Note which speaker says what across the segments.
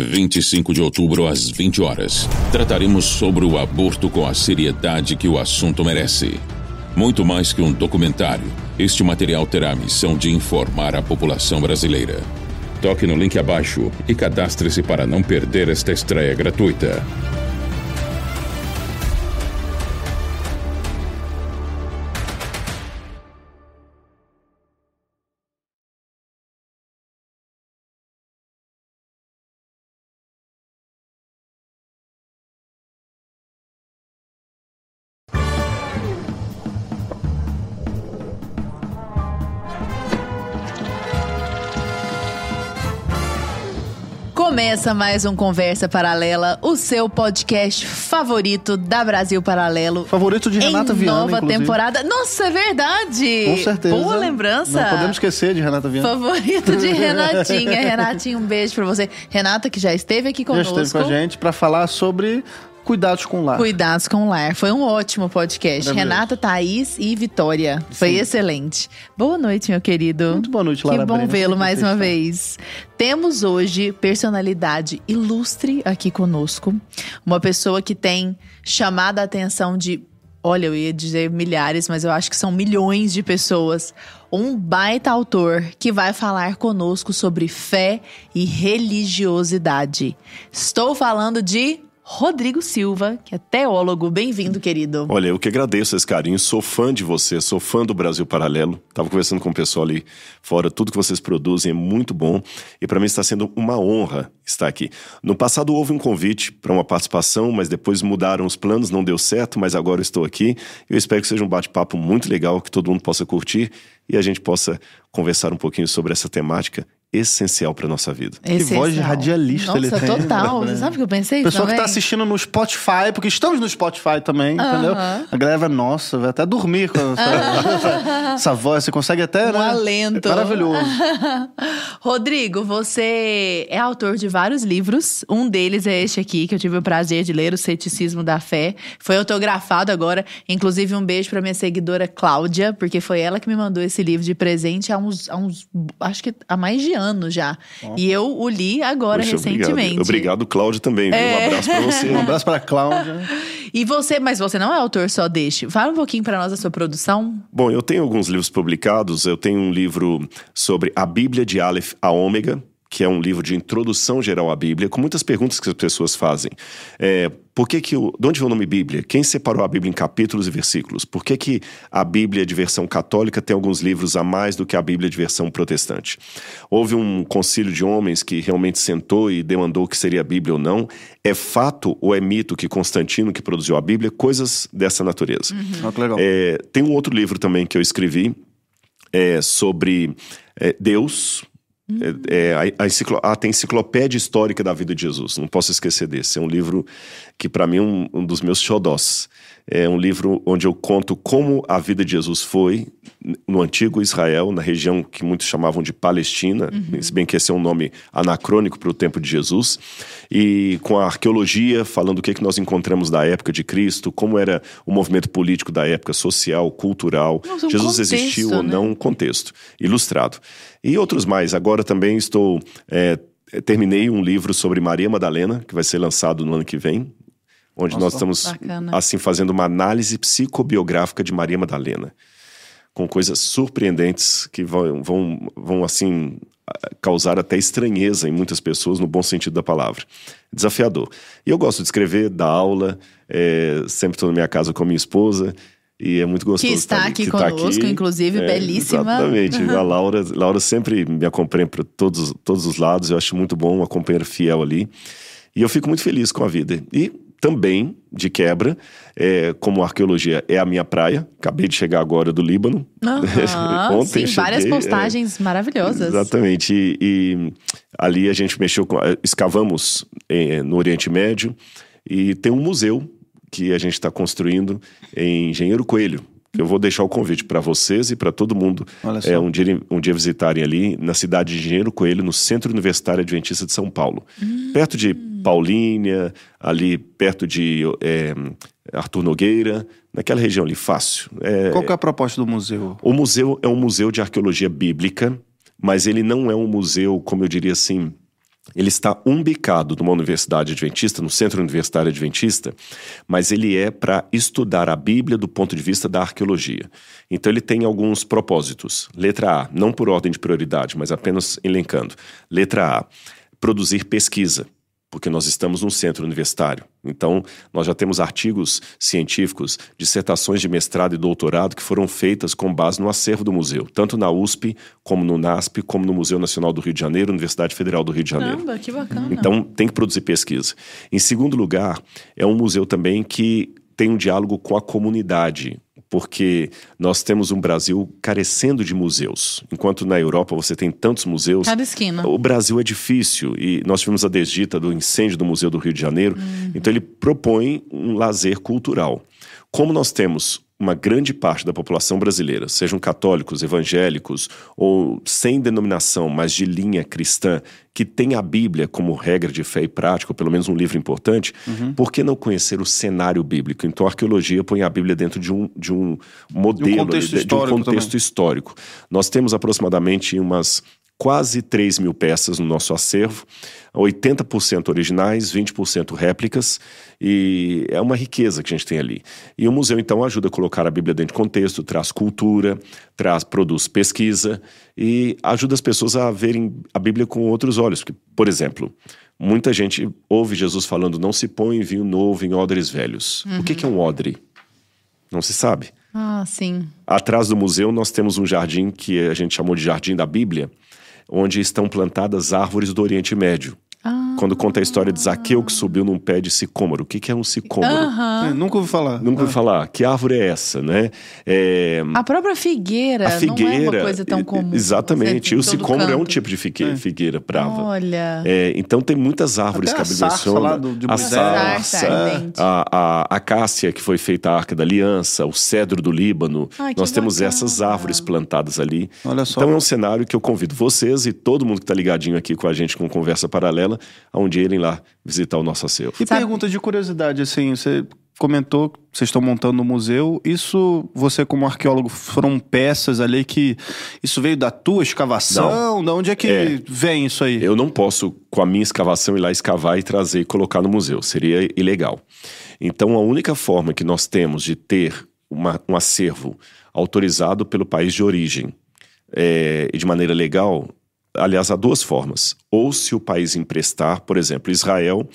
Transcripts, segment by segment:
Speaker 1: 25 de outubro às 20 horas. Trataremos sobre o aborto com a seriedade que o assunto merece. Muito mais que um documentário, este material terá a missão de informar a população brasileira. Toque no link abaixo e cadastre-se para não perder esta estreia gratuita.
Speaker 2: Começa mais um Conversa Paralela, o seu podcast favorito da Brasil Paralelo.
Speaker 3: Favorito de Renata
Speaker 2: em
Speaker 3: Viana,
Speaker 2: nova
Speaker 3: inclusive.
Speaker 2: temporada. Nossa, é verdade!
Speaker 3: Com certeza.
Speaker 2: Boa lembrança.
Speaker 3: Não podemos esquecer de Renata Viana.
Speaker 2: Favorito de Renatinha. Renatinha, um beijo pra você. Renata, que já esteve aqui
Speaker 3: Já
Speaker 2: conosco.
Speaker 3: esteve com a gente para falar sobre cuidados com o lar.
Speaker 2: Cuidados com o Lar. Foi um ótimo podcast. Renata, Thaís e Vitória. Foi
Speaker 3: Sim.
Speaker 2: excelente. Boa noite, meu querido.
Speaker 3: Muito boa noite, Lara
Speaker 2: Que bom vê-lo mais uma vez. Temos hoje personalidade ilustre aqui conosco. Uma pessoa que tem chamado a atenção de. Olha, eu ia dizer milhares, mas eu acho que são milhões de pessoas. Um baita autor que vai falar conosco sobre fé e religiosidade. Estou falando de Rodrigo Silva, que é teólogo. Bem-vindo, querido.
Speaker 4: Olha, eu que agradeço esse carinho, sou fã de você, sou fã do Brasil Paralelo. Tava conversando com o pessoal ali fora, tudo que vocês produzem é muito bom e para mim está sendo uma honra estar aqui. No passado houve um convite para uma participação, mas depois mudaram os planos, não deu certo, mas agora estou aqui. Eu espero que seja um bate-papo muito legal, que todo mundo possa curtir e a gente possa conversar um pouquinho sobre essa temática essencial para nossa vida.
Speaker 3: Que voz de radialista
Speaker 2: Nossa,
Speaker 3: ele tem.
Speaker 2: total.
Speaker 3: né?
Speaker 2: Você sabe o que eu pensei
Speaker 3: Pessoa que
Speaker 2: também?
Speaker 3: tá assistindo no Spotify, porque estamos no Spotify também, entendeu? A galera vai, nossa, vai até dormir com essa, essa voz. Você consegue até,
Speaker 2: Um
Speaker 3: né?
Speaker 2: alento.
Speaker 3: É maravilhoso.
Speaker 2: Rodrigo, você é autor de vários livros. Um deles é este aqui, que eu tive o prazer de ler, O Ceticismo da Fé. Foi autografado agora. Inclusive, um beijo pra minha seguidora Cláudia, porque foi ela que me mandou esse livro de presente há uns, há uns acho que há mais de anos já. E eu o li agora,
Speaker 4: Poxa,
Speaker 2: recentemente.
Speaker 4: Obrigado, obrigado Cláudio, também.
Speaker 2: É.
Speaker 4: Um abraço para você.
Speaker 3: Um abraço pra Cláudia.
Speaker 2: E você, mas você não é autor só deste. Fala um pouquinho pra nós da sua produção.
Speaker 4: Bom, eu tenho alguns livros publicados. Eu tenho um livro sobre a Bíblia de Aleph a Ômega, que é um livro de introdução geral à Bíblia, com muitas perguntas que as pessoas fazem. É, por que que o, de onde vem o nome Bíblia? Quem separou a Bíblia em capítulos e versículos? Por que que a Bíblia de versão católica tem alguns livros a mais do que a Bíblia de versão protestante? Houve um concílio de homens que realmente sentou e demandou o que seria a Bíblia ou não. É fato ou é mito que Constantino que produziu a Bíblia? Coisas dessa natureza.
Speaker 3: Que legal.
Speaker 4: É, tem um outro livro também que eu escrevi é, sobre é, Deus. É, é, a, a, enciclo, tem enciclopédia histórica da vida de Jesus. Não posso esquecer desse. É um livro que para mim é um, um dos meus xodós. É um livro onde eu conto como a vida de Jesus foi no antigo Israel, na região que muitos chamavam de Palestina, se bem que esse é um nome anacrônico para o tempo de Jesus, e com a arqueologia, falando o que, que nós encontramos da época de Cristo, como era o movimento político da época, social, cultural,
Speaker 2: um
Speaker 4: Jesus
Speaker 2: contexto,
Speaker 4: existiu ou
Speaker 2: né?
Speaker 4: não, um contexto ilustrado. E outros mais. Agora também estou. é, terminei um livro sobre Maria Madalena, que vai ser lançado no ano que vem, onde nós estamos
Speaker 2: bacana.
Speaker 4: assim fazendo uma análise psicobiográfica de Maria Madalena, com coisas surpreendentes que vão, vão, vão assim causar até estranheza em muitas pessoas no bom sentido da palavra. Desafiador. E eu gosto de escrever, dar aula, é, sempre estou na minha casa com a minha esposa. E é muito gostoso.
Speaker 2: Que está aqui
Speaker 4: que tá
Speaker 2: conosco, inclusive, belíssima.
Speaker 4: Exatamente. A Laura, Laura sempre me acompanha para todos, todos os lados. Eu acho muito bom, uma companheira fiel ali. E eu fico muito feliz com a vida. E também, de quebra, é, como arqueologia é a minha praia, acabei de chegar agora do Líbano.
Speaker 2: Aham,
Speaker 4: Ontem
Speaker 2: sim, várias
Speaker 4: cheguei, é.
Speaker 2: postagens maravilhosas.
Speaker 4: Exatamente. E, e ali a gente mexeu com. Escavamos eh, no Oriente Médio e tem um museu que a gente está construindo em Engenheiro Coelho. Eu vou deixar o convite para vocês e para todo mundo é, um, dia, um dia visitarem ali na cidade de Engenheiro Coelho, no Centro Universitário Adventista de São Paulo. Perto de Paulínia, ali perto de é, Arthur Nogueira, naquela região ali, fácil. É,
Speaker 3: Qual que é a proposta do museu?
Speaker 4: o museu é um museu de arqueologia bíblica, mas ele não é um museu, como eu diria assim, Ele está umbicado numa universidade adventista, no Centro Universitário Adventista, mas ele é para estudar a Bíblia do ponto de vista da arqueologia. Então ele tem alguns propósitos. Letra A, não por ordem de prioridade, mas apenas elencando. Letra A, produzir pesquisa porque nós estamos num centro universitário. Então, nós já temos artigos científicos, dissertações de mestrado e doutorado que foram feitas com base no acervo do museu, tanto na USP, como no NASP, como no Museu Nacional do Rio de Janeiro, Universidade Federal do Rio de Janeiro.
Speaker 2: Caramba, que bacana.
Speaker 4: Então, tem que produzir pesquisa. Em segundo lugar, é um museu também que tem um diálogo com a comunidade porque nós temos um Brasil carecendo de museus. Enquanto na Europa você tem tantos museus.
Speaker 2: Cada esquina.
Speaker 4: O Brasil é difícil. E nós tivemos a desdita do incêndio do Museu do Rio de Janeiro. Uhum. Então ele propõe um lazer cultural. Como nós temos uma grande parte da população brasileira, sejam católicos, evangélicos ou sem denominação, mas de linha cristã, que tem a Bíblia como regra de fé e prática, ou pelo menos um livro importante, uhum. por que não conhecer o cenário bíblico? Então a arqueologia põe a Bíblia dentro de um, de um modelo, de um contexto, de, histórico, de um contexto histórico. Nós temos aproximadamente umas quase 3 mil peças no nosso acervo, 80% originais, 20% réplicas, e é uma riqueza que a gente tem ali. E o museu, então, ajuda a colocar a Bíblia dentro de contexto, traz cultura, traz, produz pesquisa e ajuda as pessoas a verem a Bíblia com outros olhos. Porque, por exemplo, muita gente ouve Jesus falando: não se põe vinho novo em odres velhos. Uhum. O que, que é um odre? Não se sabe.
Speaker 2: Ah, sim.
Speaker 4: Atrás do museu nós temos um jardim que a gente chamou de Jardim da Bíblia, onde estão plantadas árvores do Oriente Médio. Ah. Quando conta a história de Zaqueu que subiu num pé de sicômoro. O que, que é um sicômoro?
Speaker 3: É, nunca ouvi falar.
Speaker 4: Nunca ouvi falar. Que árvore é essa, né? É...
Speaker 2: A própria figueira, a figueira não é uma coisa tão comum.
Speaker 4: Exatamente. E o sicômoro canto. é um tipo de figueira, é. figueira brava.
Speaker 2: Olha.
Speaker 4: É, então tem muitas árvores Até que a Bíblia menciona. Lá do, de a sarça, a, a, a cássia que foi feita a Arca da Aliança, o cedro do Líbano. Ai, Nós temos bacana. essas árvores plantadas ali. Olha só. Então é um cenário que eu convido vocês e todo mundo que está ligadinho aqui com a gente com Conversa Paralela a um dia irem lá visitar o nosso acervo.
Speaker 3: E Sabe? pergunta de curiosidade, assim, você comentou que vocês estão montando um museu. Isso, você como arqueólogo, foram peças ali que... Isso veio da tua escavação? Não. De onde é que é, vem isso aí?
Speaker 4: Eu não posso, com a minha escavação, ir lá escavar e trazer e colocar no museu. Seria ilegal. Então, a única forma que nós temos de ter uma, um acervo autorizado pelo país de origem é, e de maneira legal aliás, há duas formas. Ou se o país emprestar, por exemplo, Israel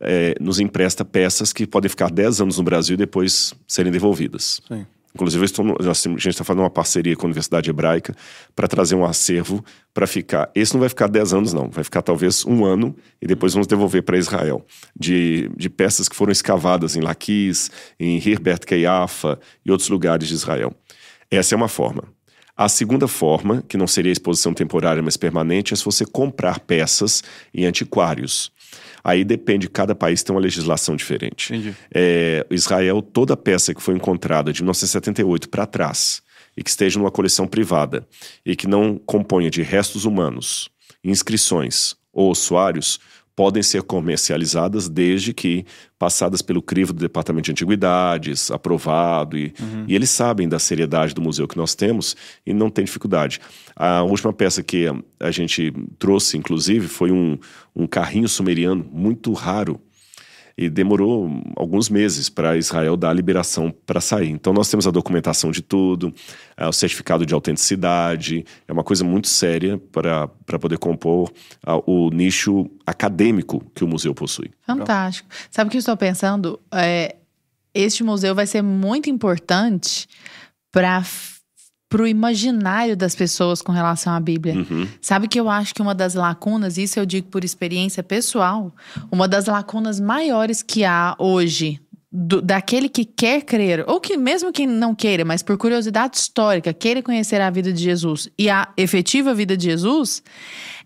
Speaker 4: é, nos empresta peças que podem ficar 10 anos no Brasil e depois serem devolvidas. Sim. Inclusive, estou, a gente está fazendo uma parceria com a Universidade Hebraica para trazer um acervo para ficar. Esse não vai ficar 10 anos, não. Vai ficar talvez um ano e depois vamos devolver para Israel. De, de peças que foram escavadas em Laquis, em Hirbert Keiafa e outros lugares de Israel. Essa é uma forma. A segunda forma, que não seria exposição temporária, mas permanente, é se você comprar peças em antiquários. Aí depende, cada país tem uma legislação diferente. É, Israel, toda peça que foi encontrada de 1978 para trás e que esteja numa coleção privada e que não componha de restos humanos, inscrições ou ossuários, podem ser comercializadas desde que passadas pelo crivo do Departamento de Antiguidades, aprovado, e, uhum. e, eles sabem da seriedade do museu que nós temos e não tem dificuldade. A última peça que a gente trouxe, inclusive, foi um, um carrinho sumeriano muito raro, e demorou alguns meses para Israel dar a liberação para sair. Então nós temos a documentação de tudo, é, o certificado de autenticidade, é uma coisa muito séria para poder compor o nicho acadêmico que o museu possui.
Speaker 2: Fantástico. Sabe o que eu estou pensando? É, este museu vai ser muito importante para pro imaginário das pessoas com relação à Bíblia. Uhum. Sabe que eu acho que uma das lacunas, isso eu digo por experiência pessoal, uma das lacunas maiores que há hoje do, daquele que quer crer, ou que mesmo quem não queira, mas por curiosidade histórica, queira conhecer a vida de Jesus e a efetiva vida de Jesus,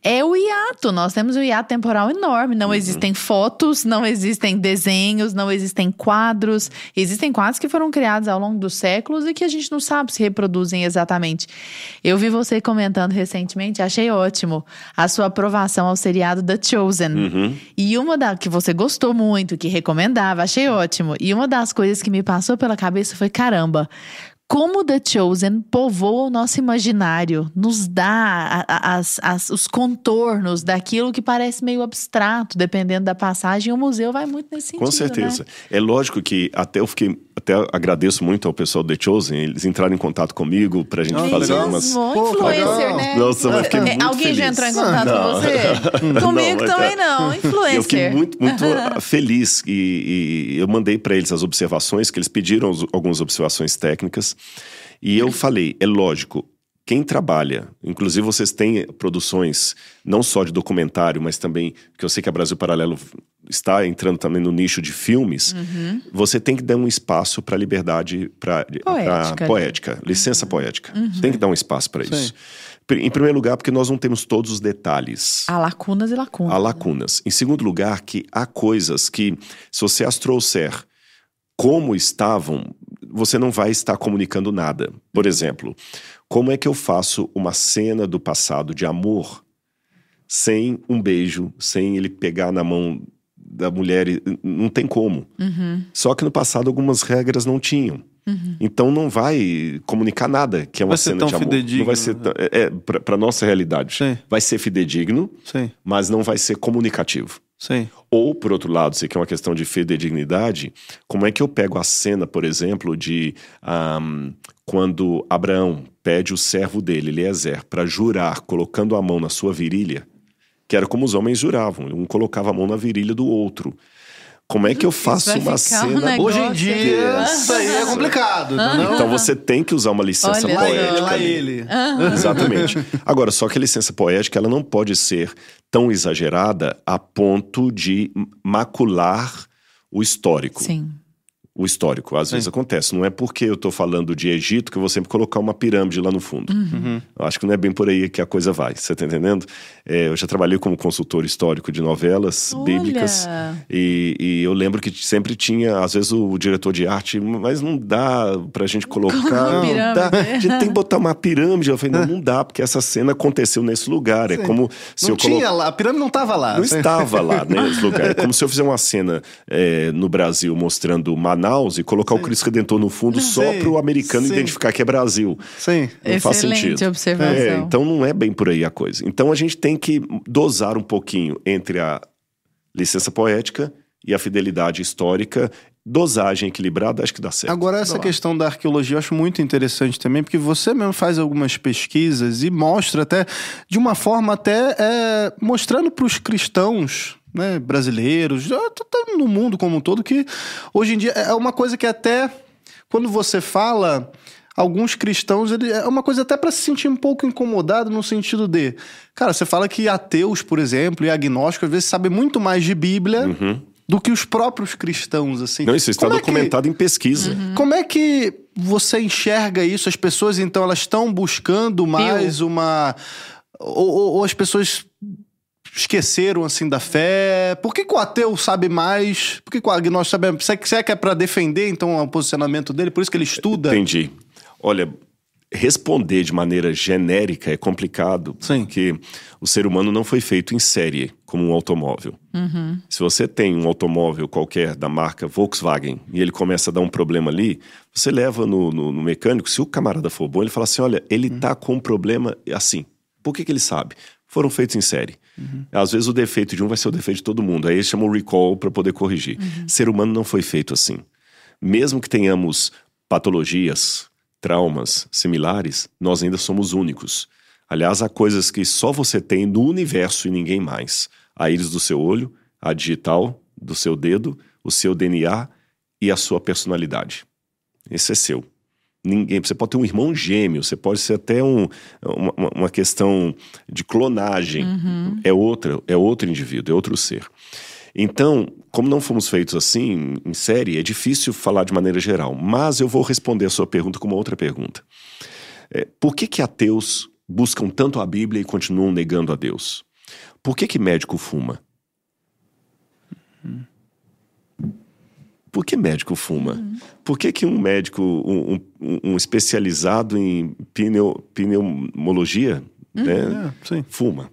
Speaker 2: é o hiato. Nós temos um hiato temporal enorme. Não uhum. existem fotos, não existem desenhos, não existem quadros. Existem quadros que foram criados ao longo dos séculos e que a gente não sabe se reproduzem exatamente. Eu vi você comentando recentemente, achei ótimo a sua aprovação ao seriado The Chosen. Uhum. E uma da que você gostou muito, que recomendava, achei ótimo. E uma das coisas que me passou pela cabeça foi: caramba, como The Chosen povoa o nosso imaginário, nos dá a, a, as, as, os contornos daquilo que parece meio abstrato, dependendo da passagem. O museu vai muito nesse sentido.
Speaker 4: Com certeza.
Speaker 2: Né?
Speaker 4: É lógico que até eu fiquei. Até agradeço muito ao pessoal do The Chosen, eles entraram em contato comigo pra gente
Speaker 3: Ah,
Speaker 4: fazer
Speaker 3: legal.
Speaker 4: algumas.
Speaker 2: Pô, influencer, né?
Speaker 4: Nossa, eu fiquei
Speaker 2: É,
Speaker 4: muito
Speaker 2: Alguém
Speaker 4: feliz.
Speaker 2: já entrou em contato
Speaker 4: Não.
Speaker 2: com você? Comigo
Speaker 4: Não, mas,
Speaker 2: também não, influencer.
Speaker 4: Eu fiquei muito, muito feliz e, e eu mandei para eles as observações, que eles pediram algumas observações técnicas. E eu falei, é lógico, quem trabalha, inclusive vocês têm produções não só de documentário, mas também, que eu sei que a Brasil Paralelo está entrando também no nicho de filmes,
Speaker 2: Uhum.
Speaker 4: você tem que dar um espaço para liberdade pra-
Speaker 2: Poética.
Speaker 4: poética, licença poética. Tem que dar um espaço para isso. Em primeiro lugar, porque nós não temos todos os detalhes.
Speaker 2: Há lacunas e lacunas.
Speaker 4: Há lacunas. Em segundo lugar, que há coisas que, se você as trouxer como estavam, você não vai estar comunicando nada. Por exemplo, como é que eu faço uma cena do passado de amor sem um beijo, sem ele pegar na mão da mulher? Não tem como. Só que no passado algumas regras não tinham. Então não vai comunicar nada que é uma
Speaker 3: Vai ser
Speaker 4: cena
Speaker 3: tão
Speaker 4: de amor. Não
Speaker 3: fidedigno,
Speaker 4: vai ser
Speaker 3: né?
Speaker 4: tão- é, é pra nossa realidade.
Speaker 3: Sim.
Speaker 4: Vai ser fidedigno,
Speaker 3: Sim,
Speaker 4: mas não vai ser comunicativo.
Speaker 3: sim.
Speaker 4: Ou, por outro lado, se é uma questão de fidedignidade, como é que eu pego a cena, por exemplo, de ahm, quando Abraão pede o servo dele, Eliezer, para jurar colocando a mão na sua virilha, que era como os homens juravam, um colocava a mão na virilha do outro. Como é que eu faço uma
Speaker 2: um
Speaker 4: cena...
Speaker 2: negócio
Speaker 3: Hoje em dia, isso aí é complicado, entendeu?
Speaker 4: Então você tem que usar uma licença
Speaker 2: Olha
Speaker 3: Lá ele,
Speaker 4: poética.
Speaker 3: lá
Speaker 4: ali.
Speaker 3: ele.
Speaker 4: Exatamente. Agora, só que a licença poética ela não pode ser tão exagerada a ponto de macular o histórico.
Speaker 2: Sim.
Speaker 4: O histórico, às vezes acontece. Não é porque eu estou falando de Egito que eu vou sempre colocar uma pirâmide lá no fundo.
Speaker 2: Uhum.
Speaker 4: Eu acho que não é bem por aí que a coisa vai. Você está entendendo? É, eu já trabalhei como consultor histórico de novelas
Speaker 2: Olha.
Speaker 4: bíblicas. E, e eu lembro que sempre tinha, às vezes, o diretor de arte, mas não dá pra gente colocar.
Speaker 2: uma
Speaker 4: não
Speaker 2: pirâmide.
Speaker 4: dá. A gente tem que botar uma pirâmide. Eu falei, não, não dá, porque essa cena aconteceu nesse lugar. É como se
Speaker 3: Não
Speaker 4: eu colo-
Speaker 3: tinha lá, a pirâmide não tava lá.
Speaker 4: não
Speaker 3: Sim.
Speaker 4: estava lá nesse lugar. É como se eu fizer uma cena é, no Brasil mostrando Manaus e colocar o Cristo Redentor no fundo só
Speaker 3: Sim,
Speaker 4: para o americano
Speaker 3: sim.
Speaker 4: identificar que é Brasil.
Speaker 3: Sim.
Speaker 4: Não faz
Speaker 2: Excelente
Speaker 4: sentido.
Speaker 2: observação.
Speaker 4: É, então não é bem por aí a coisa. Então a gente tem que dosar um pouquinho entre a licença poética e a fidelidade histórica. Dosagem equilibrada, acho que dá certo.
Speaker 3: Agora, essa questão da arqueologia eu acho muito interessante também, porque você mesmo faz algumas pesquisas e mostra até, de uma forma até é, mostrando para os cristãos né, brasileiros, tá- tá no mundo como um todo, que hoje em dia é uma coisa que até, quando você fala, alguns cristãos, ele, é uma coisa até para se sentir um pouco incomodado no sentido de, cara, você fala que ateus, por exemplo, e agnósticos, às vezes sabem muito mais de Bíblia do que os próprios cristãos, assim.
Speaker 4: Não, isso está
Speaker 3: Como é que-
Speaker 4: documentado em pesquisa.
Speaker 3: como é que você enxerga isso? As pessoas, então, elas estão buscando mais uma. Ou, ou- ou as pessoas esqueceram, assim, da fé? Por que, que o ateu sabe mais? Por que, que o agnóstico sabe mais? Será que- será que é para defender, então, o posicionamento dele? Por isso que ele estuda?
Speaker 4: Entendi. Olha, responder de maneira genérica é complicado,
Speaker 3: Sim.
Speaker 4: porque o ser humano não foi feito em série, como um automóvel. Se você tem um automóvel qualquer da marca Volkswagen e ele começa a dar um problema ali, você leva no, no- no mecânico, se o camarada for bom, ele fala assim, olha, ele tá com um problema assim. Por que, que ele sabe? Foram feitos em série. Às vezes o defeito de um vai ser o defeito de todo mundo. Aí eles chamam o recall para poder corrigir. Ser humano não foi feito assim. Mesmo que tenhamos patologias, traumas similares, nós ainda somos únicos. Aliás, há coisas que só você tem no universo e ninguém mais. A íris do seu olho, a digital do seu dedo, o seu DNA e a sua personalidade. Esse é seu. Ninguém, você pode ter um irmão gêmeo, você pode ser até um, uma, uma- questão de clonagem. É outra, é outro indivíduo, é outro ser. Então, como não fomos feitos assim, em série, é difícil falar de maneira geral. Mas eu vou responder a sua pergunta com uma outra pergunta. É, por que, que ateus buscam tanto a Bíblia e continuam negando a Deus? Por que, que médico fuma? Por que médico fuma? Por que, que um médico, um, um- um especializado em pneu, pneumologia, né,
Speaker 3: É, sim.
Speaker 4: fuma?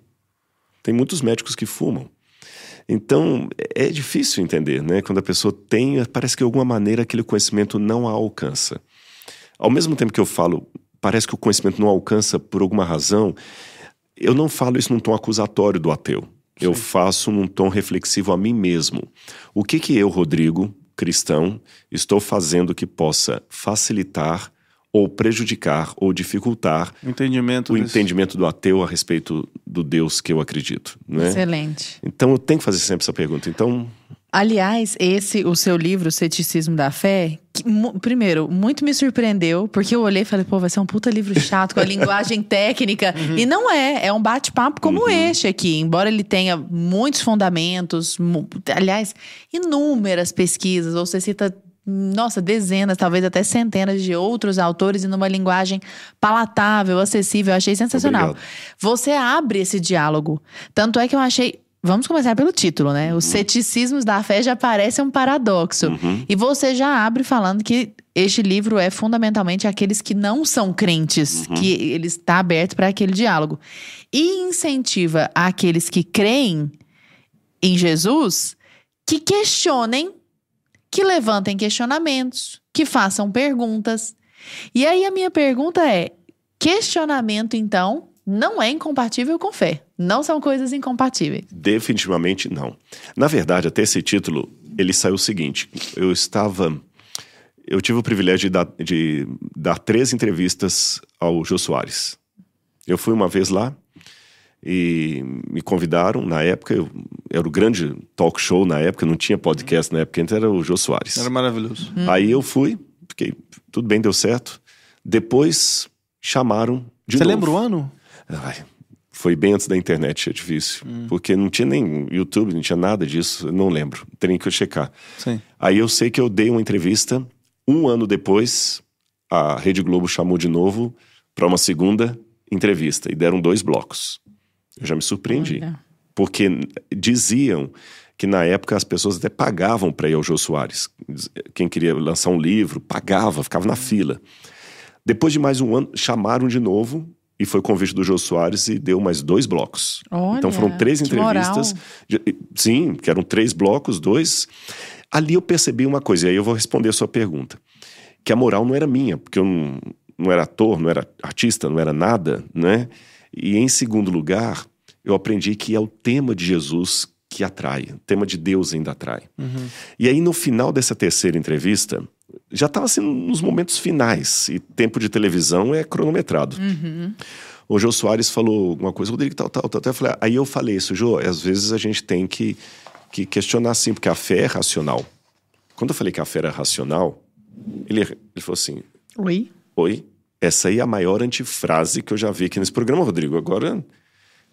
Speaker 4: Tem muitos médicos que fumam. Então, é difícil entender, né? Quando a pessoa tem, parece que de alguma maneira aquele conhecimento não a alcança. Ao mesmo tempo que eu falo, parece que o conhecimento não alcança por alguma razão, eu não falo isso num tom acusatório do ateu. Eu faço num tom reflexivo a mim mesmo. O que que eu, Rodrigo, cristão, estou fazendo que possa facilitar ou prejudicar ou dificultar
Speaker 3: O entendimento.
Speaker 4: o entendimento do ateu a respeito do Deus que eu acredito, né?
Speaker 2: Excelente.
Speaker 4: Então eu tenho que fazer sempre essa pergunta. Então,
Speaker 2: Aliás, esse, o seu livro, O Ceticismo da Fé, que, primeiro, muito me surpreendeu, porque eu olhei e falei, pô, vai ser um puta livro chato, com a linguagem técnica. E não é, é um bate-papo como este aqui. Embora ele tenha muitos fundamentos, aliás, inúmeras pesquisas, ou você cita, nossa, dezenas, talvez até centenas de outros autores e numa linguagem palatável, acessível. Eu achei sensacional.
Speaker 4: Obrigado.
Speaker 2: Você abre esse diálogo. Tanto é que eu achei. Vamos começar pelo título, né? Os ceticismos da fé já parece um paradoxo. E você já abre falando que este livro é fundamentalmente aqueles que não são crentes, que ele está aberto para aquele diálogo. E incentiva aqueles que creem em Jesus que questionem, que levantem questionamentos, que façam perguntas. E aí a minha pergunta é: questionamento, então, não é incompatível com fé. Não são coisas incompatíveis.
Speaker 4: definitivamente não. Na verdade, até esse título, ele saiu o seguinte: eu estava. Eu tive o privilégio de dar, de dar três entrevistas ao Jô Soares. Eu fui uma vez lá e me convidaram. Na época, eu, era o grande talk show na época, não tinha podcast na época, então era o Jô Soares.
Speaker 3: Era maravilhoso.
Speaker 4: Aí eu fui, fiquei, tudo bem, deu certo. Depois chamaram de
Speaker 3: Você
Speaker 4: novo.
Speaker 3: lembra o ano?
Speaker 4: Ai, foi bem antes da internet, é difícil. Porque não tinha nem YouTube, não tinha nada disso, não lembro. Teria que eu checar.
Speaker 3: Sim.
Speaker 4: Aí eu sei que eu dei uma entrevista. Um ano depois, a Rede Globo chamou de novo para uma segunda entrevista. E deram dois blocos. Eu já me surpreendi.
Speaker 2: Olha.
Speaker 4: Porque diziam que na época as pessoas até pagavam para ir ao Jô Soares. Quem queria lançar um livro, pagava, ficava na fila. Depois de mais um ano, chamaram de novo e foi convite do Jô Soares e deu mais dois blocos.
Speaker 2: Olha,
Speaker 4: então foram três entrevistas. De- Sim, que eram três blocos, dois. Ali eu percebi uma coisa, e aí eu vou responder a sua pergunta. Que a moral não era minha, porque eu não, não era ator, não era artista, não era nada, né? E em segundo lugar, eu aprendi que é o tema de Jesus que atrai, o tema de Deus ainda atrai. E aí no final dessa terceira entrevista, já estava sendo nos momentos finais, e tempo de televisão é cronometrado. O Jô Soares falou alguma coisa, Rodrigo, tal, tal, tal. tal. Eu falei, aí eu falei isso, Jô, às vezes a gente tem que, que questionar sim, porque a fé é racional. Quando eu falei que a fé era racional, ele, ele falou assim:
Speaker 2: Oi?
Speaker 4: Oi, essa aí é a maior antifrase que eu já vi aqui nesse programa, Rodrigo. Agora.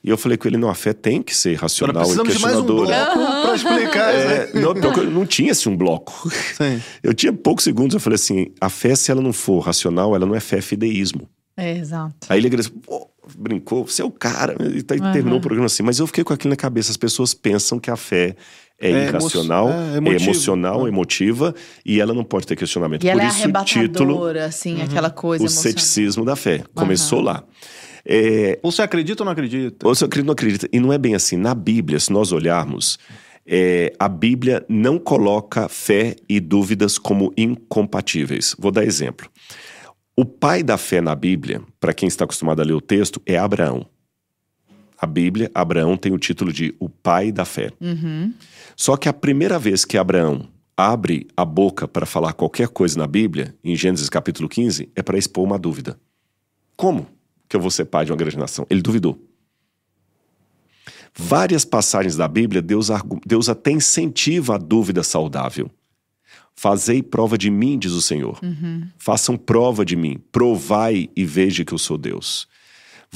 Speaker 4: E eu falei com ele: não, a fé tem que ser
Speaker 3: Agora
Speaker 4: racional e
Speaker 3: precisamos de mais um
Speaker 4: questionadora.
Speaker 3: bloco pra explicar.
Speaker 4: É, não, não tinha assim um bloco.
Speaker 3: Sim.
Speaker 4: Eu tinha poucos segundos, eu falei assim: a fé, se ela não for racional, ela não é fé, é fideísmo.
Speaker 2: É, exato.
Speaker 4: Aí ele agradeceu, pô, brincou, você é o cara. E tá- e terminou o programa assim. Mas eu fiquei com aquilo na cabeça. As pessoas pensam que a fé é,
Speaker 3: É
Speaker 4: irracional,
Speaker 3: emo- é
Speaker 4: é, emocional,
Speaker 3: É.
Speaker 4: emotiva, e ela não pode ter questionamento.
Speaker 2: E ela
Speaker 4: Por
Speaker 2: é
Speaker 4: isso o título,
Speaker 2: arrebatadora, assim, aquela coisa
Speaker 4: o
Speaker 2: emocionante.
Speaker 4: ceticismo da fé. Começou lá. É,
Speaker 3: Ou você acredita ou não acredita?
Speaker 4: ou você acredita ou não acredita. E não é bem assim. Na Bíblia, se nós olharmos, é, a Bíblia não coloca fé e dúvidas como incompatíveis. Vou dar exemplo. O pai da fé na Bíblia, para quem está acostumado a ler o texto, é Abraão. A Bíblia, Abraão tem o título de o pai da fé. Só que a primeira vez que Abraão abre a boca para falar qualquer coisa na Bíblia, em Gênesis capítulo 15, é para expor uma dúvida. Como que eu vou ser pai de uma grande nação? Ele duvidou. Várias passagens da Bíblia, Deus, Deus até incentiva a dúvida saudável. Fazei prova de mim, diz o Senhor. Façam prova de mim. Provai e veja que eu sou Deus.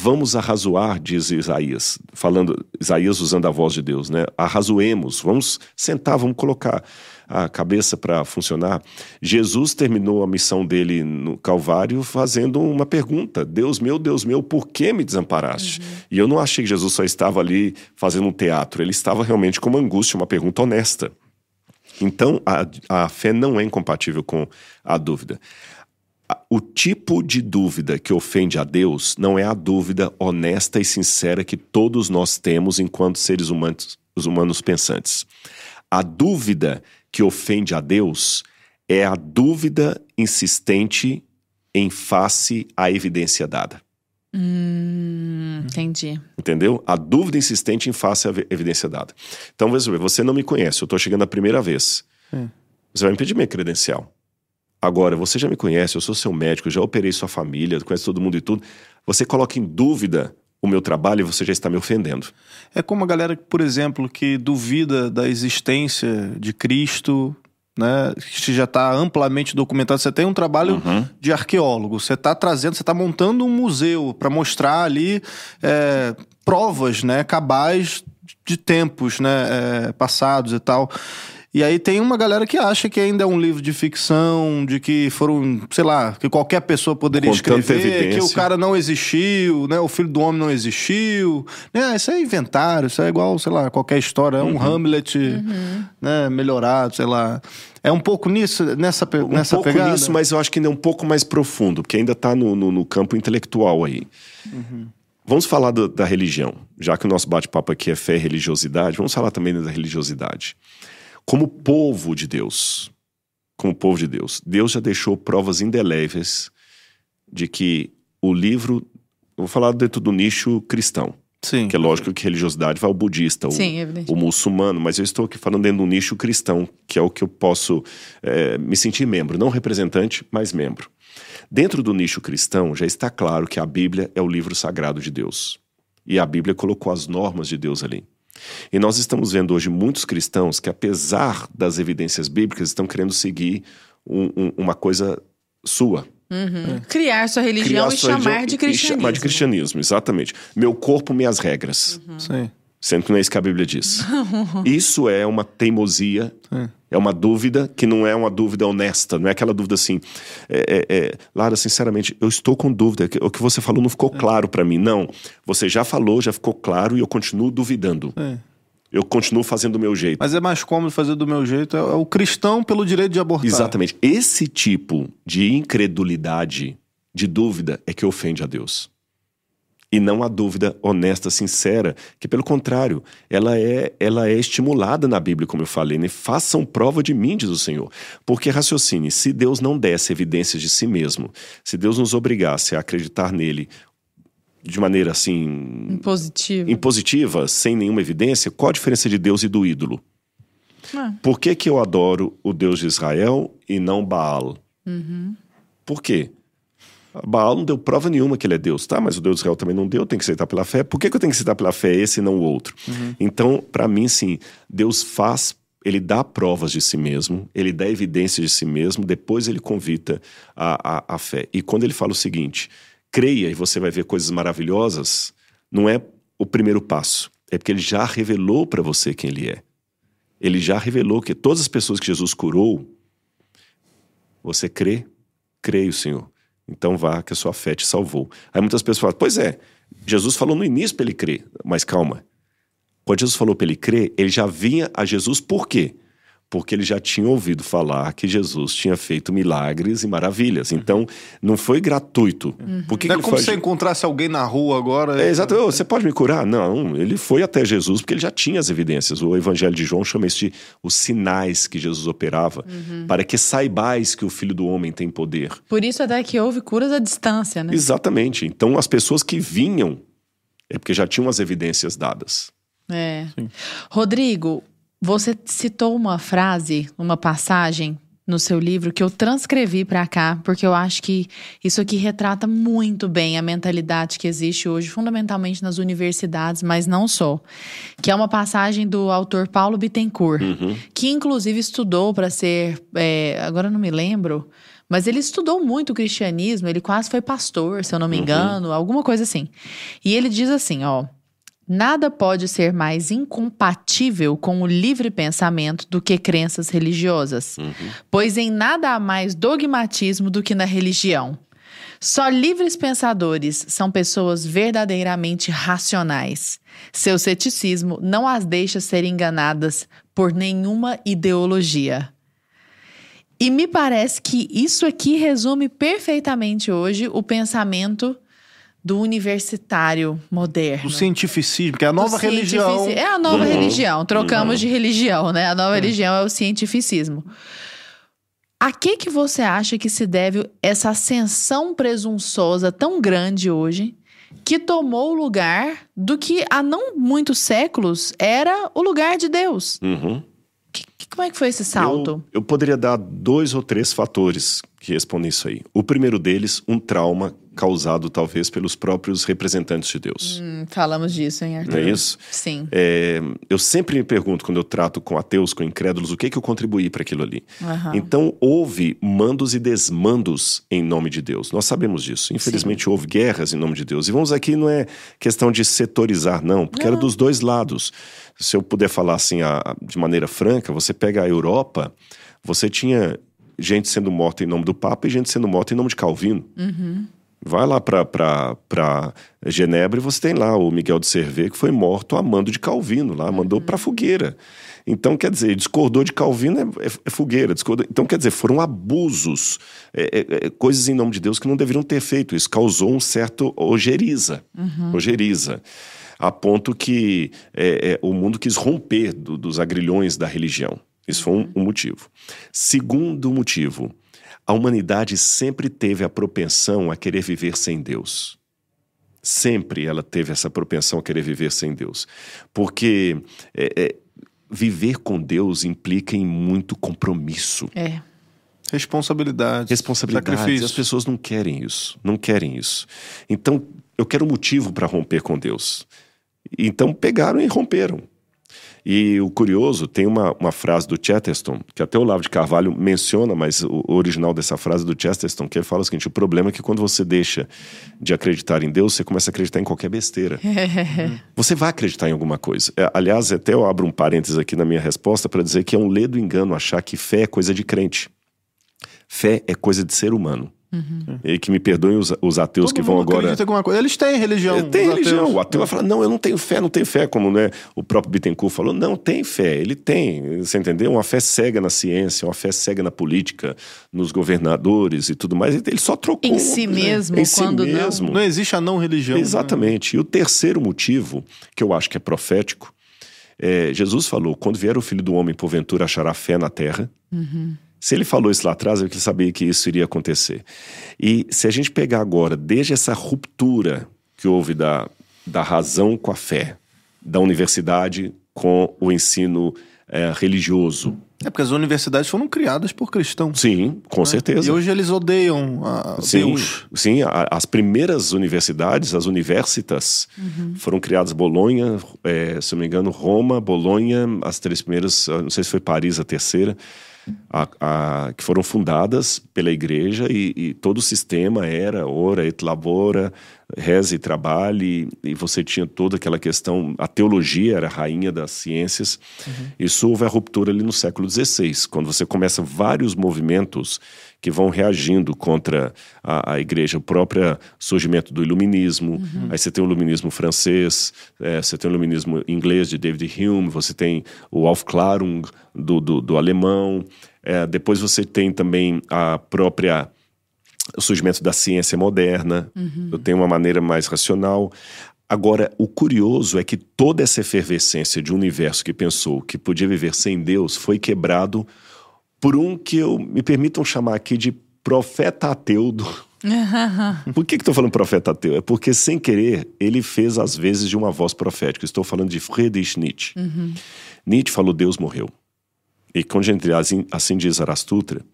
Speaker 4: Vamos arrazoar, diz Isaías, falando, Isaías usando a voz de Deus, né? Arrazoemos, vamos sentar, vamos colocar a cabeça para funcionar. Jesus terminou a missão dele no Calvário fazendo uma pergunta: Deus meu, Deus meu, por que me desamparaste? E eu não achei que Jesus só estava ali fazendo um teatro, ele estava realmente com uma angústia, uma pergunta honesta. Então, a, a fé não é incompatível com a dúvida. O tipo de dúvida que ofende a Deus não é a dúvida honesta e sincera que todos nós temos enquanto seres humanos, os humanos pensantes. A dúvida que ofende a Deus é a dúvida insistente em face à evidência dada.
Speaker 2: Hum, entendi.
Speaker 4: Entendeu? A dúvida insistente em face à evidência dada. Então, você não me conhece, eu estou chegando a primeira vez.
Speaker 3: É.
Speaker 4: Você vai me pedir minha credencial. Agora, você já me conhece, eu sou seu médico, eu já operei sua família, conhece todo mundo e tudo. Você coloca em dúvida o meu trabalho e você já está me ofendendo.
Speaker 3: É como a galera, por exemplo, que duvida da existência de Cristo, né? Que já está amplamente documentado. Você tem um trabalho
Speaker 4: Uhum.
Speaker 3: de arqueólogo, você está trazendo, você está montando um museu para mostrar ali é, provas, né? Cabais de tempos, né? é, passados e tal. E aí tem uma galera que acha que ainda é um livro de ficção, de que foram, sei lá, que qualquer pessoa poderia
Speaker 4: Com
Speaker 3: escrever, que o cara não existiu, né? O filho do homem não existiu. Né? Isso é inventário, isso é igual, sei lá, qualquer história. É um
Speaker 4: Uhum.
Speaker 3: Hamlet né, melhorado, sei lá. É um pouco nisso, nessa, pe-
Speaker 4: Um
Speaker 3: nessa
Speaker 4: pouco
Speaker 3: pegada?
Speaker 4: nisso, mas eu acho que ainda é um pouco mais profundo, porque ainda está no, no- no campo intelectual aí. Vamos falar do- da religião. Já que o nosso bate-papo aqui é fé e religiosidade, vamos falar também da religiosidade. Como povo de Deus, como povo de Deus, Deus já deixou provas indeléveis de que o livro. Eu vou falar dentro do nicho cristão,
Speaker 3: Sim.
Speaker 4: que é lógico que religiosidade vai ao budista, o,
Speaker 2: Sim, evidente.
Speaker 4: o muçulmano, mas eu estou aqui falando dentro do nicho cristão, que é o que eu posso eh, me sentir membro, não representante, mas membro. Dentro do nicho cristão, já está claro que a Bíblia é o livro sagrado de Deus. E a Bíblia colocou as normas de Deus ali. E nós estamos vendo hoje muitos cristãos que, apesar das evidências bíblicas, estão querendo seguir um- um- uma coisa sua.
Speaker 2: Criar sua religião
Speaker 4: Criar
Speaker 2: e
Speaker 4: sua
Speaker 2: chamar
Speaker 4: religião
Speaker 2: de
Speaker 4: e
Speaker 2: cristianismo.
Speaker 4: chamar de cristianismo, exatamente. Meu corpo, minhas regras.
Speaker 3: Sim.
Speaker 4: Sendo que não é isso que a Bíblia diz. Isso é uma teimosia, é uma dúvida que não é uma dúvida honesta, não é aquela dúvida assim. É, é, é, Lara, sinceramente, eu estou com dúvida. O que você falou não ficou claro para mim. Não. Você já falou, já ficou claro e eu continuo duvidando.
Speaker 3: É.
Speaker 4: Eu continuo fazendo do meu jeito.
Speaker 3: Mas é mais cômodo fazer do meu jeito. É, é o cristão pelo direito de abortar.
Speaker 4: Exatamente. Esse tipo de incredulidade, de dúvida, é que ofende a Deus. E não a dúvida honesta, sincera, que pelo contrário, ela é, ela é estimulada na Bíblia, como eu falei, né? Façam prova de mim, diz o Senhor. Porque raciocine, se Deus não desse evidências de si mesmo, se Deus nos obrigasse a acreditar nele de maneira assim
Speaker 2: Positivo.
Speaker 4: impositiva, sem nenhuma evidência, qual a diferença de Deus e do ídolo?
Speaker 2: Ah.
Speaker 4: Por que, que eu adoro o Deus de Israel e não Baal? Por quê? Baal não deu prova nenhuma que ele é Deus, tá? Mas o Deus de Israel também não deu, tem que aceitar pela fé. Por que, que eu tenho que aceitar pela fé esse e não o outro? Então, para mim, sim, Deus faz, ele dá provas de si mesmo, ele dá evidências de si mesmo, depois ele convida a, a, a fé. E quando ele fala o seguinte, creia e você vai ver coisas maravilhosas, não é o primeiro passo, é porque ele já revelou para você quem ele é. Ele já revelou que todas as pessoas que Jesus curou, você crê? Creio, Senhor. Então vá, que a sua fé te salvou. Aí muitas pessoas falam, pois é, Jesus falou no início para ele crer. Mas calma. Quando Jesus falou para ele crer, ele já vinha a Jesus por quê? Porque ele já tinha ouvido falar que Jesus tinha feito milagres e maravilhas. Então, não foi gratuito. Por que,
Speaker 3: Não
Speaker 4: que
Speaker 3: é como se
Speaker 4: foi...
Speaker 3: você encontrasse alguém na rua agora.
Speaker 4: É, exato. Você pode me curar? Não, ele foi até Jesus porque ele já tinha as evidências. O Evangelho de João chama isso de os sinais que Jesus operava, para que saibais que o Filho do Homem tem poder.
Speaker 2: Por isso até que houve curas à distância, né?
Speaker 4: Exatamente. Então, as pessoas que vinham é porque já tinham as evidências dadas.
Speaker 2: É. Rodrigo, você citou uma frase, uma passagem no seu livro que eu transcrevi para cá, porque eu acho que isso aqui retrata muito bem a mentalidade que existe hoje, fundamentalmente nas universidades, mas não só. Que é uma passagem do autor Paulo Bittencourt, que inclusive estudou para ser, é, agora eu não me lembro, mas ele estudou muito o cristianismo, ele quase foi pastor, se eu não me engano, alguma coisa assim. E ele diz assim, ó. Nada pode ser mais incompatível com o livre pensamento do que crenças religiosas, pois em nada há mais dogmatismo do que na religião. Só livres pensadores são pessoas verdadeiramente racionais. Seu ceticismo não as deixa ser enganadas por nenhuma ideologia. E me parece que isso aqui resume perfeitamente hoje o pensamento do universitário moderno.
Speaker 3: O cientificismo, que é a nova
Speaker 2: Do
Speaker 3: religião.
Speaker 2: É a nova religião. Trocamos de religião, né? A nova religião é o cientificismo. A que que você acha que se deve essa ascensão presunçosa tão grande hoje, que tomou o lugar do que há não muitos séculos era o lugar de Deus?
Speaker 4: Uhum.
Speaker 2: Que- que- como é que foi esse salto?
Speaker 4: Eu, eu poderia dar dois ou três fatores que respondem isso aí. O primeiro deles, um trauma causado talvez pelos próprios representantes de Deus.
Speaker 2: Hum, falamos disso, hein, Arthur?
Speaker 4: Não é isso?
Speaker 2: Sim.
Speaker 4: É, eu sempre me pergunto, quando eu trato com ateus, com incrédulos, o que, que eu contribuí para aquilo ali.
Speaker 2: Aham.
Speaker 4: Então, houve mandos e desmandos em nome de Deus. Nós sabemos disso. Infelizmente, houve guerras em nome de Deus. E vamos aqui, não é questão de setorizar, não, porque era dos dois lados. Se eu puder falar assim a- de maneira franca, você pega a Europa, você tinha gente sendo morta em nome do Papa e gente sendo morta em nome de Calvino. Vai lá para Genebra e você tem lá o Miguel de Cervé, que foi morto a mando de Calvino, lá, mandou para fogueira. Então, quer dizer, discordou de Calvino é, é- é fogueira. discordou- Então, quer dizer, foram abusos, é, é, é, coisas em nome de Deus que não deveriam ter feito. Isso causou um certo ojeriza. Ojeriza. A ponto que é, é, o mundo quis romper do- dos agrilhões da religião. Isso foi um- um motivo. Segundo motivo, a humanidade sempre teve a propensão a querer viver sem Deus. Sempre ela teve essa propensão a querer viver sem Deus. Porque é, é, viver com Deus implica em muito compromisso,
Speaker 2: É.
Speaker 3: Responsabilidade.
Speaker 4: responsabilidade. E as
Speaker 3: Sacrifício.
Speaker 4: pessoas não querem isso. Não querem isso. Então, eu quero um motivo para romper com Deus. Então, pegaram e romperam. E o curioso, tem uma, uma frase do Chesterton, que até o Lavo de Carvalho menciona, mas o original dessa frase do Chesterton, que ele fala o seguinte: o problema é que quando você deixa de acreditar em Deus, você começa a acreditar em qualquer besteira. Você vai acreditar em alguma coisa. É, aliás, até eu abro um parênteses aqui na minha resposta para dizer que é um ledo engano achar que fé é coisa de crente. Fé é coisa de ser humano. E que me perdoem os, os ateus
Speaker 3: Todo
Speaker 4: que vão
Speaker 3: mundo
Speaker 4: agora.
Speaker 3: acredita em alguma coisa. Eles têm religião.
Speaker 4: É, Tem religião.
Speaker 3: ateus.
Speaker 4: O ateu vai falar, não, eu não tenho fé, não tenho fé, como né, o próprio Bittencourt falou. Não, tem fé, ele tem. Você entendeu? Uma fé cega na ciência, uma fé cega na política, nos governadores e tudo mais. Ele só trocou.
Speaker 2: Em si mesmo,
Speaker 4: em si
Speaker 2: quando não.
Speaker 4: mesmo.
Speaker 3: Não existe a não religião. né?
Speaker 4: Exatamente. E o terceiro motivo, que eu acho que é profético, é, Jesus falou: quando vier o filho do homem, porventura achará fé na terra. Se ele falou isso lá atrás, é porque ele sabia que isso iria acontecer. E se a gente pegar agora, desde essa ruptura que houve da, da razão com a fé, da universidade com o ensino é, religioso.
Speaker 3: É porque as universidades foram criadas por cristãos.
Speaker 4: Sim, com certeza.
Speaker 3: E hoje eles odeiam a
Speaker 4: Sim,
Speaker 3: Deus.
Speaker 4: sim a- as primeiras universidades, as universitas, foram criadas Bolonha, é, se eu não me engano, Roma, Bolonha, as três primeiras, ah, não sei se foi Paris a terceira, a- a- que foram fundadas pela igreja e, e todo o sistema era ora et labora, reze e trabalhe, e você tinha toda aquela questão, a teologia era a rainha das ciências. Isso houve a ruptura ali no século XVI, quando você começa vários movimentos que vão reagindo contra a, a igreja, o próprio surgimento do iluminismo, aí você tem o iluminismo francês, eh, você tem o iluminismo inglês de David Hume, você tem o Aufklärung do, do, do alemão, eh, depois você tem também a própria o surgimento da ciência moderna, eu tenho uma maneira mais racional. Agora, o curioso é que toda essa efervescência de um universo que pensou que podia viver sem Deus foi quebrado por um que eu me permitam chamar aqui de profeta ateu do, por que estou falando profeta ateu? É porque, sem querer, ele fez às vezes de uma voz profética. Estou falando de Friedrich Nietzsche. Nietzsche falou: Deus morreu. E quando a gente assim, assim diz Zarastutra,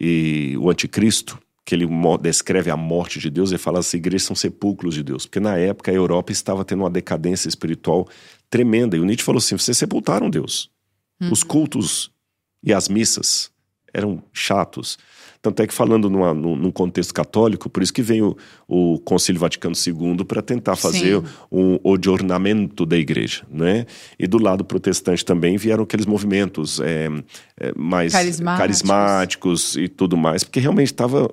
Speaker 4: e o anticristo, que ele descreve a morte de Deus, ele fala as igrejas são sepulcros de Deus. Porque na época a Europa estava tendo uma decadência espiritual tremenda. E o Nietzsche falou assim: vocês sepultaram Deus. Os cultos e as missas eram chatos. Tanto é que falando numa- num, contexto católico, por isso que vem o, o Concílio Vaticano II para tentar fazer um ornamento da igreja, né? E do lado protestante também vieram aqueles movimentos é, é, mais
Speaker 2: Carismáticos.
Speaker 4: carismáticos e tudo mais, porque realmente estava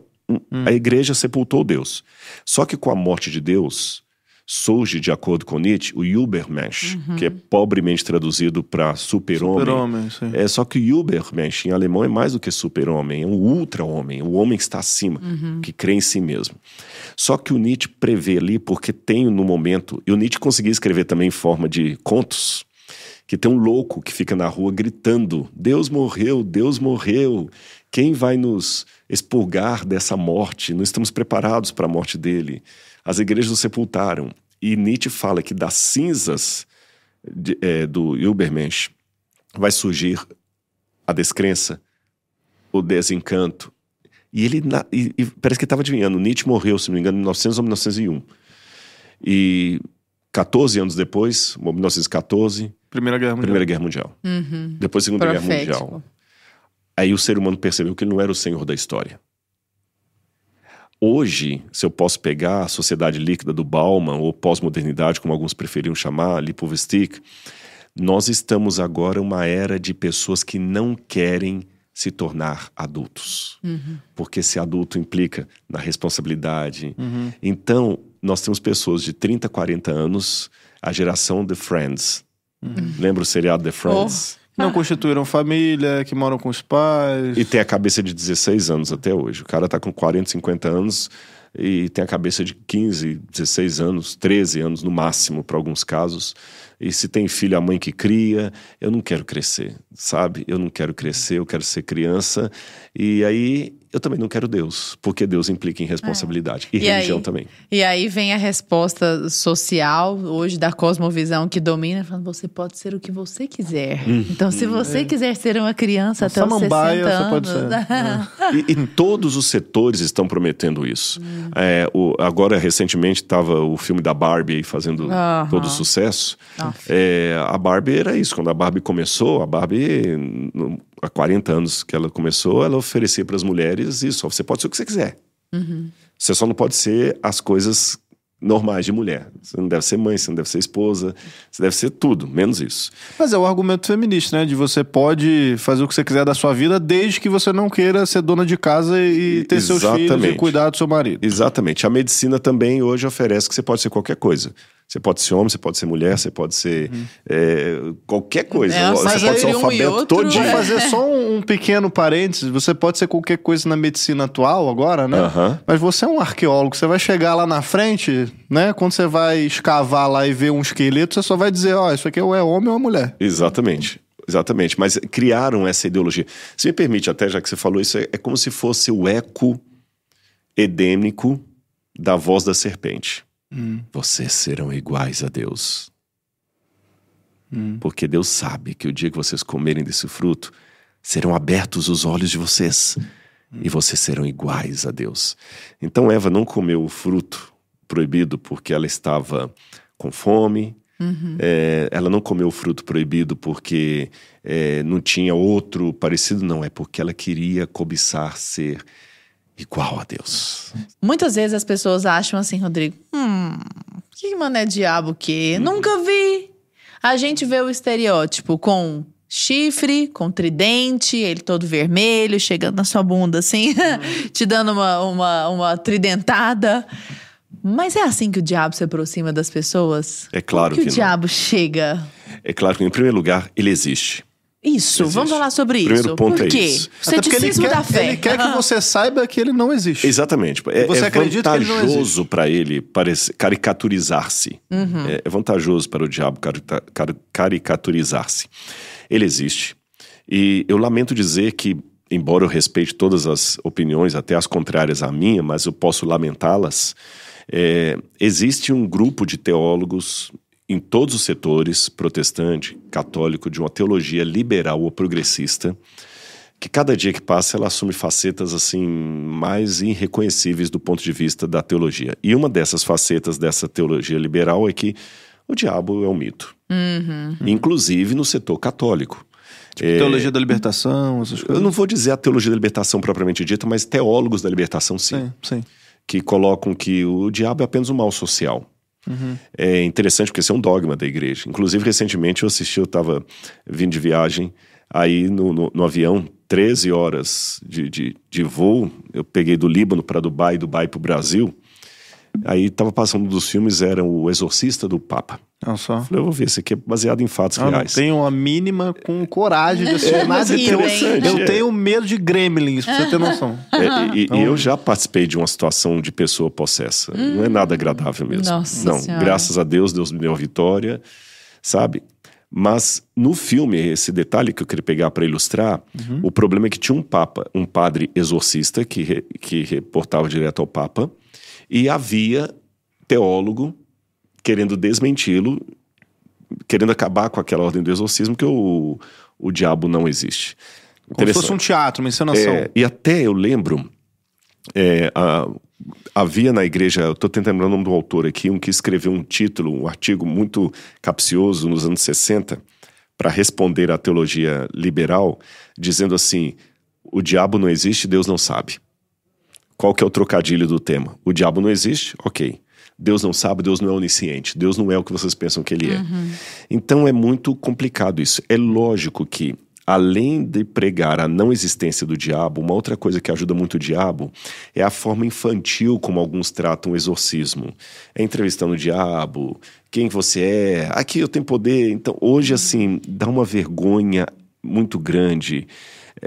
Speaker 4: a igreja sepultou Deus. Só que com a morte de Deus surge, de acordo com Nietzsche, o Übermensch, que é pobremente traduzido para super-homem.
Speaker 3: Sim.
Speaker 4: É, só que o Übermensch em alemão é mais do que super-homem, é um ultra-homem, o homem que está acima, que crê em si mesmo. Só que o Nietzsche prevê ali, porque tem no momento, e o Nietzsche conseguia escrever também em forma de contos, que tem um louco que fica na rua gritando: Deus morreu, Deus morreu. Quem vai nos expurgar dessa morte? Não estamos preparados para a morte dele. As igrejas o sepultaram. E Nietzsche fala que das cinzas de, é, do Übermensch vai surgir a descrença, o desencanto. E ele e, e parece que estava adivinhando. Nietzsche morreu, se não me engano, em 1900 ou 1901. E 14 anos depois, 1914.
Speaker 3: Primeira Guerra Mundial.
Speaker 4: Primeira Guerra Mundial.
Speaker 2: Uhum.
Speaker 4: Depois, Segunda
Speaker 2: Profético.
Speaker 4: Guerra Mundial. Aí o ser humano percebeu que ele não era o senhor da história. Hoje, se eu posso pegar a sociedade líquida do Bauman, ou pós-modernidade, como alguns preferiam chamar, Lipovestic, nós estamos agora uma era de pessoas que não querem se tornar adultos. Porque ser adulto implica na responsabilidade. Então, nós temos pessoas de 30, 40 anos, a geração The Friends. Lembra o seriado The Friends?
Speaker 3: Não constituíram família, que moram com os pais.
Speaker 4: E tem a cabeça de 16 anos até hoje. O cara tá com 40, 50 anos e tem a cabeça de 15, 16 anos, 13 anos no máximo, para alguns casos. E se tem filho, a mãe que cria. Eu não quero crescer, sabe? Eu não quero crescer, eu quero ser criança. E aí eu também não quero Deus, porque Deus implica em responsabilidade. E,
Speaker 2: E
Speaker 4: religião
Speaker 2: aí?
Speaker 4: também.
Speaker 2: E aí vem a resposta social, hoje, da cosmovisão que domina, falando: você pode ser o que você quiser.
Speaker 4: Hum.
Speaker 2: Então, se você quiser ser uma criança
Speaker 3: Uma
Speaker 2: até os 60
Speaker 3: samambaia, você
Speaker 2: anos.
Speaker 3: pode ser.
Speaker 4: E, e todos os setores estão prometendo isso.
Speaker 2: Hum.
Speaker 4: É, o- agora, recentemente, estava o filme da Barbie fazendo
Speaker 2: Aham.
Speaker 4: todo sucesso.
Speaker 2: Nossa.
Speaker 4: É, a Barbie era isso. Quando a Barbie começou, a Barbie, no- há 40 anos que ela começou, ela oferecia para as mulheres isso. Você pode ser o que você quiser.
Speaker 2: Uhum.
Speaker 4: Você só não pode ser as coisas normais de mulher. Você não deve ser mãe, você não deve ser esposa, você deve ser tudo, menos isso.
Speaker 3: Mas é o argumento feminista, né? De você pode fazer o que você quiser da sua vida, desde que você não queira ser dona de casa e ter seus filhos e
Speaker 4: Exatamente.
Speaker 3: cuidar do seu marido.
Speaker 4: Exatamente. A medicina também hoje oferece que você pode ser qualquer coisa. Você pode ser homem, você pode ser mulher, você pode ser é, qualquer coisa.
Speaker 2: É,
Speaker 4: você pode ser
Speaker 2: aí um
Speaker 4: alfabeto
Speaker 2: outro,
Speaker 4: todinho.
Speaker 3: Vou fazer só um, um pequeno parênteses. Você pode ser qualquer coisa na medicina atual agora, né?
Speaker 4: Aham.
Speaker 3: Mas você é um arqueólogo. Você vai chegar lá na frente, né? Quando você vai escavar lá e ver um esqueleto, você só vai dizer, ó, isso aqui ou é homem ou é mulher.
Speaker 4: Exatamente. Exatamente. Mas criaram essa ideologia. Se me permite, até já que você falou isso, é, é como se fosse o eco edêmico da voz da serpente. Vocês serão iguais a Deus. Porque Deus sabe que o dia que vocês comerem desse fruto, serão abertos os olhos de vocês e vocês serão iguais a Deus. Então Eva não comeu o fruto proibido porque ela estava com fome. É, ela não comeu o fruto proibido porque é, não tinha outro parecido, não. É porque ela queria cobiçar ser igual a Deus.
Speaker 2: Muitas vezes as pessoas acham assim, Rodrigo, hum, que mané diabo que? Nunca vi. A gente vê o estereótipo com chifre, com tridente, ele todo vermelho, chegando na sua bunda assim,
Speaker 4: Uhum.
Speaker 2: te dando uma, uma, uma tridentada. Mas é assim que o diabo se aproxima das pessoas?
Speaker 4: É claro
Speaker 2: Como que,
Speaker 4: que
Speaker 2: o
Speaker 4: não.
Speaker 2: diabo chega?
Speaker 4: É claro que, em primeiro lugar, ele existe.
Speaker 2: Isso,
Speaker 4: Existe.
Speaker 2: vamos falar sobre isso.
Speaker 4: Primeiro ponto
Speaker 2: Por
Speaker 4: é
Speaker 2: quê?
Speaker 4: isso.
Speaker 2: O ceticismo
Speaker 3: quer,
Speaker 2: da fé.
Speaker 3: ele quer que você saiba que ele não existe.
Speaker 4: Exatamente. É,
Speaker 3: Você
Speaker 4: é vantajoso para ele parece- caricaturizar-se.
Speaker 2: Uhum.
Speaker 4: É, é vantajoso para o diabo carita- car- caricaturizar-se. Ele existe. E eu lamento dizer que, embora eu respeite todas as opiniões, até as contrárias à minha, mas eu posso lamentá-las, é, existe um grupo de teólogos em todos os setores, protestante, católico, de uma teologia liberal ou progressista, que cada dia que passa ela assume facetas assim mais irreconhecíveis do ponto de vista da teologia. E uma dessas facetas dessa teologia liberal é que o diabo é um mito, inclusive no setor católico. É,
Speaker 3: Teologia da libertação, essas
Speaker 4: eu
Speaker 3: coisas.
Speaker 4: não vou dizer a teologia da libertação propriamente dita, mas teólogos da libertação sim,
Speaker 3: Sim, sim.
Speaker 4: que colocam que o diabo é apenas um mal social. É interessante porque esse é um dogma da igreja. Inclusive, recentemente eu assisti, eu estava vindo de viagem, aí no, no, no avião, 13 horas de, de, de voo, eu peguei do Líbano para Dubai, Dubai para o Brasil. Aí estava passando um dos filmes, era o Exorcista do Papa.
Speaker 3: Olha só.
Speaker 4: Falei, eu vou ver, esse aqui é baseado em fatos
Speaker 3: Eu não
Speaker 4: reais.
Speaker 3: tenho a mínima com coragem de assistir
Speaker 4: É,
Speaker 3: nada de
Speaker 2: é
Speaker 3: terror.
Speaker 2: interessante,
Speaker 3: Eu
Speaker 4: é.
Speaker 3: tenho medo de gremlins, pra você ter noção.
Speaker 4: É, e, e eu já participei de uma situação de pessoa possessa. Não é nada agradável mesmo.
Speaker 2: Nossa
Speaker 4: Não,
Speaker 2: Senhora.
Speaker 4: graças a Deus, Deus me deu a vitória, sabe? Mas no filme, esse detalhe que eu queria pegar para ilustrar,
Speaker 3: Uhum.
Speaker 4: o problema é que tinha um papa, um padre exorcista que, re- que reportava direto ao papa, e havia teólogo querendo desmenti-lo, querendo acabar com aquela ordem do exorcismo que o, o diabo não existe.
Speaker 3: Como se fosse um teatro, uma encenação.
Speaker 4: É, e até eu lembro, é, a- havia na igreja, eu estou tentando lembrar o nome do autor aqui, um que escreveu um título, um artigo muito capcioso nos anos 60, para responder à teologia liberal, dizendo assim: o diabo não existe, Deus não sabe. Qual que é o trocadilho do tema? O diabo não existe? Ok. Deus não sabe, Deus não é onisciente, Deus não é o que vocês pensam que ele é. Então é muito complicado isso. É lógico que, além de pregar a não existência do diabo, uma outra coisa que ajuda muito o diabo é a forma infantil como alguns tratam o exorcismo. É entrevistando o diabo, quem você é, aqui eu tenho poder. Então, hoje, assim, dá uma vergonha muito grande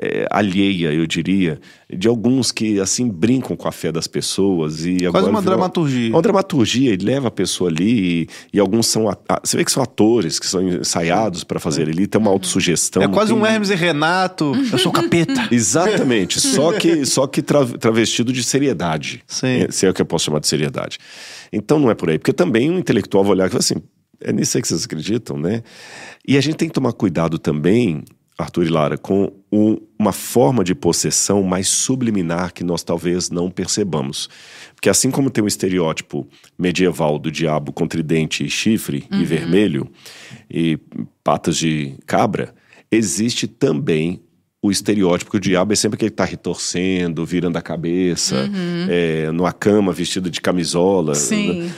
Speaker 4: é, alheia, eu diria, de alguns que assim brincam com a fé das pessoas e agora
Speaker 3: Quase uma dramaturgia.
Speaker 4: Uma dramaturgia, ele leva a pessoa ali e, e alguns são a- a- você vê que são atores que são ensaiados para fazer ali, tem uma autossugestão.
Speaker 3: É quase
Speaker 4: tem-
Speaker 3: um Hermes e Renato. Eu sou capeta.
Speaker 4: Exatamente, só que só que tra- travestido de seriedade.
Speaker 3: Sim.
Speaker 4: É, Se é o que eu posso chamar de seriedade. Então não é por aí, porque também um intelectual vai olhar e falar assim, é nisso aí que vocês acreditam, né? E a gente tem que tomar cuidado também, Arthur e Lara, com o- uma forma de possessão mais subliminar que nós talvez não percebamos. Porque assim como tem o estereótipo medieval do diabo com tridente e chifre e vermelho e patas de cabra, existe também o estereótipo que o diabo é sempre que está retorcendo, virando a cabeça, é, numa cama vestido de camisola.
Speaker 2: Sim.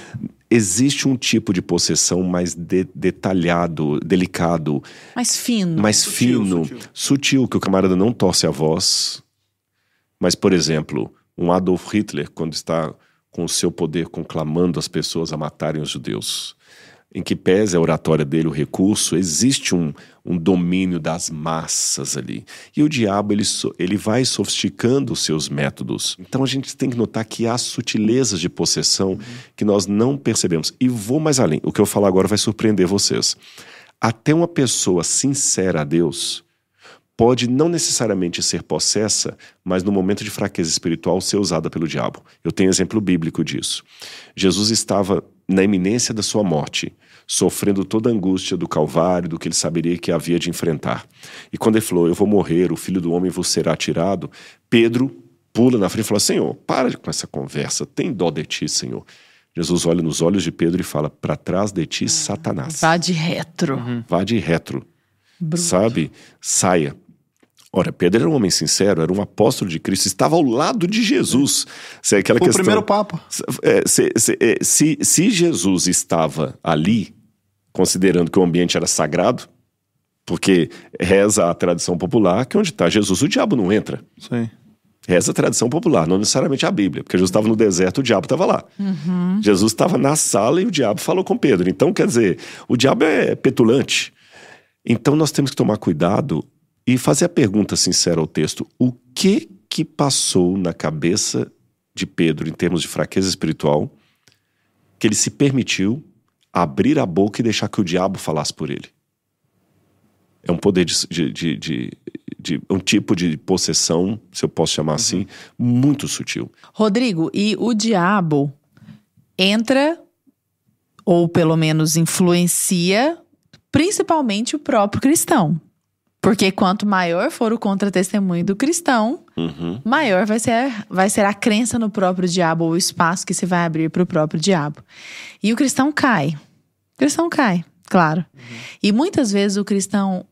Speaker 4: Existe um tipo de possessão mais de- detalhado, delicado,
Speaker 2: Mais fino.
Speaker 4: mais
Speaker 3: Sutil,
Speaker 4: fino,
Speaker 3: sutil.
Speaker 4: sutil. que o camarada não torce a voz. Mas, por exemplo, um Adolf Hitler, quando está com o seu poder conclamando as pessoas a matarem os judeus, em que pese a oratória dele, o recurso, existe um, um domínio das massas ali. E o diabo, ele, ele vai sofisticando os seus métodos. Então a gente tem que notar que há sutilezas de possessão que nós não percebemos. E vou mais além. O que eu falar agora vai surpreender vocês. Até uma pessoa sincera a Deus pode não necessariamente ser possessa, mas no momento de fraqueza espiritual ser usada pelo diabo. Eu tenho exemplo bíblico disso. Jesus estava na iminência da sua morte, sofrendo toda a angústia do Calvário, do que ele saberia que havia de enfrentar. E quando ele falou: Eu vou morrer, o filho do homem vos será tirado, Pedro pula na frente e fala: Senhor, para com essa conversa, tem dó de ti, Senhor. Jesus olha nos olhos de Pedro e fala: Para trás de ti, Satanás.
Speaker 2: Vá de retro.
Speaker 4: Vá de retro. Sabe? Saia. Ora, Pedro era um homem sincero, era um apóstolo de Cristo, estava ao lado de Jesus. Se é aquela
Speaker 3: Foi o
Speaker 4: questão,
Speaker 3: primeiro papa.
Speaker 4: É, se, se- é, se- se Jesus estava ali, considerando que o ambiente era sagrado, porque reza a tradição popular que onde está Jesus, o diabo não entra.
Speaker 3: Sim.
Speaker 4: Reza a tradição popular, não necessariamente a Bíblia, porque Jesus estava no deserto, o diabo estava lá. Jesus estava na sala e o diabo falou com Pedro. Então, quer dizer, o diabo é petulante. Então, nós temos que tomar cuidado e fazer a pergunta sincera ao texto: o que que passou na cabeça de Pedro em termos de fraqueza espiritual que ele se permitiu abrir a boca e deixar que o diabo falasse por ele? É um poder de, de, de, de- um tipo de possessão, se eu posso chamar assim, muito sutil.
Speaker 2: Rodrigo, e o diabo entra, ou pelo menos influencia, principalmente o próprio cristão. Porque quanto maior for o contra-testemunho do cristão,
Speaker 4: Uhum.
Speaker 2: maior vai ser, vai ser a crença no próprio diabo, ou o espaço que se vai abrir para o próprio diabo. E o cristão cai. O cristão cai, claro. E muitas vezes o cristão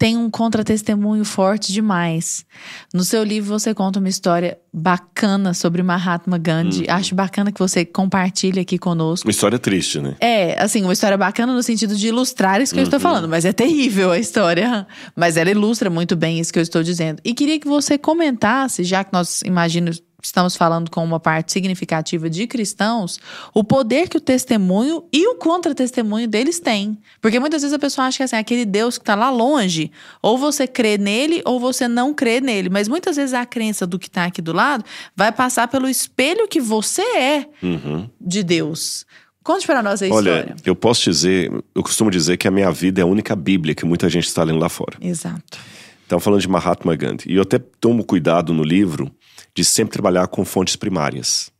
Speaker 2: tem um contra-testemunho forte demais. No seu livro você conta uma história bacana sobre Mahatma Gandhi. Acho bacana que você compartilhe aqui conosco.
Speaker 4: Uma história triste, né?
Speaker 2: É, assim, uma história bacana no sentido de ilustrar isso que eu estou falando, mas é terrível a história. Mas ela ilustra muito bem isso que eu estou dizendo. E queria que você comentasse, já que nós imagino estamos falando com uma parte significativa de cristãos, o poder que o testemunho e o contra-testemunho deles têm. Porque muitas vezes a pessoa acha que assim, aquele Deus que está lá longe, ou você crê nele ou você não crê nele. Mas muitas vezes a crença do que está aqui do lado vai passar pelo espelho que você é
Speaker 4: Uhum.
Speaker 2: de Deus. Conte para nós a
Speaker 4: Olha,
Speaker 2: história.
Speaker 4: eu posso dizer, eu costumo dizer que a minha vida é a única Bíblia que muita gente está lendo lá fora.
Speaker 2: Exato.
Speaker 4: Então, falando de Mahatma Gandhi. E eu até tomo cuidado no livro de sempre trabalhar com fontes primárias.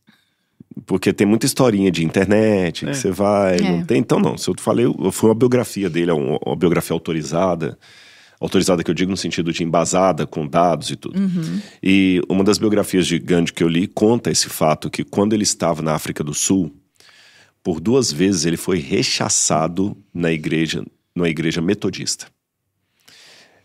Speaker 4: Porque tem muita historinha de internet, que você vai,
Speaker 2: É.
Speaker 4: não tem. Então, não. Se eu falei, foi uma biografia dele, é uma, biografia autorizada. Autorizada que eu digo no sentido de embasada, com dados e tudo. E uma das biografias de Gandhi que eu li conta esse fato que quando ele estava na África do Sul, por duas vezes ele foi rechaçado na igreja, numa igreja metodista.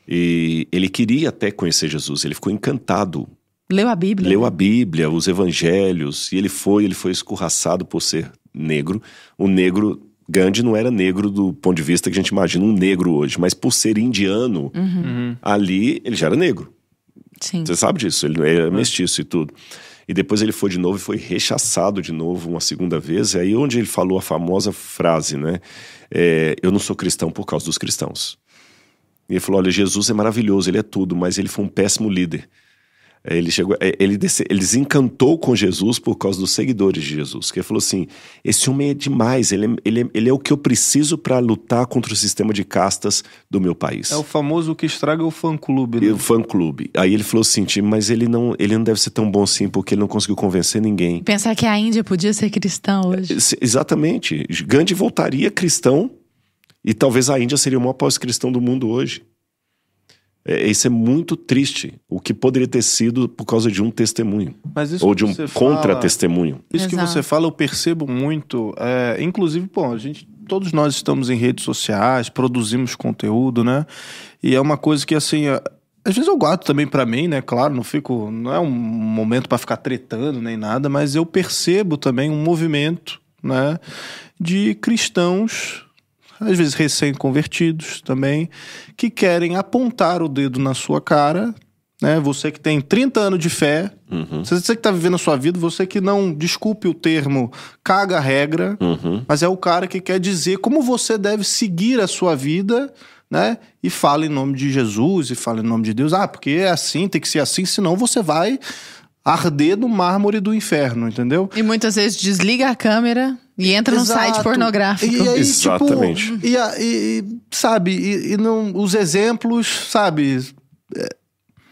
Speaker 4: E ele queria até conhecer Jesus, ele ficou encantado.
Speaker 2: Leu a Bíblia?
Speaker 4: Leu a Bíblia, os evangelhos, e ele foi, ele foi escorraçado por ser negro. O negro, Gandhi não era negro do ponto de vista que a gente imagina um negro hoje, mas por ser indiano, ali ele já era negro.
Speaker 2: Sim.
Speaker 4: Você sabe disso, ele era mestiço e tudo. E depois ele foi de novo e foi rechaçado de novo uma segunda vez. É aí onde ele falou a famosa frase, né? É, eu não sou cristão por causa dos cristãos. E ele falou: olha, Jesus é maravilhoso, ele é tudo, mas ele foi um péssimo líder. Ele chegou, é, ele, ele desencantou com Jesus por causa dos seguidores de Jesus. Que ele falou assim: esse homem é demais, ele é, ele é, ele é o que eu preciso para lutar contra o sistema de castas do meu país.
Speaker 3: É o famoso que estraga o fã-clube. né?
Speaker 4: O fã clube. Aí ele falou assim, "Tim, mas ele não, ele não deve ser tão bom assim porque ele não conseguiu convencer ninguém.
Speaker 2: Pensar que a Índia podia ser cristã hoje.
Speaker 4: Ex- Exatamente. Gandhi voltaria cristão e talvez a Índia seria o maior pós-cristão do mundo hoje. É, isso é muito triste. O que poderia ter sido por causa de um testemunho.
Speaker 3: Mas isso
Speaker 4: Ou
Speaker 3: que
Speaker 4: de um contra-testemunho.
Speaker 3: Isso que
Speaker 2: Exato.
Speaker 3: você fala, eu percebo muito. É, inclusive, pô, a gente, todos nós estamos em redes sociais, produzimos conteúdo, né? E é uma coisa que, assim, é- às vezes eu guardo também pra mim, né? Claro, não fico. Não é um momento pra ficar tretando nem nada, mas eu percebo também um movimento, né? De cristãos, às vezes recém-convertidos também, que querem apontar o dedo na sua cara. Né? Você que tem 30 anos de fé, você, você que tá vivendo a sua vida, você que não, desculpe o termo, caga a regra,
Speaker 4: Uhum.
Speaker 3: mas é o cara que quer dizer como você deve seguir a sua vida, né? E fala em nome de Jesus e fala em nome de Deus. Ah, porque é assim, tem que ser assim, senão você vai arder no mármore do inferno, entendeu?
Speaker 2: E muitas vezes desliga a câmera e entra num
Speaker 3: Exato.
Speaker 2: site pornográfico.
Speaker 3: E aí,
Speaker 4: Exatamente.
Speaker 3: tipo, e, e- e, sabe, e, e não, os exemplos, sabe,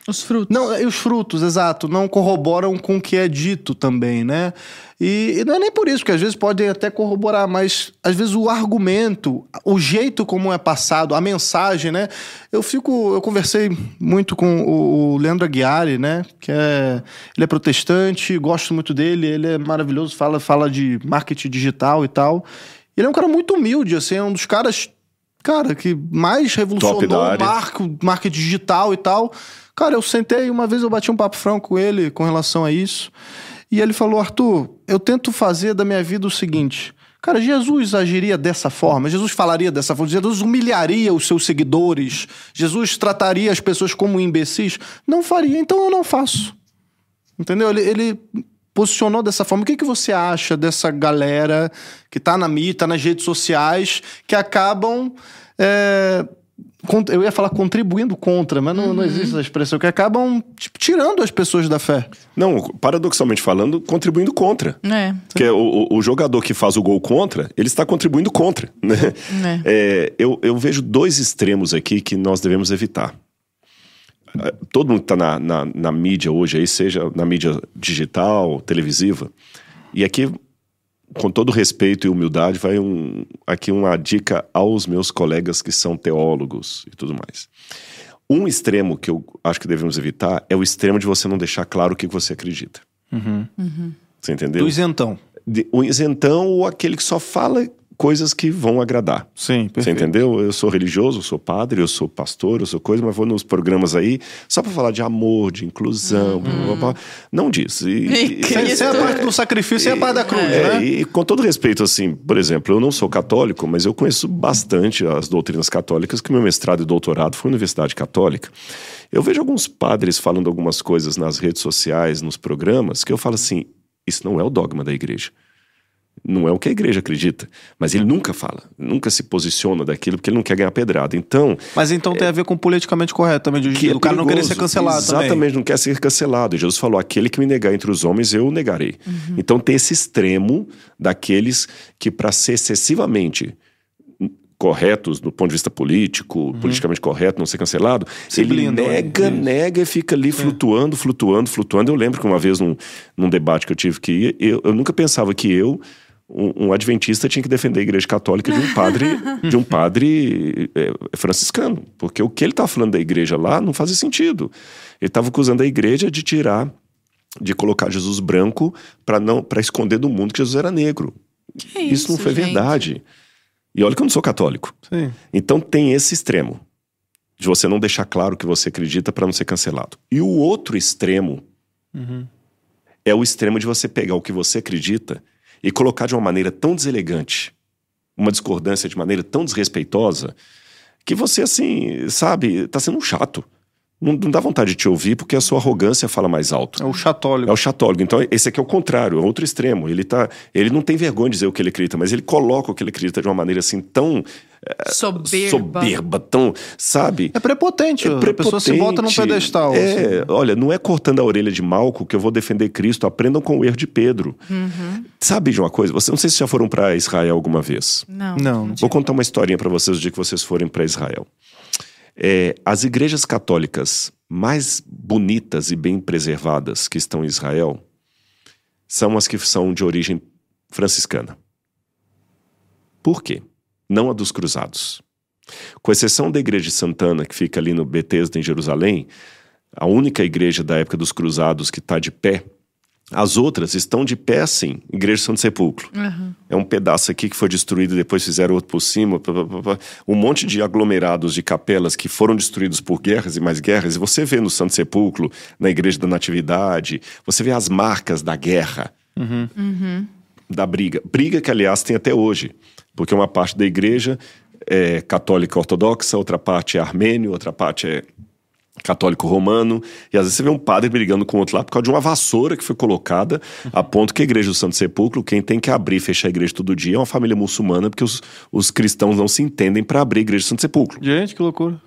Speaker 2: Os frutos.
Speaker 3: não, e os frutos, exato, não corroboram com o que é dito também, né? E, e não é nem por isso, porque às vezes podem até corroborar, mas às vezes o argumento, o jeito como é passado, a mensagem, né? Eu fico, eu conversei muito com o, o Leandro Aguiari, né? Que é, ele é protestante, gosto muito dele, ele é maravilhoso, fala, fala de marketing digital e tal. Ele é um cara muito humilde, assim, é um dos caras cara, que mais revolucionou o marco, marketing digital e tal. Cara, eu sentei, uma vez eu bati um papo franco com ele com relação a isso. E ele falou: Arthur, eu tento fazer da minha vida o seguinte. Cara, Jesus agiria dessa forma, Jesus falaria dessa forma, Jesus humilharia os seus seguidores, Jesus trataria as pessoas como imbecis. Não faria, então eu não faço. Entendeu? Ele, ele posicionou dessa forma. O que, que você acha dessa galera que tá na mídia, tá nas redes sociais, que acabam. é, eu ia falar contribuindo contra, mas não, não existe essa expressão, que acabam tipo, tirando as pessoas da fé.
Speaker 4: Não, paradoxalmente falando, contribuindo contra.
Speaker 2: É.
Speaker 4: Porque o, o- jogador que faz o gol contra, ele está contribuindo contra. Né? É, eu, eu vejo dois extremos aqui que nós devemos evitar. É, Todo mundo que está na, na, na mídia hoje, aí, seja na mídia digital, televisiva, e aqui, com todo respeito e humildade, vai um, aqui uma dica aos meus colegas que são teólogos e tudo mais. Um extremo que eu acho que devemos evitar é o extremo de você não deixar claro o que você acredita. Você entendeu?
Speaker 3: Do isentão.
Speaker 4: de- o isentão ou aquele que só fala coisas que vão agradar.
Speaker 3: Sim,
Speaker 4: Você entendeu? Eu sou religioso, eu sou padre, eu sou pastor, eu sou coisa, mas vou nos programas aí só pra falar de amor, de inclusão, blá, blá, blá. não disso. E, e-
Speaker 3: sem a parte do sacrifício, sem a parte da cruz,
Speaker 4: é,
Speaker 3: né?
Speaker 4: e com todo respeito, assim, por exemplo, eu não sou católico, mas eu conheço bastante as doutrinas católicas, que meu mestrado e doutorado foi na Universidade Católica. Eu vejo alguns padres falando algumas coisas nas redes sociais, nos programas, que eu falo assim: isso não é o dogma da igreja. Não é o que a igreja acredita. Mas ele nunca fala, nunca se posiciona daquilo porque ele não quer ganhar pedrada. Então.
Speaker 3: Mas então tem a ver com politicamente correto também, de, que é o cara não querer ser cancelado
Speaker 4: Exatamente,
Speaker 3: também.
Speaker 4: não quer ser cancelado. E Jesus falou: aquele que me negar entre os homens, eu negarei. Uhum. Então tem esse extremo daqueles que, para ser excessivamente corretos do ponto de vista político, uhum. politicamente correto, não ser cancelado, Se ele nega, nega e fica ali é. flutuando, flutuando, flutuando. Eu lembro que uma vez num, num debate que eu tive que ir, eu, eu nunca pensava que eu um, um, adventista tinha que defender a igreja católica de um padre de um padre é, franciscano, porque o que ele estava falando da igreja lá não fazia sentido. Ele estava acusando a igreja de tirar, de colocar Jesus branco para não para esconder do mundo que Jesus era negro.
Speaker 2: Que isso,
Speaker 4: isso não foi
Speaker 2: gente?
Speaker 4: verdade. E olha que eu não sou católico.
Speaker 3: Sim.
Speaker 4: Então tem esse extremo de você não deixar claro o que você acredita para não ser cancelado. E o outro extremo
Speaker 3: uhum.
Speaker 4: é o extremo de você pegar o que você acredita e colocar de uma maneira tão deselegante, uma discordância de maneira tão desrespeitosa, que você, assim, sabe, tá sendo um chato. Não, não, dá vontade de te ouvir porque a sua arrogância fala mais alto.
Speaker 3: É o chatólico.
Speaker 4: É o chatólico. Então, esse aqui é o contrário, é outro extremo. Ele, tá, ele não tem vergonha de dizer o que ele acredita, mas ele coloca o que ele acredita de uma maneira assim tão
Speaker 2: soberba.
Speaker 4: soberba, tão, sabe?
Speaker 3: É prepotente. É prepotente. A pessoa se bota num pedestal.
Speaker 4: É, assim. olha, não é cortando a orelha de Malco que eu vou defender Cristo. Aprendam com o erro de Pedro.
Speaker 2: Uhum.
Speaker 4: Sabe de uma coisa? Você não sei se já foram para Israel alguma vez.
Speaker 2: Não.
Speaker 3: Não.
Speaker 4: Vou contar uma historinha para vocês o dia que vocês forem para Israel. É, as igrejas católicas mais bonitas e bem preservadas que estão em Israel são as que são de origem franciscana. Por quê? Não a dos cruzados. Com exceção da igreja de Santana, que fica ali no Betesda, em Jerusalém, a única igreja da época dos cruzados que está de pé as outras estão de pé assim, Igreja Santo Sepulcro.
Speaker 2: Uhum.
Speaker 4: É um pedaço aqui que foi destruído, depois fizeram outro por cima. Pá, pá, pá, um monte de aglomerados de capelas que foram destruídos por guerras e mais guerras. E você vê no Santo Sepulcro, na Igreja da Natividade, você vê as marcas da guerra,
Speaker 3: uhum.
Speaker 2: Uhum.
Speaker 4: da briga. Briga que, aliás, tem até hoje, porque uma parte da igreja é católica ortodoxa, outra parte é armênio, outra parte é católico romano, e às vezes você vê um padre brigando com outro lá por causa de uma vassoura que foi colocada, a ponto que a igreja do Santo Sepulcro, quem tem que abrir e fechar a igreja todo dia é uma família muçulmana, porque os, os cristãos não se entendem para abrir a igreja do Santo Sepulcro.
Speaker 3: Gente, que loucura.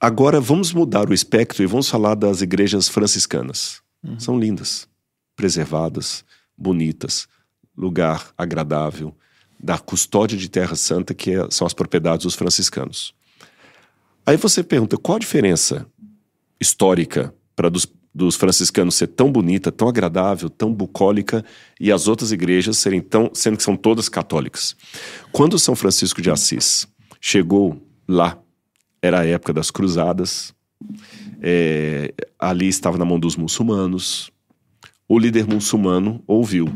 Speaker 4: Agora vamos mudar o espectro e vamos falar das igrejas franciscanas. Uhum. São lindas, preservadas, bonitas, lugar agradável, da custódia de Terra Santa, que é, são as propriedades dos franciscanos. Aí você pergunta, qual a diferença histórica para dos, dos franciscanos ser tão bonita, tão agradável, tão bucólica e as outras igrejas serem tão, sendo que são todas católicas. Quando São Francisco de Assis chegou lá, era a época das cruzadas, é, ali estava na mão dos muçulmanos. O líder muçulmano ouviu: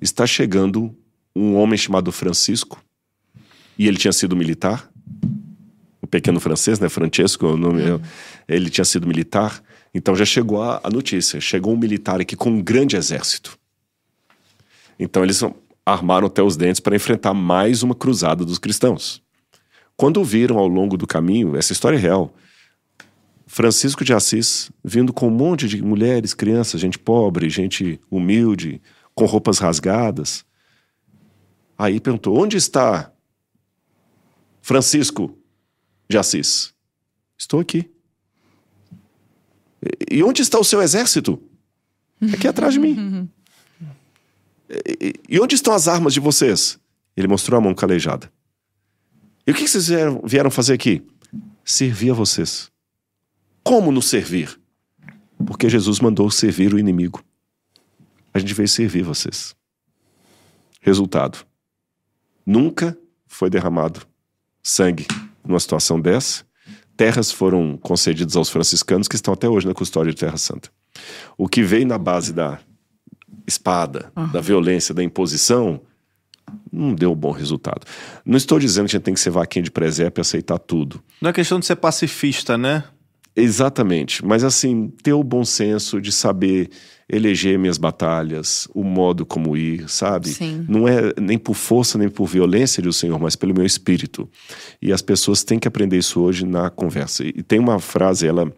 Speaker 4: está chegando um homem chamado Francisco, e ele tinha sido militar, o pequeno francês, né? Francesco, o nome, uhum. ele tinha sido militar. Então já chegou a, a, notícia: chegou um militar aqui com um grande exército. Então eles armaram até os dentes para enfrentar mais uma cruzada dos cristãos. Quando viram ao longo do caminho, essa história é real, Francisco de Assis vindo com um monte de mulheres, crianças, gente pobre, gente humilde, com roupas rasgadas. Aí perguntou: onde está Francisco? De Assis? Estou aqui. E onde está o seu exército? Aqui atrás de mim. E onde estão as armas de vocês? Ele mostrou a mão calejada. E o que vocês vieram fazer aqui? Servir a vocês. Como nos servir? Porque Jesus mandou servir o inimigo. A gente veio servir vocês. Resultado: nunca foi derramado sangue numa situação dessa. Terras foram concedidas aos franciscanos que estão até hoje na custódia de Terra Santa. O que veio na base da espada, uhum. da violência, da imposição, não deu bom resultado. Não estou dizendo que a gente tem que ser vaquinha de presépio e aceitar tudo.
Speaker 3: Não é questão de ser pacifista, né?
Speaker 4: Exatamente, mas assim, ter o bom senso de saber eleger minhas batalhas, o modo como ir, sabe?
Speaker 2: Sim.
Speaker 4: Não é nem por força nem por violência do Senhor, mas pelo meu espírito. E as pessoas têm que aprender isso hoje na conversa. E tem uma frase, ela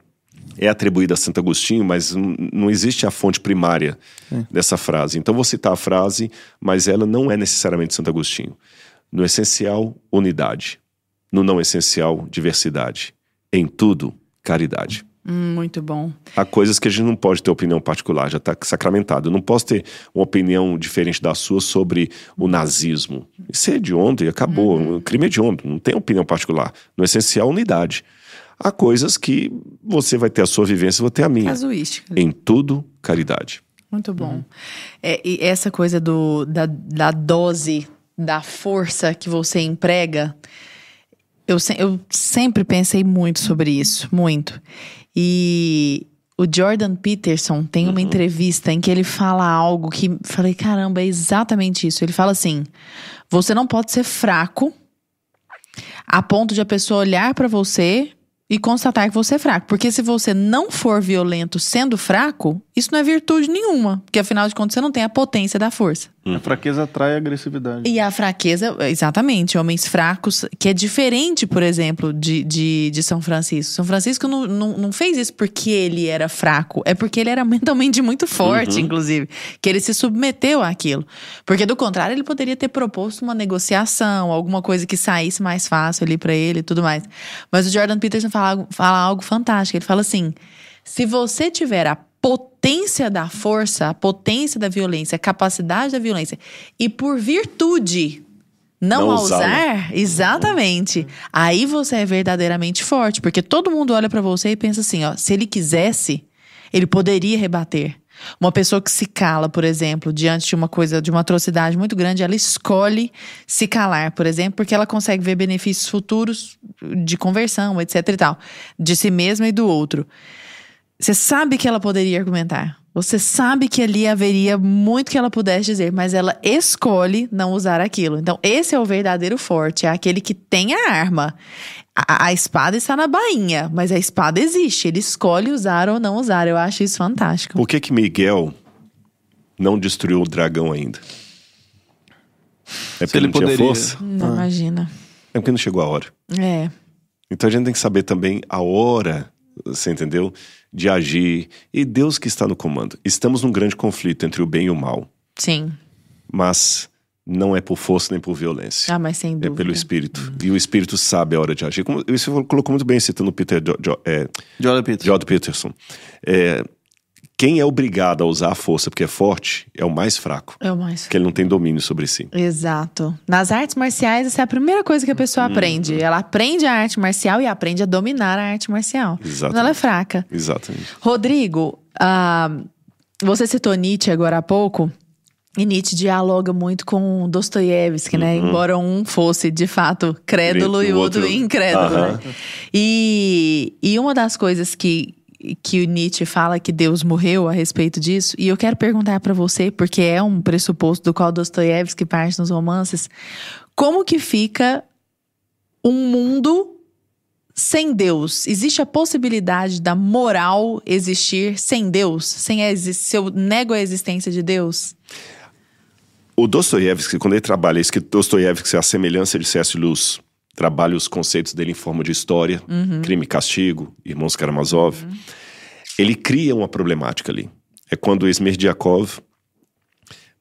Speaker 4: é atribuída a Santo Agostinho, mas não existe a fonte primária é. dessa frase. Então vou citar a frase, mas ela não é necessariamente Santo Agostinho. No essencial, unidade. No não essencial, diversidade. Em tudo, caridade.
Speaker 2: Hum, muito bom.
Speaker 4: Há coisas que a gente não pode ter opinião particular, já está sacramentado. Eu não posso ter uma opinião diferente da sua sobre o nazismo. Isso é de ontem, acabou. Uhum. O crime é de ontem, não tem opinião particular. No essencial, unidade. Há coisas que você vai ter a sua vivência, eu vou ter a minha.
Speaker 2: Casuística.
Speaker 4: Em tudo, caridade.
Speaker 2: Muito bom. Uhum. É, e essa coisa do, da, da dose, da força que você emprega, eu, eu sempre pensei muito sobre isso, muito. E o Jordan Peterson tem uma uhum. entrevista em que ele fala algo que falei, caramba, é exatamente isso. Ele fala assim: você não pode ser fraco a ponto de a pessoa olhar para você e constatar que você é fraco. Porque se você não for violento sendo fraco, isso não é virtude nenhuma. Porque afinal de contas você não tem a potência da força.
Speaker 3: Hum. A fraqueza atrai a agressividade.
Speaker 2: E a fraqueza, exatamente, homens fracos, que é diferente, por exemplo, de, de, de São Francisco. São Francisco não, não, não, fez isso porque ele era fraco, é porque ele era mentalmente muito forte, uhum. inclusive. Que ele se submeteu àquilo. Porque do contrário, ele poderia ter proposto uma negociação, alguma coisa que saísse mais fácil ali para ele e tudo mais. Mas o Jordan Peterson fala, fala algo fantástico. Ele fala assim: se você tiver a potência da força, a potência da violência, a capacidade da violência, e por virtude não, não usar, exatamente. Aí você é verdadeiramente forte, porque todo mundo olha para você e pensa assim, ó, se ele quisesse, ele poderia rebater. Uma pessoa que se cala, por exemplo, diante de uma coisa, de uma atrocidade muito grande, ela escolhe se calar, por exemplo, porque ela consegue ver benefícios futuros de conversão, etc e tal, de si mesma e do outro. Você sabe que ela poderia argumentar. Você sabe que ali haveria muito que ela pudesse dizer, mas ela escolhe não usar aquilo. Então, esse é o verdadeiro forte, é aquele que tem a arma. A, a, espada está na bainha, mas a espada existe. Ele escolhe usar ou não usar. Eu acho isso fantástico.
Speaker 4: Por que que Miguel não destruiu o dragão ainda? É porque ele não poderia. tinha força?
Speaker 2: Não, ah. imagina.
Speaker 4: É porque não chegou a hora.
Speaker 2: É.
Speaker 4: Então a gente tem que saber também a hora, você entendeu? De agir. E Deus que está no comando. Estamos num grande conflito entre o bem e o mal.
Speaker 2: Sim.
Speaker 4: Mas não é por força nem por violência.
Speaker 2: Ah, mas sem dúvida.
Speaker 4: É pelo Espírito. Uhum. E o Espírito sabe a hora de agir. Como, você colocou muito bem citando o Peter jo, jo, é,
Speaker 3: Jordan Peterson.
Speaker 4: Jordan Peterson. É, quem é obrigado a usar a força porque é forte é o mais fraco.
Speaker 2: É o mais fraco.
Speaker 4: Porque ele não tem domínio sobre si.
Speaker 2: Exato. Nas artes marciais, essa é a primeira coisa que a pessoa uhum. aprende. Ela aprende a arte marcial e aprende a dominar a arte marcial. Quando ela é fraca.
Speaker 4: Exatamente.
Speaker 2: Rodrigo, uh, você citou Nietzsche agora há pouco. E Nietzsche dialoga muito com Dostoiévski, né? Uhum. Embora um fosse, de fato, crédulo e o outro, outro incrédulo, uhum. né? E, e uma das coisas que, que o Nietzsche fala que Deus morreu a respeito disso, e eu quero perguntar para você, porque é um pressuposto do qual Dostoiévski parte nos romances, como que fica um mundo sem Deus? Existe a possibilidade da moral existir sem Deus? Sem a, se eu nego a existência de Deus?
Speaker 4: O Dostoiévski, quando ele trabalha isso, que Dostoiévski é a semelhança de C.S. Lewis, trabalha os conceitos dele em forma de história, uhum. crime e castigo, Irmãos Karamazov. Uhum. Ele cria uma problemática ali. É quando Smerdiakov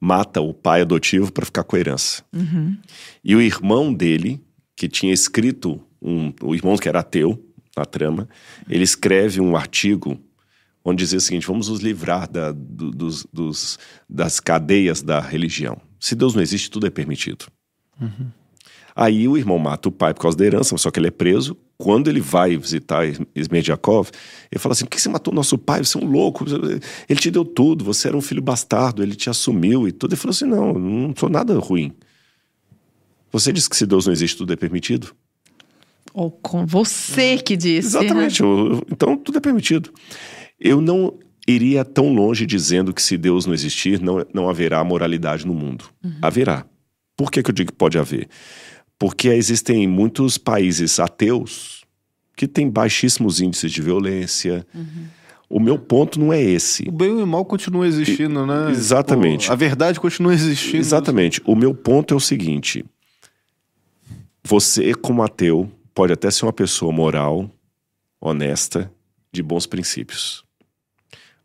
Speaker 4: mata o pai adotivo para ficar com a herança. Uhum. E o irmão dele, que tinha escrito, um, o irmão que era ateu, na trama, ele escreve um artigo onde dizia o seguinte: vamos nos livrar da, do, dos, dos, das cadeias da religião. Se Deus não existe, tudo é permitido. Uhum. Aí o irmão mata o pai por causa da herança, só que ele é preso. Quando ele vai visitar Smerdiakov, ele fala assim: por que você matou nosso pai? Você é um louco. Ele te deu tudo, você era um filho bastardo, ele te assumiu e tudo. Ele falou assim: não, não sou nada ruim. Você disse que se Deus não existe, tudo é permitido?
Speaker 2: Ou com você que disse.
Speaker 4: Exatamente. Né? Então tudo é permitido. Eu não iria tão longe dizendo que se Deus não existir, não, não haverá moralidade no mundo. Uhum. Haverá. Por que, que eu digo que pode haver? Porque existem muitos países ateus que têm baixíssimos índices de violência. Uhum. O meu ponto não é esse.
Speaker 3: O bem e o mal continuam existindo, e, né?
Speaker 4: Exatamente.
Speaker 3: Pô, a verdade continua existindo.
Speaker 4: Exatamente. O meu ponto é o seguinte: você, como ateu, pode até ser uma pessoa moral, honesta, de bons princípios.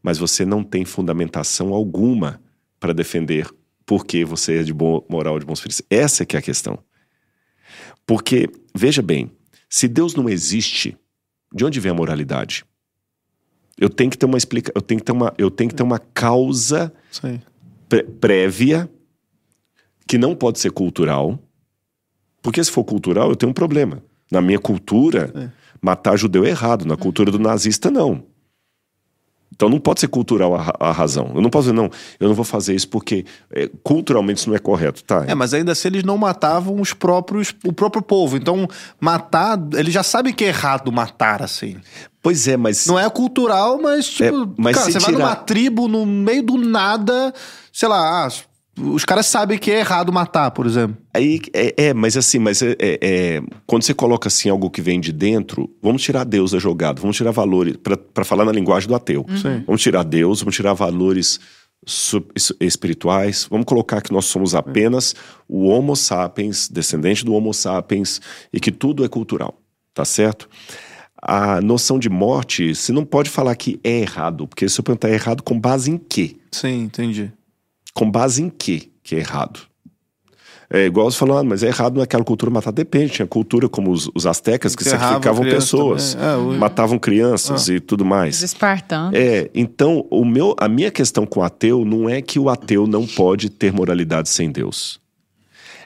Speaker 4: Mas você não tem fundamentação alguma para defender porque você é de boa moral, de bons princípios. Essa é que é a questão. Porque, veja bem, se Deus não existe, de onde vem a moralidade? Eu tenho que ter uma explica, eu tenho que ter uma, eu tenho que ter uma causa prévia que não pode ser cultural. Porque se for cultural, eu tenho um problema. Na minha cultura, é. matar judeu é errado. Na cultura do nazista, não. Então não pode ser cultural a, a, razão. Eu não posso dizer, não, eu não vou fazer isso porque é, culturalmente isso não é correto, tá?
Speaker 3: É, mas ainda assim eles não matavam os próprios, o próprio povo. Então, matar, eles já sabem que é errado matar, assim.
Speaker 4: Pois é, mas.
Speaker 3: Não é cultural, mas, tipo, é, mas cara, você tirar... vai numa tribo no meio do nada, sei lá, ah, os caras sabem que é errado matar, por exemplo.
Speaker 4: Aí, é, é mas assim, mas é, é, é, quando você coloca assim algo que vem de dentro, vamos tirar Deus da jogada, vamos tirar valores, para falar na linguagem do ateu.
Speaker 3: Uhum.
Speaker 4: Vamos tirar Deus, vamos tirar valores espirituais, vamos colocar que nós somos apenas o Homo sapiens, descendente do Homo sapiens, e que tudo é cultural, tá certo? A noção de morte, você não pode falar que é errado, porque se eu perguntar é errado com base em quê?
Speaker 3: Sim, entendi.
Speaker 4: Com base em quê que é errado? É igual você falou, ah, mas é errado naquela cultura matar. Depende, tinha cultura como os, os astecas que sacrificavam pessoas, é, matavam crianças ah. e tudo mais.
Speaker 2: Os espartanos.
Speaker 4: É, então o meu, a minha questão com o ateu não é que o ateu não pode ter moralidade sem Deus.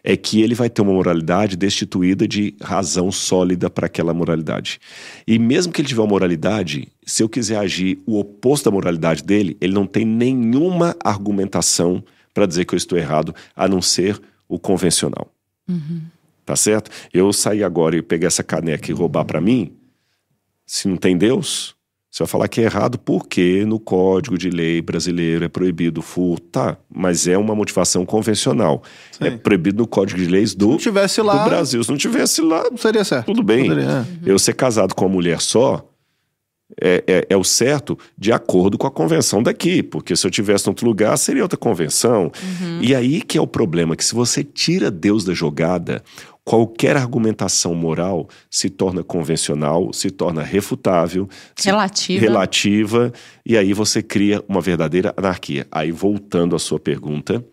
Speaker 4: É que ele vai ter uma moralidade destituída de razão sólida para aquela moralidade. E mesmo que ele tiver uma moralidade, se eu quiser agir o oposto da moralidade dele, ele não tem nenhuma argumentação para dizer que eu estou errado, a não ser o convencional.
Speaker 2: Uhum.
Speaker 4: Tá certo? Eu sair agora e pegar essa caneca e roubar para mim, se não tem Deus, você vai falar que é errado porque no Código de Lei brasileiro é proibido o furto. Tá, mas é uma motivação convencional. Sim. É proibido no Código de Leis do,
Speaker 3: lá,
Speaker 4: do Brasil. Se não tivesse lá,
Speaker 3: não seria certo.
Speaker 4: Tudo bem. Poderia, é. Eu ser casado com uma mulher só, é, é, é, o certo de acordo com a convenção daqui, porque se eu tivesse em outro lugar seria outra convenção.
Speaker 2: Uhum.
Speaker 4: E aí que é o problema, que se você tira Deus da jogada, qualquer argumentação moral se torna convencional, se torna refutável,
Speaker 2: relativa.
Speaker 4: Relativa, e aí você cria uma verdadeira anarquia. Aí voltando à sua pergunta,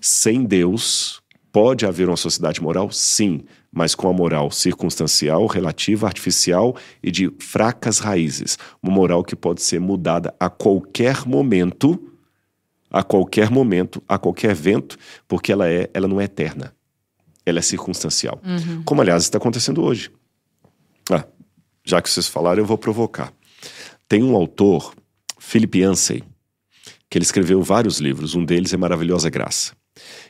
Speaker 4: sem Deus pode haver uma sociedade moral? Sim mas com a moral circunstancial, relativa, artificial e de fracas raízes. Uma moral que pode ser mudada a qualquer momento, a qualquer momento, a qualquer vento, porque ela é, ela não é eterna. Ela é circunstancial.
Speaker 2: Uhum.
Speaker 4: Como aliás está acontecendo hoje. Ah, já que vocês falaram, eu vou provocar. Tem um autor, Philip Yancey, que ele escreveu vários livros, um deles é Maravilhosa Graça.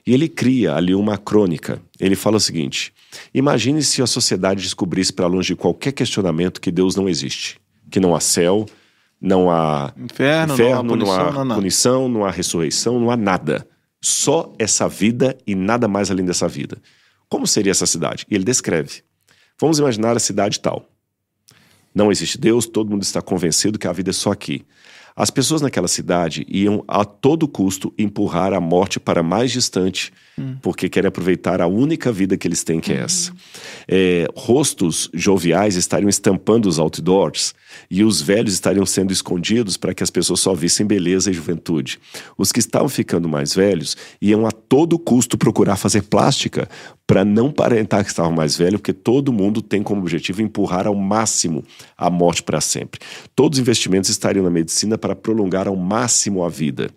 Speaker 4: E ele cria ali uma crônica. Ele fala o seguinte: Imagine se a sociedade descobrisse para longe de qualquer questionamento que Deus não existe, que não há céu, não há
Speaker 3: inferno,
Speaker 4: inferno
Speaker 3: não há, punição,
Speaker 4: não há punição, não há ressurreição, não há nada. Só essa vida e nada mais além dessa vida. Como seria essa cidade? E ele descreve. Vamos imaginar a cidade tal. Não existe Deus, todo mundo está convencido que a vida é só aqui. As pessoas naquela cidade iam a todo custo empurrar a morte para mais distante, hum. porque querem aproveitar a única vida que eles têm, que é uhum. essa. É, rostos joviais estariam estampando os outdoors e os velhos estariam sendo escondidos para que as pessoas só vissem beleza e juventude. Os que estavam ficando mais velhos iam a todo custo procurar fazer plástica para não parentar que estavam mais velhos, porque todo mundo tem como objetivo empurrar ao máximo a morte para sempre. Todos os investimentos estariam na medicina para prolongar ao máximo a vida.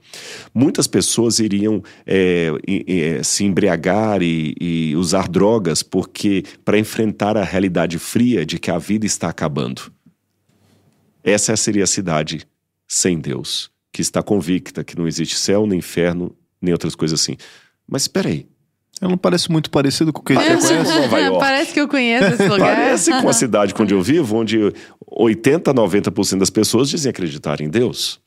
Speaker 4: Muitas pessoas iriam é, é, se embriagar e, e usar drogas porque para enfrentar a realidade fria de que a vida está acabando. Essa seria a cidade sem Deus, que está convicta que não existe céu, nem inferno, nem outras coisas assim. Mas espera aí.
Speaker 3: Ela não parece muito parecido com o que
Speaker 4: a gente conhece. Nova York.
Speaker 2: Parece que eu conheço esse lugar.
Speaker 4: Parece com a cidade onde eu vivo, onde 80, 90% das pessoas dizem acreditar em Deus.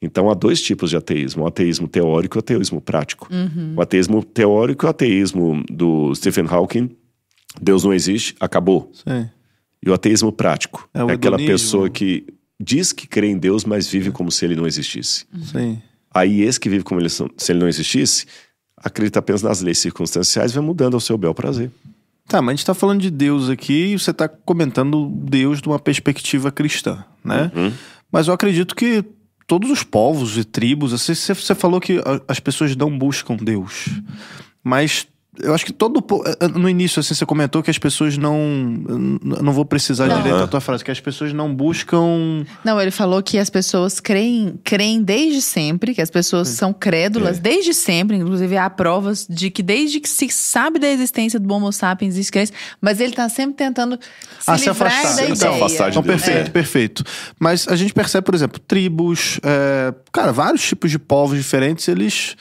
Speaker 4: Então há dois tipos de ateísmo: o ateísmo teórico e o ateísmo prático.
Speaker 2: Uhum.
Speaker 4: O ateísmo teórico é o ateísmo do Stephen Hawking. Deus não existe, acabou.
Speaker 3: Sim.
Speaker 4: E o ateísmo prático é, é aquela pessoa que diz que crê em Deus, mas vive como se ele não existisse.
Speaker 3: Sim.
Speaker 4: Aí esse que vive como ele, se ele não existisse, acredita apenas nas leis circunstanciais, vai mudando ao seu bel prazer.
Speaker 3: Tá, mas a gente tá falando de Deus aqui e você tá comentando Deus de uma perspectiva cristã, né?
Speaker 4: Uhum.
Speaker 3: Mas eu acredito que todos os povos e tribos, assim, você, falou que as pessoas não buscam Deus. Mas eu acho que todo eh, eh, no início assim você comentou que as pessoas não não vou precisar
Speaker 2: Não.
Speaker 3: direito da tua frase, que as pessoas não buscam
Speaker 2: Não, ele falou que as pessoas creem, creem desde sempre, que as pessoas são crédulas
Speaker 4: É.
Speaker 2: desde sempre. Inclusive, há provas de que desde que se sabe da existência do Homo sapiens existe crença, mas ele tá sempre tentando se
Speaker 3: Ah, se
Speaker 2: livrar
Speaker 3: afastar.
Speaker 2: da ideia.
Speaker 4: afastar
Speaker 3: Então, perfeito,
Speaker 4: é.
Speaker 3: perfeito. Mas a gente percebe, por exemplo, tribos, é, cara, vários tipos de povos diferentes, eles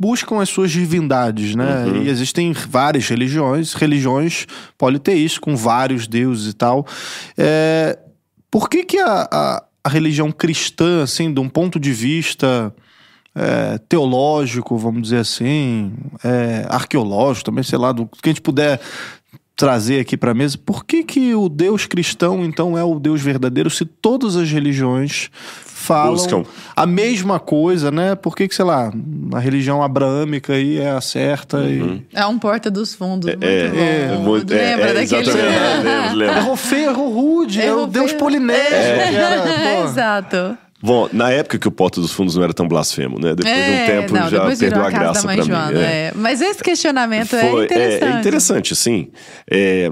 Speaker 3: buscam as suas divindades, né?
Speaker 4: Uhum.
Speaker 3: E existem várias religiões, religiões politeístas com vários deuses e tal. É, por que que a, a, a religião cristã, assim, de um ponto de vista é, teológico, vamos dizer assim, é, arqueológico também, sei lá, do que a gente puder trazer aqui para mesa, por que que o Deus cristão então é o Deus verdadeiro se todas as religiões falam
Speaker 4: Buscam.
Speaker 3: a mesma coisa, né? Por que que, sei lá, a religião abrâmica aí é a certa e...
Speaker 2: É um porta dos fundos. Muito
Speaker 4: É,
Speaker 2: bom.
Speaker 4: é, muito- é,
Speaker 2: Lembra
Speaker 4: é,
Speaker 2: daquele.
Speaker 4: exatamente, lembro, lembro.
Speaker 3: Errou feio, errou rude, é o Deus polinésio. que era.
Speaker 2: Exato.
Speaker 4: Bom, na época que o Porta dos Fundos não era tão blasfemo, né? Depois de um
Speaker 2: É,
Speaker 4: tempo
Speaker 2: não,
Speaker 4: já perdeu a graça pra mim.
Speaker 2: Joana.
Speaker 4: é.
Speaker 2: é. Mas esse questionamento
Speaker 4: Foi-
Speaker 2: é interessante.
Speaker 4: É, interessante, sim. É,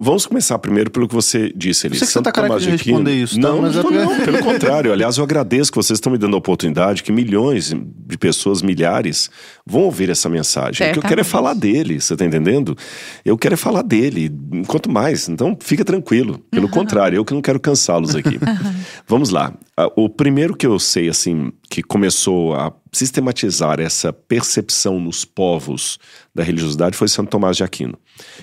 Speaker 4: vamos começar primeiro pelo que você disse
Speaker 3: que você
Speaker 4: Santo
Speaker 3: tá
Speaker 4: Tomás
Speaker 3: de
Speaker 4: Aquino-
Speaker 3: responder isso, tá?
Speaker 4: Não,
Speaker 3: é
Speaker 4: não,
Speaker 3: porque-
Speaker 4: não, pelo contrário. Aliás, eu agradeço que vocês estão me dando a oportunidade, que milhões de pessoas, milhares, vão ouvir essa mensagem. O que eu quero é falar dele, você tá entendendo? Eu quero é falar dele, quanto mais. Então, fica tranquilo. Pelo contrário, eu que não quero cansá-los aqui. Vamos lá. Ah, O primeiro que eu sei, assim, que começou a sistematizar essa percepção nos povos da religiosidade foi Santo Tomás de Aquino,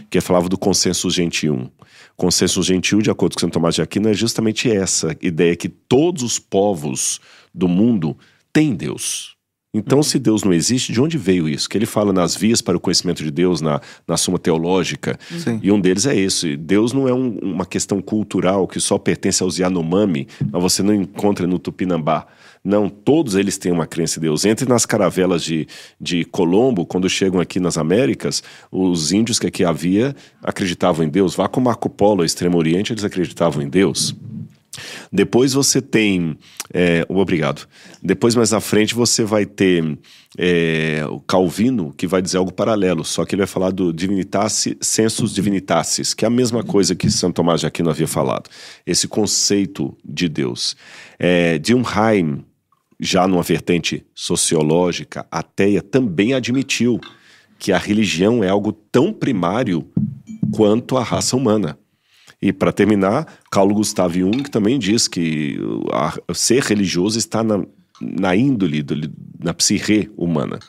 Speaker 4: que falava do consensus gentium. Consensus gentil, de acordo com Santo Tomás de Aquino, é justamente essa ideia que todos os povos do mundo têm Deus. Então, se Deus não existe, de onde veio isso? Que ele fala nas vias para o conhecimento de Deus, na, na Suma Teológica.
Speaker 3: Sim.
Speaker 4: E um deles é esse. Deus não é um- uma questão cultural que só pertence aos Yanomami, mas você não encontra no Tupinambá. Não, todos eles têm uma crença em Deus. Entre nas caravelas de, de Colombo, quando chegam aqui nas Américas, os índios que aqui havia acreditavam em Deus. Vá com Marco Polo ao Extremo Oriente, eles acreditavam em Deus. Depois você tem. é, obrigado. Depois, mais na frente, você vai ter é, o Calvino, que vai dizer algo paralelo, só que ele vai falar do Divinitatis Sensus Divinitatis, que é a mesma coisa que Santo Tomás de Aquino havia falado. Esse conceito de Deus. É, Dilmheim, já numa vertente sociológica, ateia, também admitiu que a religião é algo tão primário quanto a raça humana. E para terminar, Carlo Gustavo Jung também diz que ser religioso está na, na índole, do- na psique humana.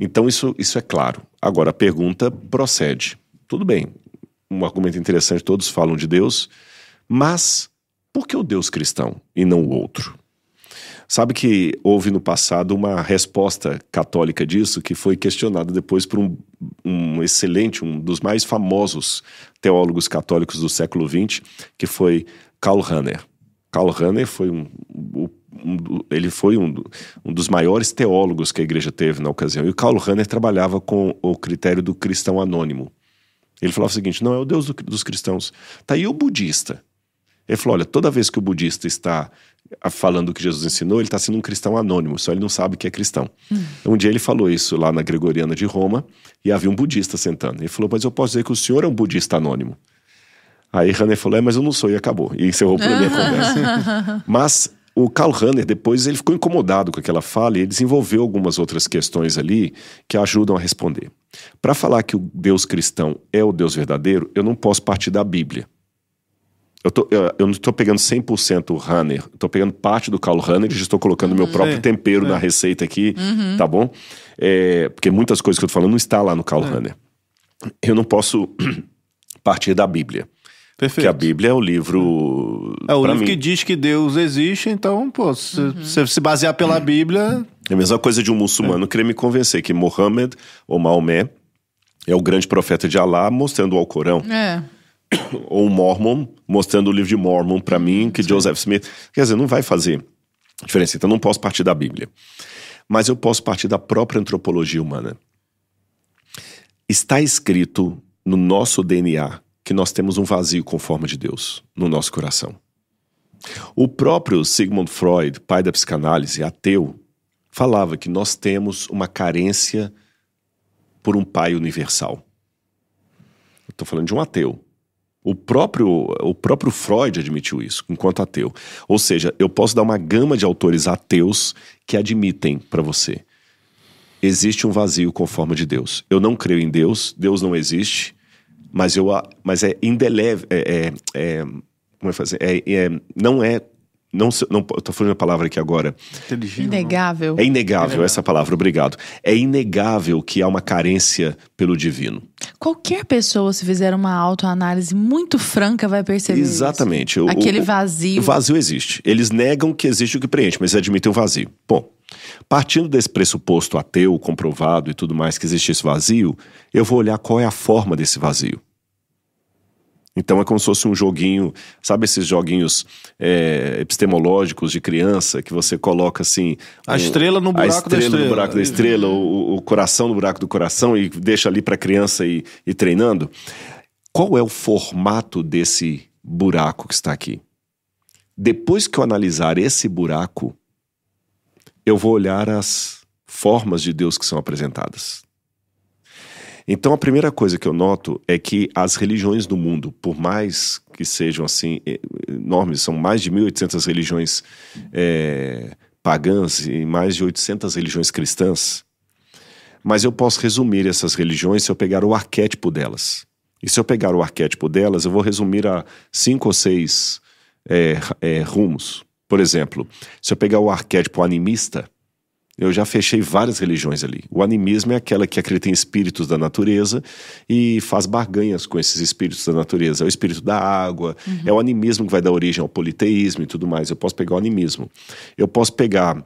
Speaker 4: Então isso, isso é claro. Agora a pergunta procede. Tudo bem, um argumento interessante, todos falam de Deus, mas por que o Deus cristão e não o outro? Sabe que houve no passado uma resposta católica disso que foi questionada depois por um, um excelente, um dos mais famosos teólogos católicos do século XX, que foi Karl Rahner. Karl Rahner foi um, um- um ele foi um, um dos maiores teólogos que a igreja teve na ocasião. E o Karl Rahner trabalhava com o critério do cristão anônimo. Ele falava o seguinte: não é o Deus do- dos cristãos. Tá aí o budista. Ele falou: olha, toda vez que o budista está falando o que Jesus ensinou, ele está sendo um cristão anônimo, só ele não sabe que é cristão. Um dia ele falou isso lá na Gregoriana de Roma e havia um budista sentando. Ele falou: mas eu posso dizer que o senhor é um budista anônimo. Aí Ranner falou: é, mas eu não sou, e acabou. E encerrou por minha conversa. Mas o Karl Rahner, depois, ele ficou incomodado com aquela fala e ele desenvolveu algumas outras questões ali que ajudam a responder. Para falar que o Deus cristão é o Deus verdadeiro, eu não posso partir da Bíblia. Eu, tô, eu, eu não estou pegando 100% o Runner, estou pegando parte do Karl Runner e já estou colocando meu próprio tempero na receita aqui, tá bom? É, porque muitas coisas que eu estou falando não está lá no Karl Runner. Eu não posso partir da Bíblia.
Speaker 3: Perfeito.
Speaker 4: Porque a Bíblia é o livro.
Speaker 3: É o
Speaker 4: pra
Speaker 3: livro
Speaker 4: mim,
Speaker 3: que diz que Deus existe, então, pô, se você se basear pela Bíblia,
Speaker 4: É a mesma coisa de um muçulmano querer me convencer que Mohammed ou Maomé é o grande profeta de Alá mostrando o Alcorão.
Speaker 2: É.
Speaker 4: ou um Mormon mostrando o livro de Mormon para mim, que Joseph Smith. Quer dizer, não vai fazer diferença. Então, não posso partir da Bíblia. Mas eu posso partir da própria antropologia humana. Está escrito no nosso DNA que nós temos um vazio com forma de Deus no nosso coração. O próprio Sigmund Freud, pai da psicanálise, ateu, falava que nós temos uma carência por um pai universal. Estou falando de um ateu. O próprio, o próprio Freud admitiu isso, enquanto ateu. Ou seja, eu posso dar uma gama de autores ateus que admitem para você. Existe um vazio com forma de Deus. Eu não creio em Deus, Deus não existe, mas, eu, mas é indelével. É, é, é, como é fazer? É, é, não é não, não estou falando a palavra aqui agora.
Speaker 2: Inegável.
Speaker 4: É inegável essa palavra, obrigado. É inegável que há uma carência pelo divino.
Speaker 2: Qualquer pessoa, se fizer uma autoanálise muito franca, vai perceber.
Speaker 4: Exatamente.
Speaker 2: Isso. Aquele vazio.
Speaker 4: O vazio existe. Eles negam que existe o que preenche, mas admitem o vazio. Bom, partindo desse pressuposto ateu, comprovado e tudo mais, que existe esse vazio, eu vou olhar qual é a forma desse vazio. Então é como se fosse um joguinho, sabe esses joguinhos é, epistemológicos de criança que você coloca assim.
Speaker 3: A um, estrela no buraco
Speaker 4: a estrela
Speaker 3: da estrela.
Speaker 4: no buraco da estrela, o, o coração no buraco do coração e deixa ali para a criança ir, ir treinando. Qual é o formato desse buraco que está aqui? Depois que eu analisar esse buraco, eu vou olhar as formas de Deus que são apresentadas. Então a primeira coisa que eu noto é que as religiões do mundo, por mais que sejam assim enormes, são mais de 1.800 religiões é, pagãs e mais de 800 religiões cristãs, mas eu posso resumir essas religiões se eu pegar o arquétipo delas. E se eu pegar o arquétipo delas, eu vou resumir a cinco ou seis é, é, rumos. Por exemplo, se eu pegar o arquétipo animista, eu já fechei várias religiões ali. O animismo é aquela que acredita em espíritos da natureza e faz barganhas com esses espíritos da natureza. É o espírito da água, uhum. é o animismo que vai dar origem ao politeísmo e tudo mais. Eu posso pegar o animismo. Eu posso pegar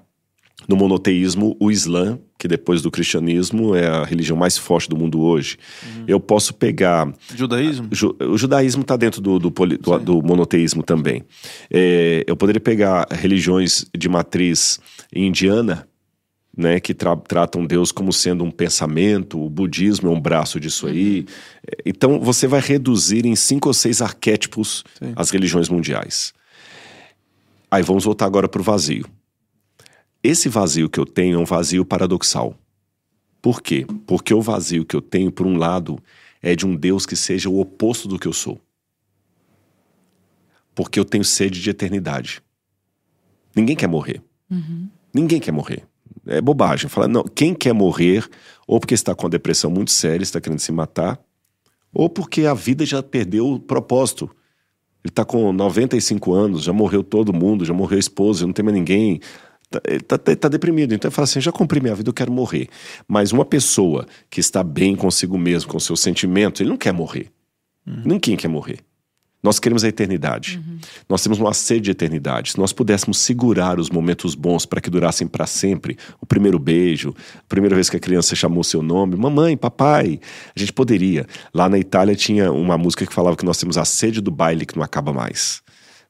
Speaker 4: no monoteísmo o Islã, que depois do cristianismo é a religião mais forte do mundo hoje. Uhum. Eu posso pegar.
Speaker 3: Judaísmo?
Speaker 4: Ju, o judaísmo está dentro do, do, do, do, monoteísmo também. É, eu poderia pegar religiões de matriz indiana né, que tra tratam Deus como sendo um pensamento, o budismo é um braço disso aí. Então você vai reduzir em cinco ou seis arquétipos Sim. as religiões mundiais. Aí vamos voltar agora para o vazio. Esse vazio que eu tenho é um vazio paradoxal. Por quê? Porque o vazio que eu tenho, por um lado, é de um Deus que seja o oposto do que eu sou. Porque eu tenho sede de eternidade. Ninguém quer morrer. Uhum. Ninguém quer morrer é bobagem. Fala, não, quem quer morrer, ou porque está com a depressão muito séria, está querendo se matar, ou porque a vida já perdeu o propósito. Ele está com 95 anos, já morreu todo mundo, já morreu a esposa, não tem mais ninguém. Tá, ele está tá, tá deprimido. Então ele fala assim: já cumpri minha vida, eu quero morrer. Mas uma pessoa que está bem consigo mesmo, com seus sentimentos, ele não quer morrer. Uhum. Ninguém quer morrer. Nós queremos a eternidade. Uhum. Nós temos uma sede de eternidade. Se nós pudéssemos segurar os momentos bons para que durassem para sempre, o primeiro beijo, a primeira vez que a criança chamou seu nome, mamãe, papai, a gente poderia. Lá na Itália tinha uma música que falava que nós temos a sede do baile que não acaba mais.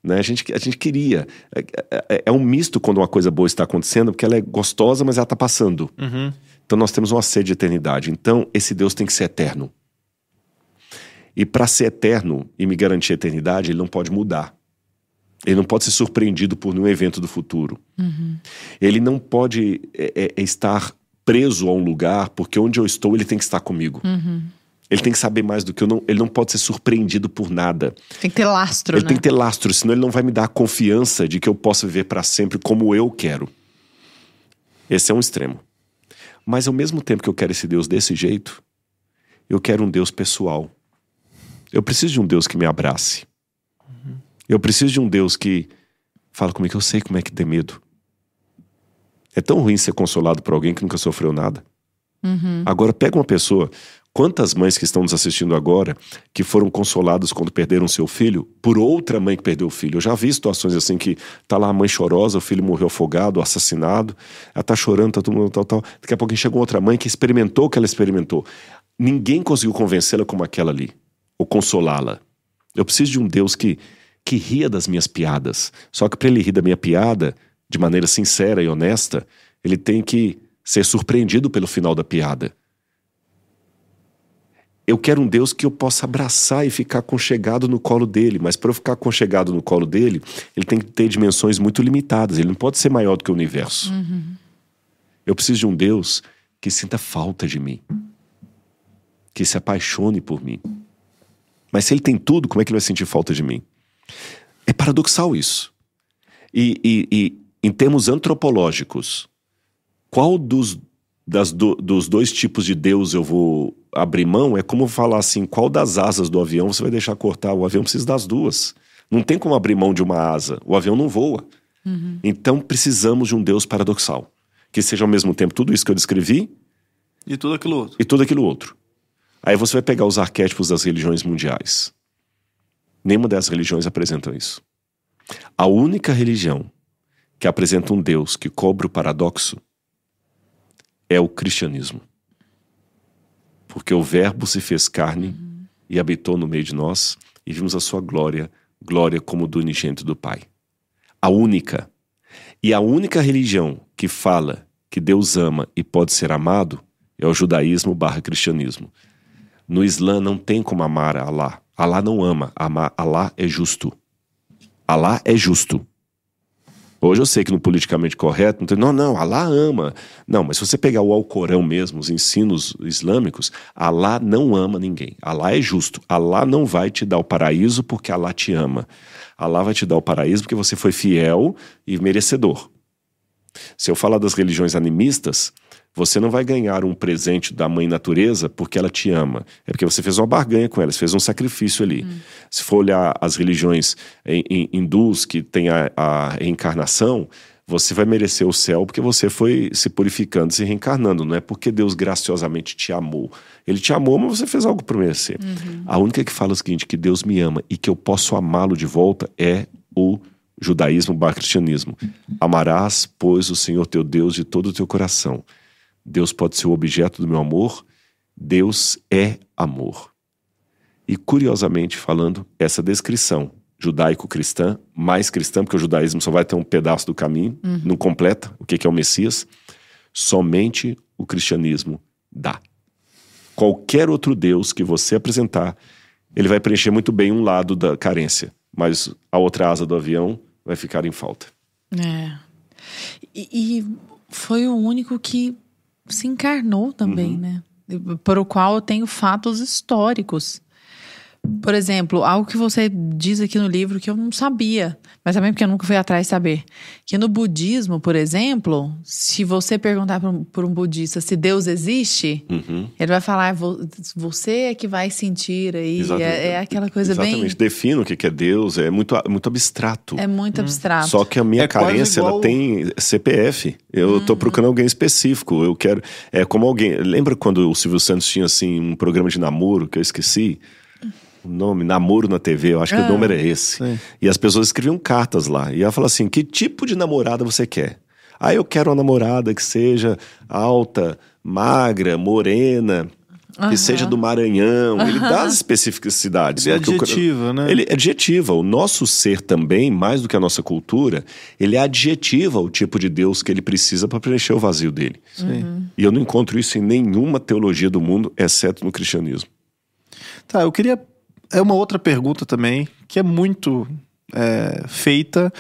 Speaker 4: Né? A, gente, a gente queria. É, é, é, um misto quando uma coisa boa está acontecendo, porque ela é gostosa, mas ela está passando. Uhum. Então nós temos uma sede de eternidade. Então esse Deus tem que ser eterno. E para ser eterno e me garantir a eternidade, ele não pode mudar. Ele não pode ser surpreendido por nenhum evento do futuro. Uhum. Ele não pode é, é, é, estar preso a um lugar, porque onde eu estou, ele tem que estar comigo. Uhum. Ele tem que saber mais do que eu. Não, ele não pode ser surpreendido por nada.
Speaker 2: Tem que ter lastro,
Speaker 4: Ele
Speaker 2: né?
Speaker 4: tem que ter lastro, senão ele não vai me dar a confiança de que eu possa viver para sempre como eu quero. Esse é um extremo. Mas ao mesmo tempo que eu quero esse Deus desse jeito, eu quero um Deus pessoal. Eu preciso de um Deus que me abrace. Uhum. Eu preciso de um Deus que fala comigo, eu sei como é que ter medo. É tão ruim ser consolado por alguém que nunca sofreu nada. Uhum. Agora, pega uma pessoa. Quantas mães que estão nos assistindo agora que foram consoladas quando perderam seu filho por outra mãe que perdeu o filho? Eu já vi situações assim que tá lá a mãe chorosa, o filho morreu afogado, assassinado, ela tá chorando, tá todo mundo tal, tal. Daqui a pouco chega outra mãe que experimentou o que ela experimentou. Ninguém conseguiu convencê-la como aquela ali ou consolá-la. Eu preciso de um Deus que, que ria das minhas piadas. Só que para ele rir da minha piada, de maneira sincera e honesta, ele tem que ser surpreendido pelo final da piada. eu quero um Deus que eu possa abraçar e ficar conchegado no colo dele. Mas para eu ficar conchegado no colo dele, ele tem que ter dimensões muito limitadas. Ele não pode ser maior do que o universo. Uhum. Eu preciso de um Deus que sinta falta de mim, que se apaixone por mim. Mas se ele tem tudo, como é que ele vai sentir falta de mim? É paradoxal isso. E, e, e em termos antropológicos, qual dos, das do, dos dois tipos de Deus eu vou abrir mão? É como falar assim: qual das asas do avião você vai deixar cortar? O avião precisa das duas. Não tem como abrir mão de uma asa. O avião não voa. Uhum. Então precisamos de um Deus paradoxal. Que seja ao mesmo tempo tudo isso que eu descrevi.
Speaker 3: E tudo aquilo outro.
Speaker 4: E tudo aquilo outro. Aí você vai pegar os arquétipos das religiões mundiais. Nenhuma dessas religiões apresentam isso. A única religião que apresenta um Deus que cobra o paradoxo é o cristianismo. Porque o Verbo se fez carne uhum. e habitou no meio de nós e vimos a sua glória, glória como do unigênito do Pai. A única. E a única religião que fala que Deus ama e pode ser amado é o judaísmo barra cristianismo. No Islã não tem como amar Allah. Allah não ama, amar Allah é justo. Allah é justo. Hoje eu sei que no politicamente correto, não, tem, não, não, Allah ama. Não, mas se você pegar o Alcorão mesmo, os ensinos islâmicos, Allah não ama ninguém. Allah é justo. Allah não vai te dar o paraíso porque Allah te ama. Allah vai te dar o paraíso porque você foi fiel e merecedor. Se eu falar das religiões animistas, você não vai ganhar um presente da mãe natureza porque ela te ama. É porque você fez uma barganha com ela, você fez um sacrifício ali. Hum. Se for olhar as religiões hindus que têm a, a reencarnação, você vai merecer o céu porque você foi se purificando, se reencarnando. Não é porque Deus graciosamente te amou. Ele te amou, mas você fez algo para merecer. Uhum. A única que fala o seguinte, que Deus me ama e que eu posso amá-lo de volta é o judaísmo barra cristianismo. Amarás, pois, o Senhor teu Deus de todo o teu coração Deus pode ser o objeto do meu amor, Deus é amor. E curiosamente falando, essa descrição judaico-cristã, mais cristã, porque o judaísmo só vai ter um pedaço do caminho, uhum. não completa o que é o Messias, somente o cristianismo dá. Qualquer outro Deus que você apresentar, ele vai preencher muito bem um lado da carência, mas a outra asa do avião vai ficar em falta.
Speaker 2: É. E, e foi o único que se encarnou também, uhum. né? Por o qual eu tenho fatos históricos. Por exemplo, algo que você diz aqui no livro que eu não sabia, mas também porque eu nunca fui atrás de saber. Que no budismo, por exemplo, se você perguntar para um, budista se Deus existe, uhum. ele vai falar: você é que vai sentir aí. É, é, aquela coisa
Speaker 4: Exatamente.
Speaker 2: bem.
Speaker 4: Exatamente. Defina o que é Deus, é muito, muito abstrato.
Speaker 2: É muito hum. abstrato.
Speaker 4: Só que a minha é carência, igual... ela tem CPF. Eu estou uhum. procurando alguém específico. Eu quero. É como alguém. Lembra quando o Silvio Santos tinha assim um programa de namoro que eu esqueci? O nome, namoro na TV, eu acho que o nome era ah, esse. Sim. E as pessoas escreviam cartas lá. E ela falava assim: que tipo de namorada você quer? Ah, eu quero uma namorada que seja alta, magra, morena. Uhum. Que seja do Maranhão, uhum. ele dá as especificidades.
Speaker 3: Ele é adjetiva, né?
Speaker 4: Ele adjetiva. O nosso ser também, mais do que a nossa cultura, ele adjetiva o tipo de Deus que ele precisa para preencher o vazio dele. Uhum. E eu não encontro isso em nenhuma teologia do mundo, exceto no cristianismo.
Speaker 3: Tá, eu queria é uma outra pergunta também, que é muito é, feita,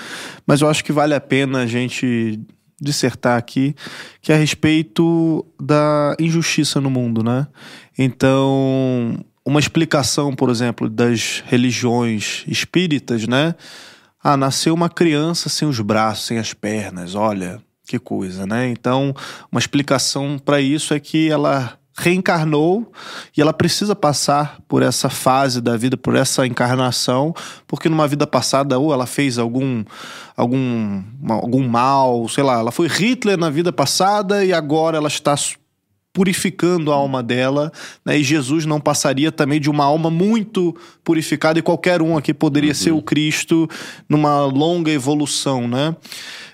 Speaker 3: mas eu acho que vale a pena a gente dissertar aqui, que é a respeito da injustiça no mundo, né? Então, uma explicação, por exemplo, das religiões espíritas, né? Ah, nasceu uma criança sem os braços, sem as pernas, olha, que coisa, né? Então, uma explicação para isso é que ela reencarnou e ela precisa passar por essa fase da vida, por essa encarnação, porque numa vida passada ou ela fez algum algum algum mal, sei lá, ela foi Hitler na vida passada e agora ela está purificando a alma dela, né? E Jesus não passaria também de uma alma muito purificada e qualquer um aqui poderia uhum. ser o Cristo numa longa evolução, né?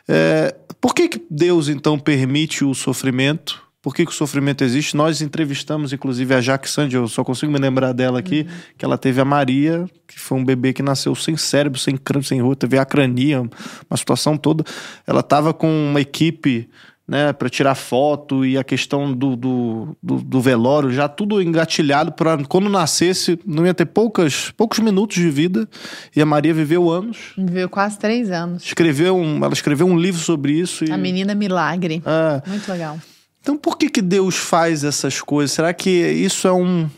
Speaker 3: É, por que, que Deus então permite o sofrimento? Por que, que, o sofrimento existe. Nós entrevistamos, inclusive, a Jaque Sandy, eu só consigo me lembrar dela aqui, uhum. que ela teve a Maria, que foi um bebê que nasceu sem cérebro, sem crânio, sem rua, teve acrania, uma situação toda. Ela estava com uma equipe né, para tirar foto e a questão do, do, do, do velório, já tudo engatilhado para quando nascesse, não ia ter poucas, poucos minutos de vida e a Maria viveu anos.
Speaker 2: Viveu quase três anos.
Speaker 3: Escreveu um, ela escreveu um livro sobre isso. E,
Speaker 2: A menina milagre.
Speaker 3: É.
Speaker 2: Muito legal.
Speaker 3: Então por que que Deus faz essas coisas? Será que isso é um...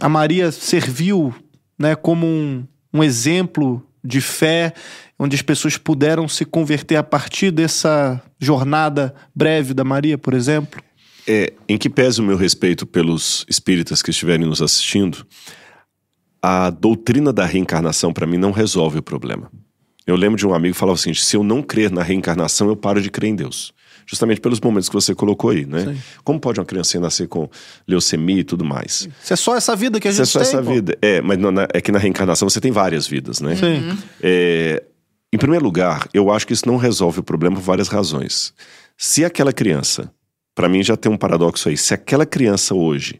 Speaker 3: A Maria serviu né, como um, um exemplo de fé, onde as pessoas puderam se converter a partir dessa jornada breve da Maria, por exemplo?
Speaker 4: É, em que pese o meu respeito pelos espíritas que estiverem nos assistindo, a doutrina da reencarnação para mim não resolve o problema. Eu lembro de um amigo que falava assim: se eu não crer na reencarnação, eu paro de crer em Deus. Justamente pelos momentos que você colocou aí, né?
Speaker 3: Sim.
Speaker 4: Como pode uma criança nascer com leucemia e tudo mais?
Speaker 3: Se é só essa vida que a
Speaker 4: Se
Speaker 3: gente
Speaker 4: é só
Speaker 3: tem,
Speaker 4: essa
Speaker 3: pô.
Speaker 4: vida. É, mas não, na- é que na reencarnação você tem várias vidas, né?
Speaker 3: Sim.
Speaker 4: É, em primeiro lugar, eu acho que isso não resolve o problema por várias razões. Se aquela criança, para mim já tem um paradoxo aí, se aquela criança hoje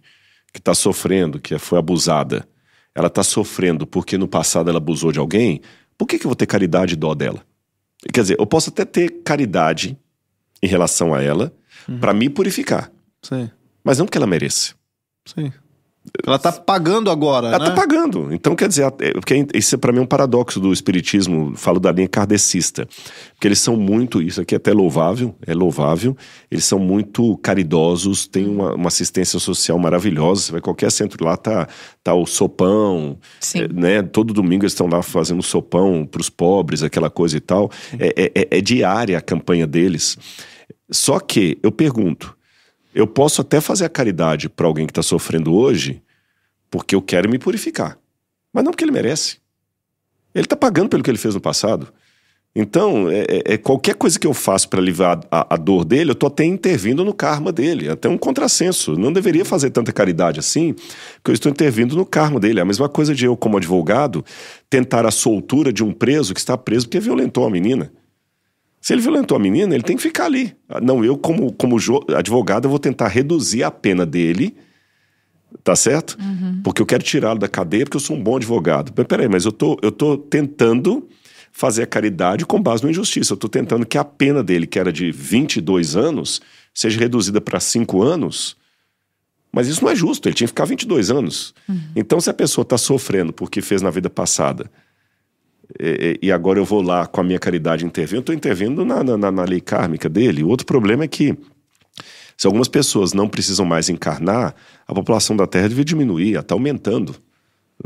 Speaker 4: que está sofrendo, que foi abusada, ela está sofrendo porque no passado ela abusou de alguém, por que, que eu vou ter caridade e dó dela? Quer dizer, eu posso até ter caridade em relação a ela para me purificar,
Speaker 3: Sim,
Speaker 4: mas não porque ela merece.
Speaker 3: sim. Ela tá pagando agora,
Speaker 4: Ela
Speaker 3: né?
Speaker 4: tá pagando. Então, quer dizer, é- porque isso para mim é um paradoxo do espiritismo, falo da linha kardecista. Porque eles são muito, isso aqui é até louvável, é louvável, eles são muito caridosos, têm uma, uma assistência social maravilhosa. Você vai qualquer centro lá, tá, tá o sopão,
Speaker 2: Sim.
Speaker 4: é, né? Todo domingo eles estão lá fazendo sopão pros pobres, aquela coisa e tal. É, é- é- é diária a campanha deles. Só que, eu pergunto, eu posso até fazer a caridade para alguém que está sofrendo hoje, porque eu quero me purificar. Mas não porque ele merece. Ele está pagando pelo que ele fez no passado. Então, é, é- é qualquer coisa que eu faço para aliviar a, a dor dele, eu estou até intervindo no karma dele. Até um contrassenso. Não deveria fazer tanta caridade assim, porque eu estou intervindo no karma dele. É a mesma coisa de eu, como advogado, tentar a soltura de um preso que está preso porque violentou a menina. Se ele violentou a menina, ele tem que ficar ali. Não, eu, como, como advogado, eu vou tentar reduzir a pena dele, tá certo? Porque eu quero tirá-lo da cadeia porque eu sou um bom advogado. Mas peraí, mas eu tô, eu tô tentando fazer a caridade com base na injustiça. Eu tô tentando que a pena dele, que era de 22 anos, seja reduzida para 5 anos. Mas isso não é justo, ele tinha que ficar 22 anos. Então, se a pessoa está sofrendo porque fez na vida passada e, e agora eu vou lá com a minha caridade intervir, eu estou intervindo na, na, na lei kármica dele. O outro problema é que, se algumas pessoas não precisam mais encarnar, a população da Terra deve diminuir, está aumentando.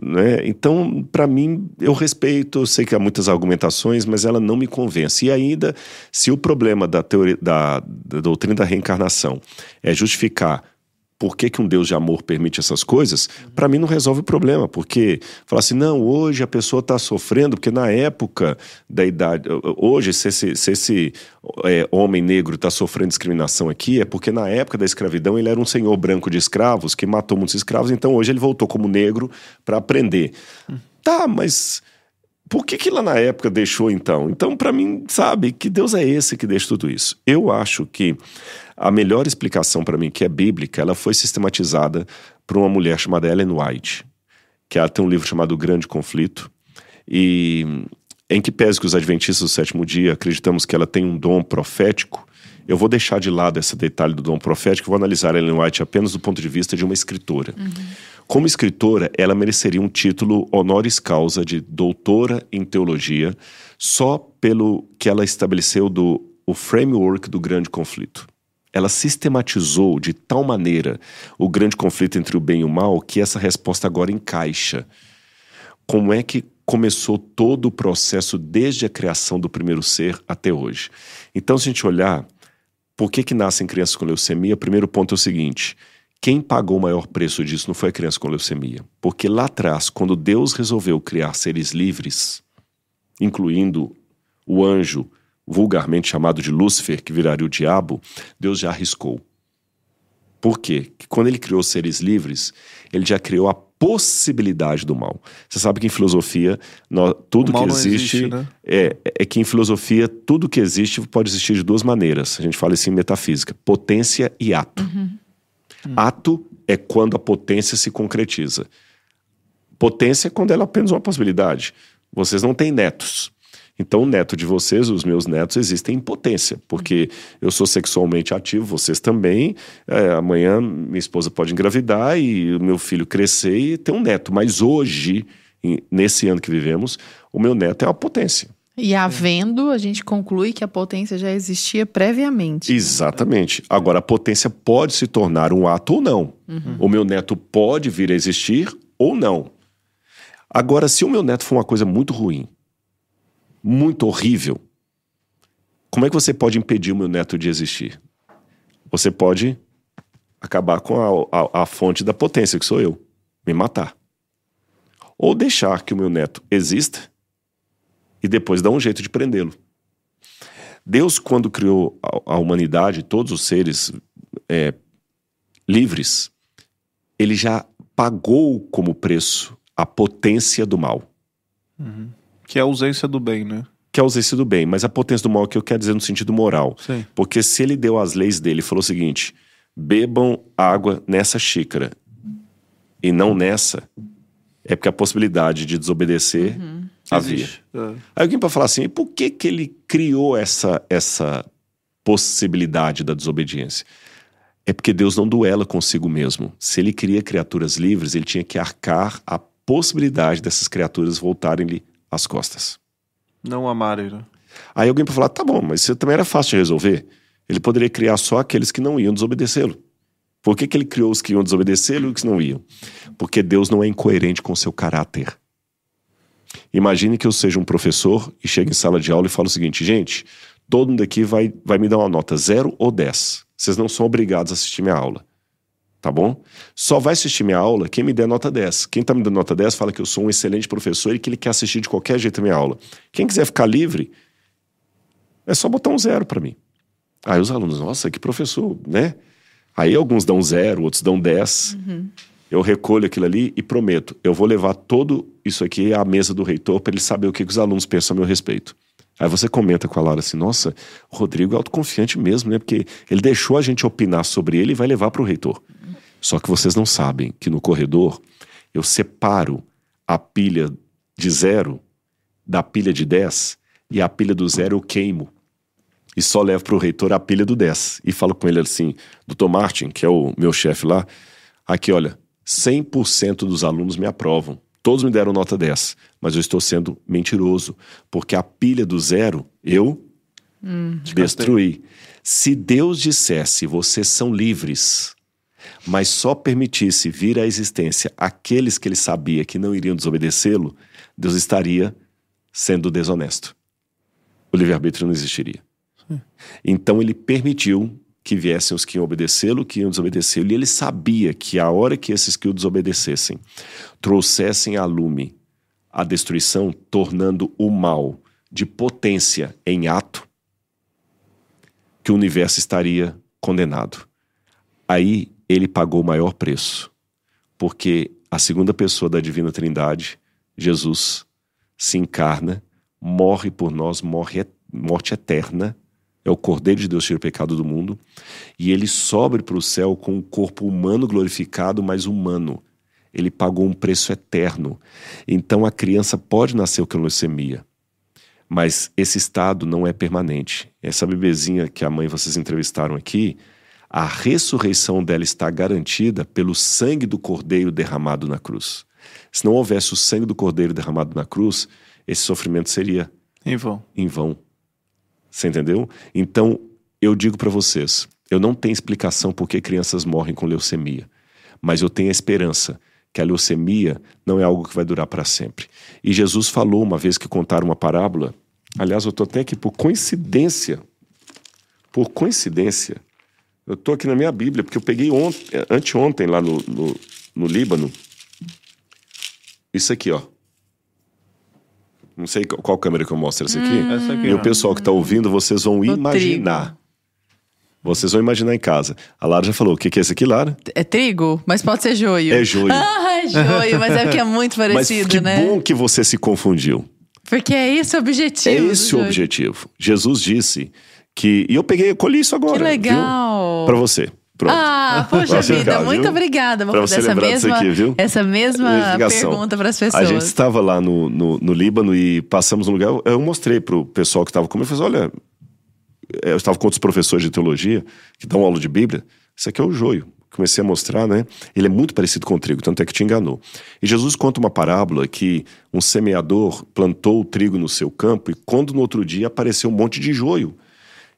Speaker 4: Né? Então, para mim, eu respeito, eu sei que há muitas argumentações, mas ela não me convence. E ainda, se o problema da, teoria, da, da doutrina da reencarnação é justificar por que, que um Deus de amor permite essas coisas, para mim não resolve o problema, porque falar assim, não, hoje a pessoa está sofrendo, porque na época da idade, hoje se esse, se esse é, homem negro está sofrendo discriminação aqui, é porque na época da escravidão ele era um senhor branco de escravos que matou muitos escravos, então hoje ele voltou como negro para aprender. Tá, mas por que, que lá na época deixou então? Então, para mim, sabe, que Deus é esse que deixa tudo isso. Eu acho que a melhor explicação para mim, que é bíblica, ela foi sistematizada por uma mulher chamada Ellen White, que ela tem um livro chamado O Grande Conflito, e em que pese que os adventistas do sétimo dia acreditamos que ela tem um dom profético, eu vou deixar de lado esse detalhe do dom profético e vou analisar Ellen White apenas do ponto de vista de uma escritora. Como escritora, ela mereceria um título honoris causa de doutora em teologia só pelo que ela estabeleceu do o framework do grande conflito. Ela sistematizou de tal maneira o grande conflito entre o bem e o mal que essa resposta agora encaixa. Como é que começou todo o processo desde a criação do primeiro ser até hoje? Então, se a gente olhar por que, que nascem crianças com leucemia, o primeiro ponto é o seguinte: quem pagou o maior preço disso não foi a criança com leucemia. Porque lá atrás, quando Deus resolveu criar seres livres, incluindo o anjo, vulgarmente chamado de Lúcifer, que viraria o diabo, Deus já arriscou. Por quê? Que quando ele criou seres livres, ele já criou a possibilidade do mal. Você sabe que em filosofia, nó- tudo que existe,
Speaker 3: existe, né?
Speaker 4: é, é que em filosofia, tudo que existe pode existir de duas maneiras. A gente fala isso em metafísica: potência e ato. Ato é quando a potência se concretiza. Potência é quando ela é apenas uma possibilidade. Vocês não têm netos. Então, o neto de vocês, os meus netos, existem em potência, porque eu sou sexualmente ativo, vocês também. É, amanhã minha esposa pode engravidar e o meu filho crescer e ter um neto. Mas hoje, nesse ano que vivemos, o meu neto é uma potência.
Speaker 2: E havendo, a gente conclui que a potência já existia previamente.
Speaker 4: Exatamente. Agora, a potência pode se tornar um ato ou não. O meu neto pode vir a existir ou não. Agora, se o meu neto for uma coisa muito ruim, muito horrível, como é que você pode impedir o meu neto de existir? Você pode acabar com a, a- a fonte da potência, que sou eu, me matar. Ou deixar que o meu neto exista e depois dar um jeito de prendê-lo. Deus, quando criou a, a humanidade, todos os seres é, livres, ele já pagou como preço a potência do mal.
Speaker 3: Que é a ausência do bem, né?
Speaker 4: Que é a ausência do bem, mas a potência do mal que eu quero dizer no sentido moral.
Speaker 3: Sim.
Speaker 4: Porque se ele deu as leis dele e falou o seguinte: bebam água nessa xícara e não nessa, é porque a possibilidade de desobedecer havia.
Speaker 3: É.
Speaker 4: Aí alguém pode falar assim, e por que, que ele criou essa, essa possibilidade da desobediência? É porque Deus não duela consigo mesmo. Se ele cria criaturas livres, ele tinha que arcar a possibilidade dessas criaturas voltarem-lhe as costas.
Speaker 3: Não amarem, né?
Speaker 4: Aí alguém pode falar, tá bom, mas isso também era fácil de resolver. Ele poderia criar só aqueles que não iam desobedecê-lo. Por que, que ele criou os que iam desobedecê-lo e os que não iam? Porque Deus não é incoerente com seu caráter. Imagine que eu seja um professor e chego em sala de aula e falo o seguinte, gente, todo mundo aqui vai, vai me dar uma nota 0 ou 10. Vocês não são obrigados a assistir minha aula. Tá bom? Só vai assistir minha aula quem me der nota 10. Quem tá me dando nota 10 fala que eu sou um excelente professor e que ele quer assistir de qualquer jeito a minha aula. Quem quiser ficar livre, é só botar um zero para mim. Aí os alunos, nossa, que professor, né? Aí alguns dão zero, outros dão 10. Eu recolho aquilo ali e prometo, eu vou levar todo isso aqui à mesa do reitor para ele saber o que, que os alunos pensam a meu respeito. Aí você comenta com a Laura assim, nossa, o Rodrigo é autoconfiante mesmo, né? Porque ele deixou a gente opinar sobre ele e vai levar para o reitor. Só que vocês não sabem que no corredor eu separo a pilha de zero da pilha de 10 e a pilha do zero eu queimo. E só levo para o reitor a pilha do 10. E falo com ele assim, doutor Martin, que é o meu chefe lá, aqui olha, 100% dos alunos me aprovam. Todos me deram nota 10, mas eu estou sendo mentiroso, porque a pilha do zero eu destruí. Se Deus dissesse, vocês são livres, mas só permitisse vir à existência aqueles que ele sabia que não iriam desobedecê-lo, Deus estaria sendo desonesto. O livre-arbítrio não existiria. Então ele permitiu que viessem os que iam obedecê-lo, que iam desobedecê-lo, e ele sabia que a hora que esses que o desobedecessem trouxessem a lume a destruição, tornando o mal de potência em ato, que o universo estaria condenado. Aí ele pagou o maior preço, porque a segunda pessoa da Divina Trindade, Jesus, se encarna, morre por nós, morre morte eterna, é o Cordeiro de Deus que tira o pecado do mundo, e ele sobe para o céu com um corpo humano glorificado, mas humano. Ele pagou um preço eterno. Então a criança pode nascer com leucemia, mas esse estado não é permanente. Essa bebezinha que a mãe vocês entrevistaram aqui, a ressurreição dela está garantida pelo sangue do Cordeiro derramado na cruz. Se não houvesse o sangue do Cordeiro derramado na cruz, esse sofrimento seria
Speaker 3: Em vão.
Speaker 4: em vão. Você entendeu? Então, eu digo para vocês, eu não tenho explicação por que crianças morrem com leucemia, mas eu tenho a esperança que a leucemia não é algo que vai durar para sempre. E Jesus falou uma vez que contaram uma parábola, aliás, eu estou até aqui por coincidência, por coincidência, eu estou aqui na minha Bíblia, porque eu peguei ontem, anteontem lá no, no, no Líbano, isso aqui, ó. Não sei qual câmera que eu mostro essa aqui.
Speaker 3: Essa aqui,
Speaker 4: E o
Speaker 3: ó.
Speaker 4: pessoal que está ouvindo, vocês vão imaginar.
Speaker 2: trigo.
Speaker 4: Vocês vão imaginar em casa. A Lara já falou, o que, que é esse aqui, Lara?
Speaker 2: É trigo, mas pode ser joio.
Speaker 4: É joio.
Speaker 2: Ah, é joio, mas é porque é muito
Speaker 4: Mas
Speaker 2: parecido,
Speaker 4: que
Speaker 2: né?
Speaker 4: bom que você se confundiu.
Speaker 2: Porque é esse o
Speaker 4: É
Speaker 2: objetivo. do
Speaker 4: esse o
Speaker 2: joio.
Speaker 4: objetivo. Jesus disse que... E eu peguei, eu colhi isso agora.
Speaker 2: Que legal.
Speaker 4: Para você. Pronto.
Speaker 2: Ah, poxa vida,
Speaker 4: ficar,
Speaker 2: muito
Speaker 4: viu?
Speaker 2: obrigada. Vou
Speaker 4: Pra
Speaker 2: fazer essa mesma,
Speaker 4: aqui,
Speaker 2: essa mesma pergunta para as
Speaker 4: A gente
Speaker 2: pessoas.
Speaker 4: estava lá no, no, no Líbano e passamos no lugar. eu- mostrei pro pessoal que estava comigo. Eu falei, olha, é, eu estava com outros professores de teologia que dão aula de Bíblia. Isso aqui é o joio. Comecei a mostrar, né? Ele é muito parecido com o trigo, tanto é que te enganou. E Jesus conta uma parábola que um semeador plantou o trigo no seu campo e quando no outro dia apareceu um monte de joio.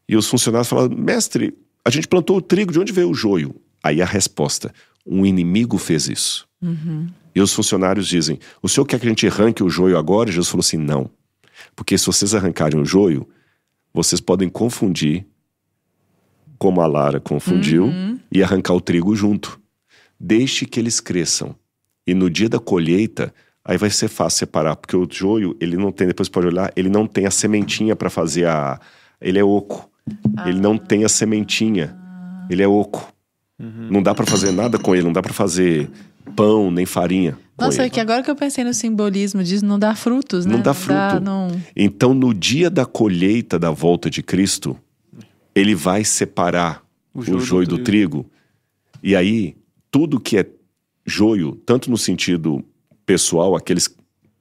Speaker 4: E os funcionários falaram, mestre, a gente plantou o trigo, de onde veio o joio? Aí a resposta, um inimigo fez isso. E os funcionários dizem: O senhor quer que a gente arranque o joio agora? E Jesus falou assim: Não. Porque se vocês arrancarem o joio, vocês podem confundir, como a Lara confundiu, e arrancar o trigo junto. Deixe que eles cresçam. E no dia da colheita, aí vai ser fácil separar, porque o joio, ele não tem, depois pode olhar, ele não tem a sementinha para fazer a. Ele é oco. Ele não tem a sementinha. Ele é oco. Não dá para fazer nada com ele, não dá para fazer pão nem farinha.
Speaker 2: Nossa, é que agora que eu pensei no simbolismo disso, não dá frutos, né?
Speaker 4: Não dá fruto.
Speaker 2: não...
Speaker 4: Então, no dia da colheita da volta de Cristo, ele vai separar o joio, do, trigo. E aí, tudo que é joio, tanto no sentido pessoal, aqueles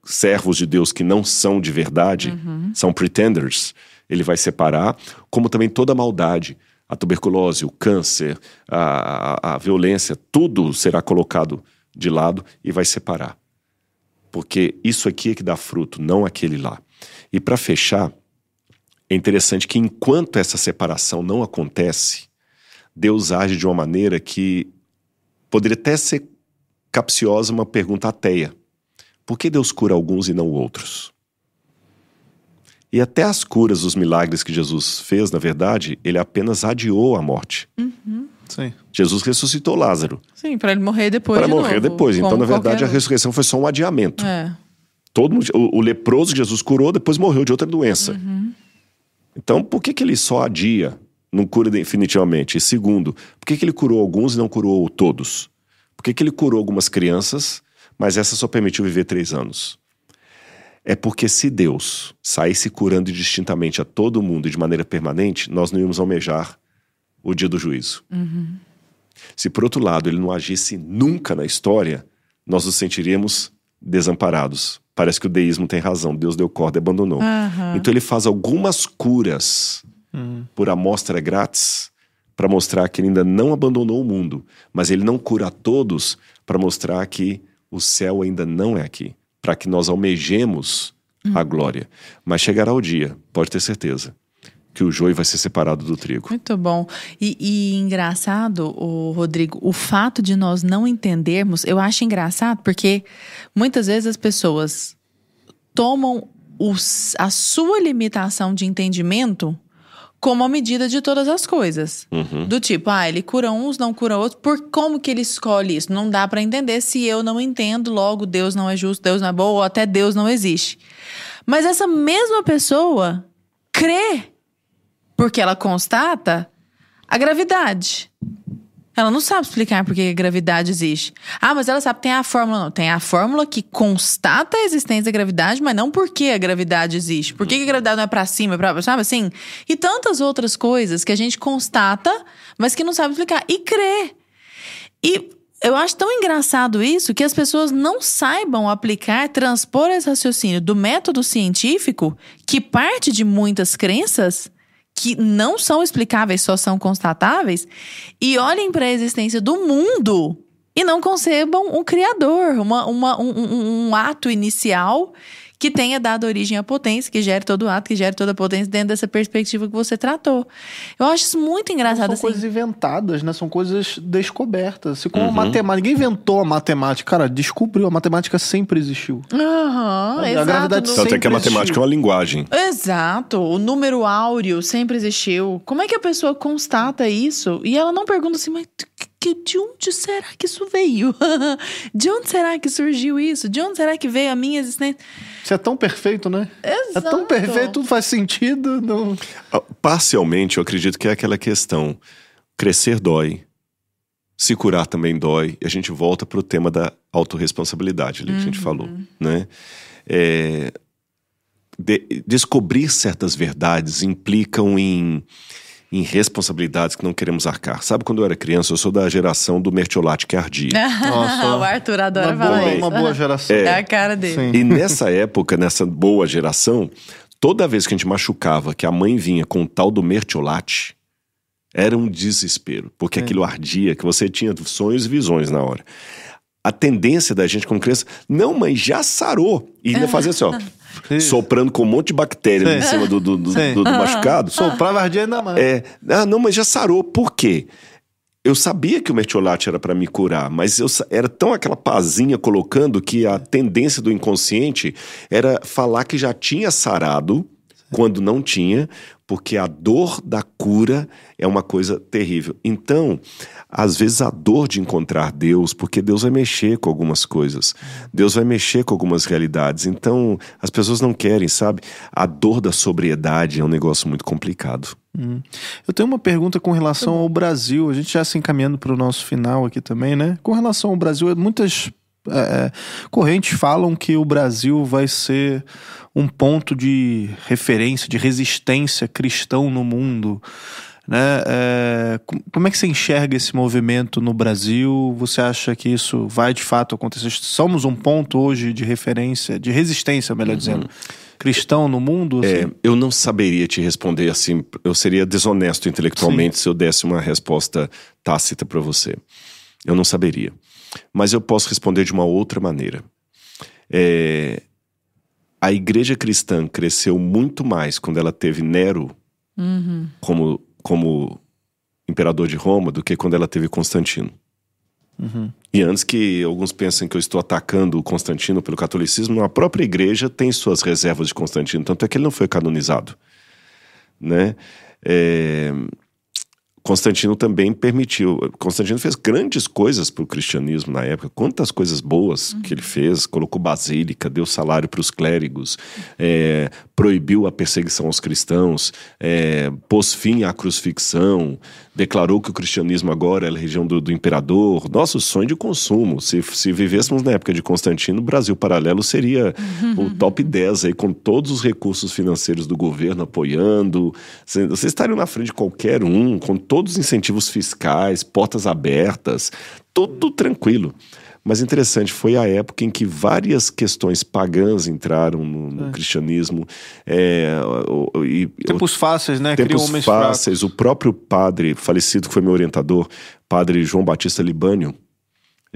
Speaker 4: servos de Deus que não são de verdade, são pretenders, ele vai separar, como também toda a maldade. A tuberculose, o câncer, a, a, a violência, tudo será colocado de lado e vai separar. Porque isso aqui é que dá fruto, não aquele lá. E para fechar, é interessante que enquanto essa separação não acontece, Deus age de uma maneira que poderia até ser capciosa uma pergunta ateia. Por que Deus cura alguns e não outros? E até as curas, os milagres que Jesus fez, na verdade, ele apenas adiou a morte.
Speaker 3: Sim.
Speaker 4: Jesus ressuscitou Lázaro
Speaker 2: Sim, para ele morrer depois
Speaker 4: para
Speaker 2: de
Speaker 4: morrer
Speaker 2: novo,
Speaker 4: depois. Então, na verdade, a ressurreição foi só um adiamento.
Speaker 2: É.
Speaker 4: Todo mundo- o, o leproso que Jesus curou depois morreu de outra doença. Então, por que, que ele só adia, não cura definitivamente? E segundo, por que, que ele curou alguns e não curou todos? Por que, que ele curou algumas crianças, mas essa só permitiu viver três anos? É porque se Deus saísse curando distintamente a todo mundo e de maneira permanente, nós não íamos almejar o dia do juízo. Se por outro lado ele não agisse nunca na história, nós nos sentiríamos desamparados. Parece que o deísmo tem razão. Deus deu corda e abandonou. Então ele faz algumas curas por amostra grátis para mostrar que ele ainda não abandonou o mundo, mas ele não cura a todos para mostrar que o céu ainda não é aqui, para que nós almejemos a glória. Mas chegará o dia, pode ter certeza, que o joio vai ser separado do trigo.
Speaker 2: Muito bom. E, e engraçado, o Rodrigo, o fato de nós não entendermos, eu acho engraçado porque muitas vezes as pessoas tomam os- a sua limitação de entendimento como a medida de todas as coisas. Do tipo, ah, ele cura uns, não cura outros. Por como que ele escolhe isso? Não dá pra entender se eu não entendo, logo Deus não é justo, Deus não é bom, ou até Deus não existe. Mas essa mesma pessoa crê porque ela constata a gravidade. Ela não sabe explicar por que a gravidade existe. Ah, mas ela sabe, tem a fórmula. Não, tem a fórmula que constata a existência da gravidade, mas não por que a gravidade existe. Por que que a gravidade não é pra cima, é pra, sabe assim? E tantas outras coisas que a gente constata, mas que não sabe explicar. E crê. E eu acho tão engraçado isso que as pessoas não saibam aplicar, transpor esse raciocínio do método científico, que parte de muitas crenças que não são explicáveis, só são constatáveis, e olhem para a existência do mundo e não concebam um criador, uma, uma- um, um- um ato inicial que tenha dado origem à potência, que gere todo o ato, que gere toda a potência dentro dessa perspectiva que você tratou. Eu acho isso muito engraçado.
Speaker 3: São
Speaker 2: assim.
Speaker 3: coisas inventadas, né? São coisas descobertas. Assim como
Speaker 4: Uhum.
Speaker 3: a matemática. Ninguém inventou a matemática. Cara, descobriu. A matemática sempre existiu.
Speaker 2: Aham,
Speaker 3: A
Speaker 2: exato.
Speaker 3: gravidade
Speaker 2: no-
Speaker 4: Tanto é que a
Speaker 3: Sempre
Speaker 4: matemática
Speaker 3: existiu.
Speaker 4: é uma linguagem.
Speaker 2: Exato, o número áureo sempre existiu. Como é que a pessoa constata isso? E ela não pergunta assim, mas que- de onde será que isso veio? de onde será que surgiu isso? De onde será que veio a minha existência?
Speaker 3: Isso é tão perfeito, né? É tão
Speaker 2: Exato.
Speaker 3: perfeito, tudo faz sentido. Não...
Speaker 4: Ah, Parcialmente, eu acredito que é aquela questão: crescer dói, se curar também dói, e a gente volta para o tema da autorresponsabilidade ali que a gente falou, né? É, de- descobrir certas verdades implicam em, em responsabilidades que não queremos arcar. Sabe quando eu era criança, eu sou da geração do mertiolate que ardia.
Speaker 2: o Arthur adora
Speaker 3: Uma
Speaker 2: falar
Speaker 3: boa,
Speaker 2: isso.
Speaker 3: uma boa geração.
Speaker 2: É. a cara dele.
Speaker 3: Sim.
Speaker 4: E nessa época, nessa boa geração, toda vez que a gente machucava, que a mãe vinha com o tal do mertiolate, era um desespero, porque aquilo ardia, que você tinha sonhos e visões na hora. A tendência da gente como criança, não, mãe, já sarou. E ainda fazia assim, ó, Soprando com um monte de bactéria em cima do, do, do, do- do machucado.
Speaker 3: Soprava ardia ainda mais.
Speaker 4: É, ah, não, mas já sarou. Por quê? Eu sabia que o mertiolate era para me curar, mas eu era tão aquela pazinha colocando que a tendência do inconsciente era falar que já tinha sarado quando não tinha, porque a dor da cura é uma coisa terrível. Então, às vezes a dor de encontrar Deus, porque Deus vai mexer com algumas coisas, Deus vai mexer com algumas realidades. Então, as pessoas não querem, sabe? A dor da sobriedade é um negócio muito complicado.
Speaker 3: Eu tenho uma pergunta com relação ao Brasil. A gente já se encaminhando para o nosso final aqui também, né? Com relação ao Brasil, muitas é, é, correntes falam que o Brasil vai ser um ponto de referência, de resistência cristão no mundo. Né? É, com- como é que você enxerga esse movimento no Brasil? Você acha que isso vai de fato acontecer? Somos um ponto hoje de referência, de resistência, melhor dizendo, cristão no mundo?
Speaker 4: É,
Speaker 3: assim?
Speaker 4: eu não saberia te responder assim. Eu seria desonesto intelectualmente se eu desse uma resposta tácita para você. Eu não saberia. Mas eu posso responder de uma outra maneira. É, a igreja cristã cresceu muito mais quando ela teve Nero como, como imperador de Roma do que quando ela teve Constantino. E antes que alguns pensem que eu estou atacando Constantino pelo catolicismo, a própria igreja tem suas reservas de Constantino, tanto é que ele não foi canonizado. Né? É, Constantino também permitiu. Constantino fez grandes coisas para o cristianismo na época. Quantas coisas boas que ele fez. Colocou basílica, deu salário para os clérigos, é, proibiu a perseguição aos cristãos, é, pôs fim à crucifixão, declarou que o cristianismo agora é a religião do, do imperador. Nosso sonho de consumo. Se, se vivêssemos na época de Constantino, o Brasil Paralelo seria o top 10 aí, com todos os recursos financeiros do governo apoiando. Você- Vocês estariam na frente de qualquer um, com todos os incentivos fiscais, portas abertas, tudo tranquilo. Mas interessante, foi a época em que várias questões pagãs entraram no, no cristianismo. É, o- o- e,
Speaker 3: Tempos fáceis, né?
Speaker 4: Tempos
Speaker 3: homens fracos.
Speaker 4: fáceis. O próprio padre falecido, que foi meu orientador, padre João Batista Libânio,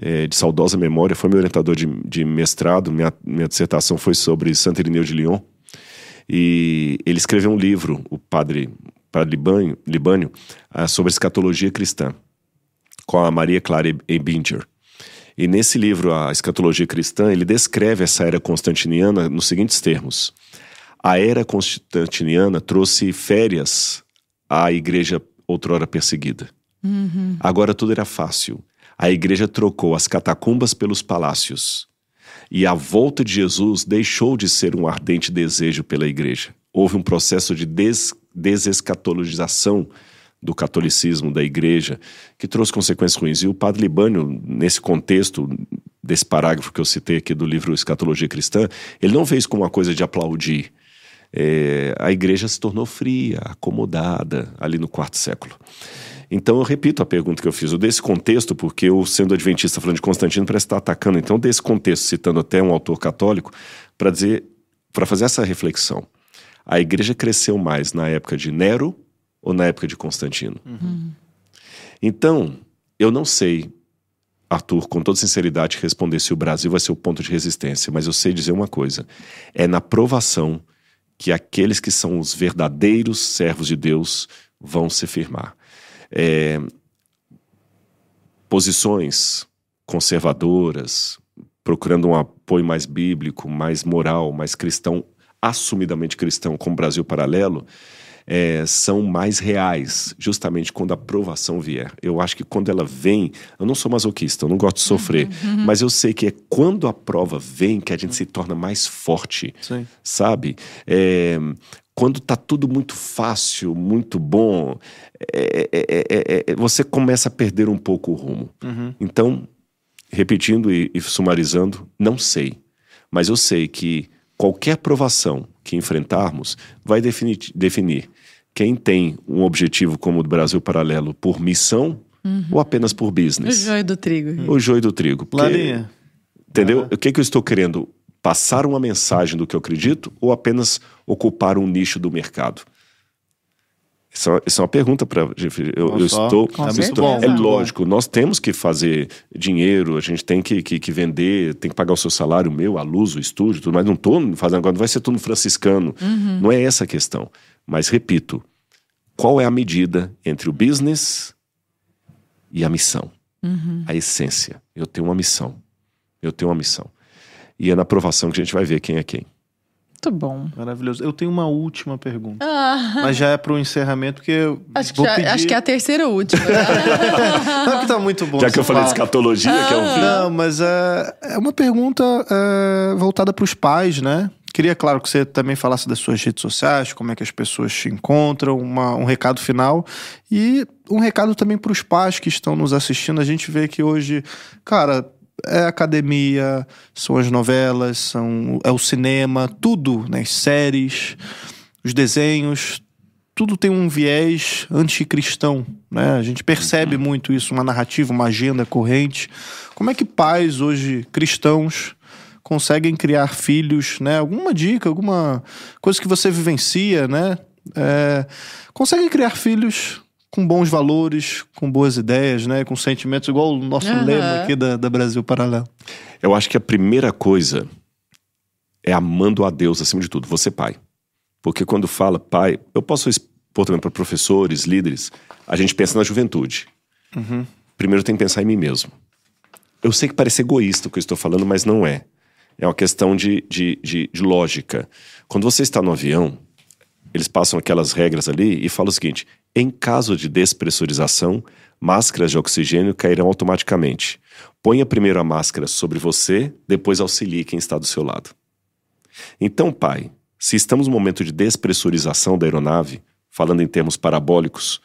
Speaker 4: é, de saudosa memória, foi meu orientador de, de mestrado. Minha, minha dissertação foi sobre Santo Irineu de Lyon. E ele escreveu um livro, o padre, padre Libânio, Libânio ah, sobre escatologia cristã, com a Maria Clara Ebinger. E nesse livro, A Escatologia Cristã, ele descreve essa era constantiniana nos seguintes termos. A era constantiniana trouxe férias à igreja outrora perseguida. Agora tudo era fácil. A igreja trocou as catacumbas pelos palácios. E a volta de Jesus deixou de ser um ardente desejo pela igreja. Houve um processo de des desescatologização do catolicismo, da igreja, que trouxe consequências ruins. E o padre Libânio, nesse contexto desse parágrafo que eu citei aqui do livro Escatologia Cristã, ele não fez como uma coisa de aplaudir. É, a igreja se tornou fria, acomodada ali no quarto século. Então eu repito a pergunta que eu fiz. Eu contexto porque eu, sendo adventista falando de Constantino, parece estar atacando. Então eu dei esse contexto, citando até um autor católico, para dizer, para fazer essa reflexão. A igreja cresceu mais na época de Nero ou na época de Constantino? Então, eu não sei, Arthur, com toda sinceridade, responder se o Brasil vai ser o ponto de resistência, mas eu sei dizer uma coisa: é na provação que aqueles que são os verdadeiros servos de Deus vão se firmar. É, posições conservadoras, procurando um apoio mais bíblico, mais moral, mais cristão, assumidamente cristão, como Brasil Paralelo, é, são mais reais, justamente quando a provação vier. Eu acho que quando ela vem, eu não sou masoquista, eu não gosto de sofrer, mas eu sei que é quando a prova vem que a gente se torna mais forte,
Speaker 3: Sim.
Speaker 4: sabe? É, quando tá tudo muito fácil, muito bom, é, é, é, é, você começa a perder um pouco o rumo. Então, repetindo e, e sumarizando, não sei. Mas eu sei que qualquer provação que enfrentarmos vai definir, definir quem tem um objetivo como o do Brasil Paralelo por missão ou apenas por
Speaker 2: O
Speaker 4: business?
Speaker 2: joio do trigo.
Speaker 4: O joio do trigo. Porque,
Speaker 3: Larinha.
Speaker 4: Entendeu? O que, que eu estou querendo? Passar uma mensagem do que eu acredito ou apenas ocupar um nicho do mercado? Isso é uma, isso é uma pergunta para. Eu, eu
Speaker 3: só,
Speaker 4: estou.
Speaker 2: Com
Speaker 3: é muito
Speaker 2: certeza.
Speaker 3: bom.
Speaker 4: É lógico, nós temos que fazer dinheiro, a gente tem que, que, que vender, tem que pagar o seu salário, o meu, a luz, o estúdio, tudo mais. Não estou fazendo agora, não vai ser tudo franciscano. Não é essa a questão. Mas, repito, qual é a medida entre o business e a missão? A essência. Eu tenho uma missão. Eu tenho uma missão. E é na aprovação que a gente vai ver quem é quem.
Speaker 2: Muito bom.
Speaker 3: Maravilhoso. Eu tenho uma última pergunta.
Speaker 2: Ah,
Speaker 3: Mas já é pro encerramento, porque eu
Speaker 2: acho, que já-
Speaker 3: pedir...
Speaker 2: acho que é a terceira última.
Speaker 3: Não, porque tá muito bom.
Speaker 4: Já que eu falei de escatologia, que é um
Speaker 3: Não, mas é, é uma pergunta é, voltada para os pais, né? Queria, claro, que você também falasse das suas redes sociais, como é que as pessoas te encontram, uma- um recado final e um recado também para os pais que estão nos assistindo. A gente vê que hoje, cara, é a academia, são as novelas, são, é o cinema, tudo, né? As séries, os desenhos, tudo tem um viés anticristão, né? A gente percebe muito isso, uma narrativa, uma agenda corrente. Como é que pais hoje cristãos conseguem criar filhos, né? Alguma dica, alguma coisa que você vivencia, né? É, conseguem criar filhos com bons valores, com boas ideias, né? Com sentimentos, igual o nosso
Speaker 2: Aham.
Speaker 3: lema aqui da, da Brasil Paralelo.
Speaker 4: Eu acho que a primeira coisa é amando a Deus acima de tudo, você pai. Porque quando fala pai, eu posso expor também para professores, líderes, a gente pensa na juventude. Primeiro tem que pensar em mim mesmo. Eu sei que parece egoísta o que eu estou falando, mas não é. É uma questão de, de, de, de lógica. Quando você está no avião, eles passam aquelas regras ali e falam o seguinte: em caso de despressurização, máscaras de oxigênio cairão automaticamente. Ponha primeiro a máscara sobre você, depois auxilie quem está do seu lado. Então, pai, se estamos no momento de despressurização da aeronave, falando em termos parabólicos,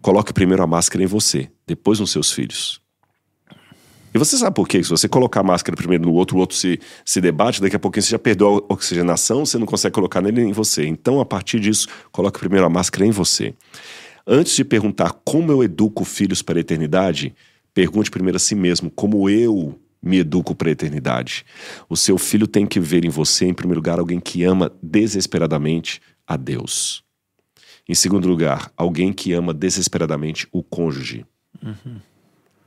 Speaker 4: coloque primeiro a máscara em você, depois nos seus filhos. E você sabe por quê? Se você colocar a máscara primeiro no outro, o outro se, se debate, daqui a pouquinho você já perdeu a oxigenação, você não consegue colocar nele em você. Então, a partir disso, coloque primeiro a máscara em você. Antes de perguntar como eu educo filhos para a eternidade, pergunte primeiro a si mesmo como eu me educo para a eternidade. O seu filho tem que ver em você, em primeiro lugar, alguém que ama desesperadamente a Deus. Em segundo lugar, alguém que ama desesperadamente o cônjuge.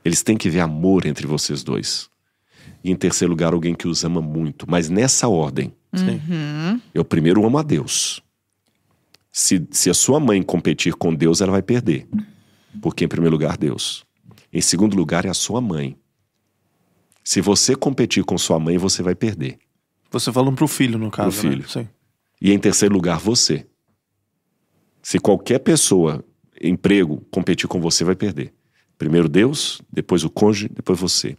Speaker 4: Eles têm que ver amor entre vocês dois. E em terceiro lugar, alguém que os ama muito. Mas nessa ordem. Eu primeiro amo a Deus. Se, se a sua mãe competir com Deus, ela vai perder. Porque, em primeiro lugar, Deus. Em segundo lugar, é a sua mãe. Se você competir com sua mãe, você vai perder.
Speaker 3: Você falando pro filho, no caso.
Speaker 4: Pro filho.
Speaker 3: Né? Sim.
Speaker 4: E em terceiro lugar, você. Se qualquer pessoa, emprego, competir com você, vai perder. Primeiro Deus, depois o cônjuge, depois você.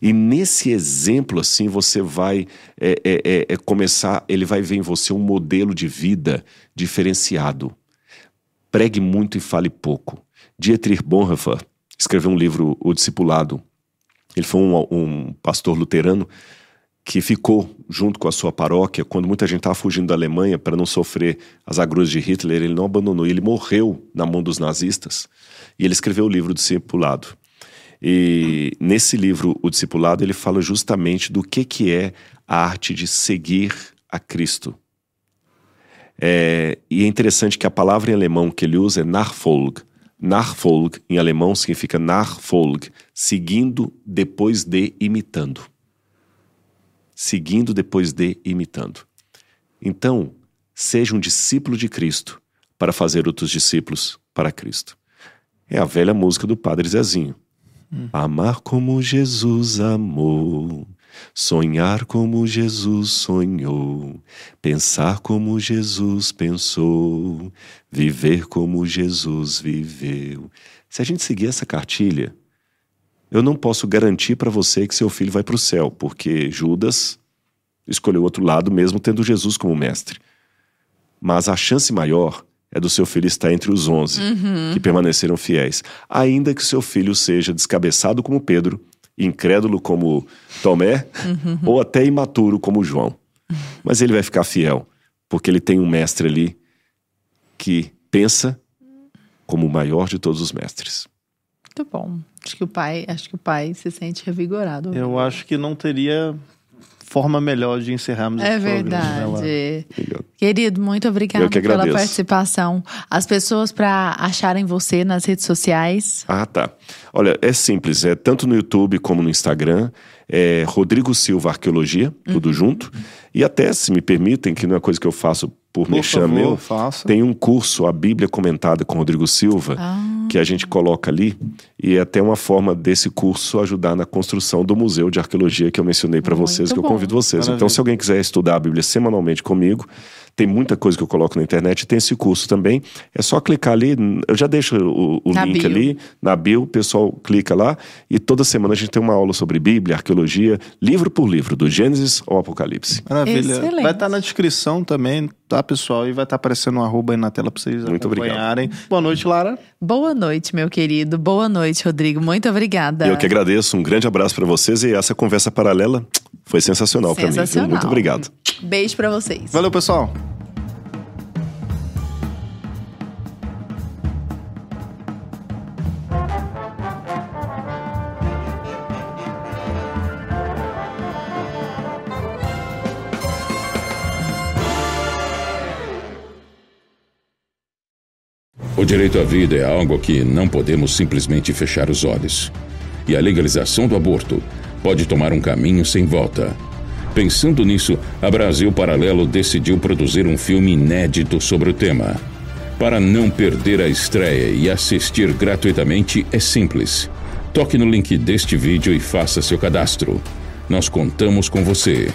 Speaker 4: E nesse exemplo, assim, você vai é, é, é, é começar, ele vai ver em você um modelo de vida diferenciado. Pregue muito e fale pouco. Dietrich Bonhoeffer escreveu um livro, O Discipulado. Ele foi um, um pastor luterano que ficou junto com a sua paróquia quando muita gente estava fugindo da Alemanha para não sofrer as agruras de Hitler. Ele não abandonou, ele morreu na mão dos nazistas. E ele escreveu o livro O Discipulado. E nesse livro, O Discipulado, ele fala justamente do que, que é a arte de seguir a Cristo. É, e é interessante que a palavra em alemão que ele usa é Nachfolg. Nachfolg, em alemão, significa Nachfolg, seguindo depois de imitando. Seguindo depois de imitando. Então, seja um discípulo de Cristo para fazer outros discípulos para Cristo. É a velha música do Padre Zezinho. Amar como Jesus amou, sonhar como Jesus sonhou, pensar como Jesus pensou, viver como Jesus viveu. Se a gente seguir essa cartilha, eu não posso garantir para você que seu filho vai para o céu, porque Judas escolheu outro lado mesmo tendo Jesus como mestre. Mas a chance maior é do seu filho estar entre os onze que permaneceram fiéis, ainda que seu filho seja descabeçado como Pedro, incrédulo como Tomé, ou até imaturo como João. Mas ele vai ficar fiel, porque ele tem um mestre ali que pensa como o maior de todos os mestres.
Speaker 2: Muito bom. Acho que o pai, acho que o pai se sente revigorado.
Speaker 3: Eu acho que não teria forma melhor de encerrarmos
Speaker 2: É
Speaker 3: esse né,
Speaker 2: verdade. Querido, muito obrigada
Speaker 4: que
Speaker 2: pela participação. As pessoas para acharem você nas redes sociais.
Speaker 4: Ah, tá. Olha, é simples, é tanto no YouTube como no Instagram, é Rodrigo Silva Arqueologia, tudo junto. E até, se me permitem, que não é coisa que eu faço por,
Speaker 3: Por
Speaker 4: mexer meu,
Speaker 3: faça.
Speaker 4: tem um curso, a Bíblia comentada com Rodrigo Silva, que a gente coloca ali, e é até uma forma desse curso ajudar na construção do Museu de Arqueologia que eu mencionei para vocês, que eu
Speaker 2: bom.
Speaker 4: convido vocês. Então,
Speaker 3: Maravilha.
Speaker 4: se alguém quiser estudar a Bíblia semanalmente comigo, tem muita coisa que eu coloco na internet, tem esse curso também. É só clicar ali, eu já deixo o, o link
Speaker 2: bio.
Speaker 4: ali, na bio, o pessoal clica lá e toda semana a gente tem uma aula sobre Bíblia, arqueologia, livro por livro, do Gênesis ao Apocalipse.
Speaker 3: Maravilha.
Speaker 2: Excelente.
Speaker 3: Vai estar na descrição também, tá, pessoal? E vai estar aparecendo um arroba aí na tela pra vocês
Speaker 4: Muito obrigado.
Speaker 3: acompanharem. Boa noite, Lara.
Speaker 2: Boa noite, meu querido. Boa noite, Rodrigo. Muito obrigada.
Speaker 4: Eu que agradeço, um grande abraço para vocês e essa conversa paralela foi sensacional para mim.
Speaker 2: Sensacional.
Speaker 4: Muito obrigado.
Speaker 2: Beijo pra vocês.
Speaker 3: Valeu, pessoal.
Speaker 1: O direito à vida é algo que não podemos simplesmente fechar os olhos. E a legalização do aborto pode tomar um caminho sem volta. Pensando nisso, a Brasil Paralelo decidiu produzir um filme inédito sobre o tema. Para não perder a estreia e assistir gratuitamente é simples. Toque no link deste vídeo e faça seu cadastro. Nós contamos com você.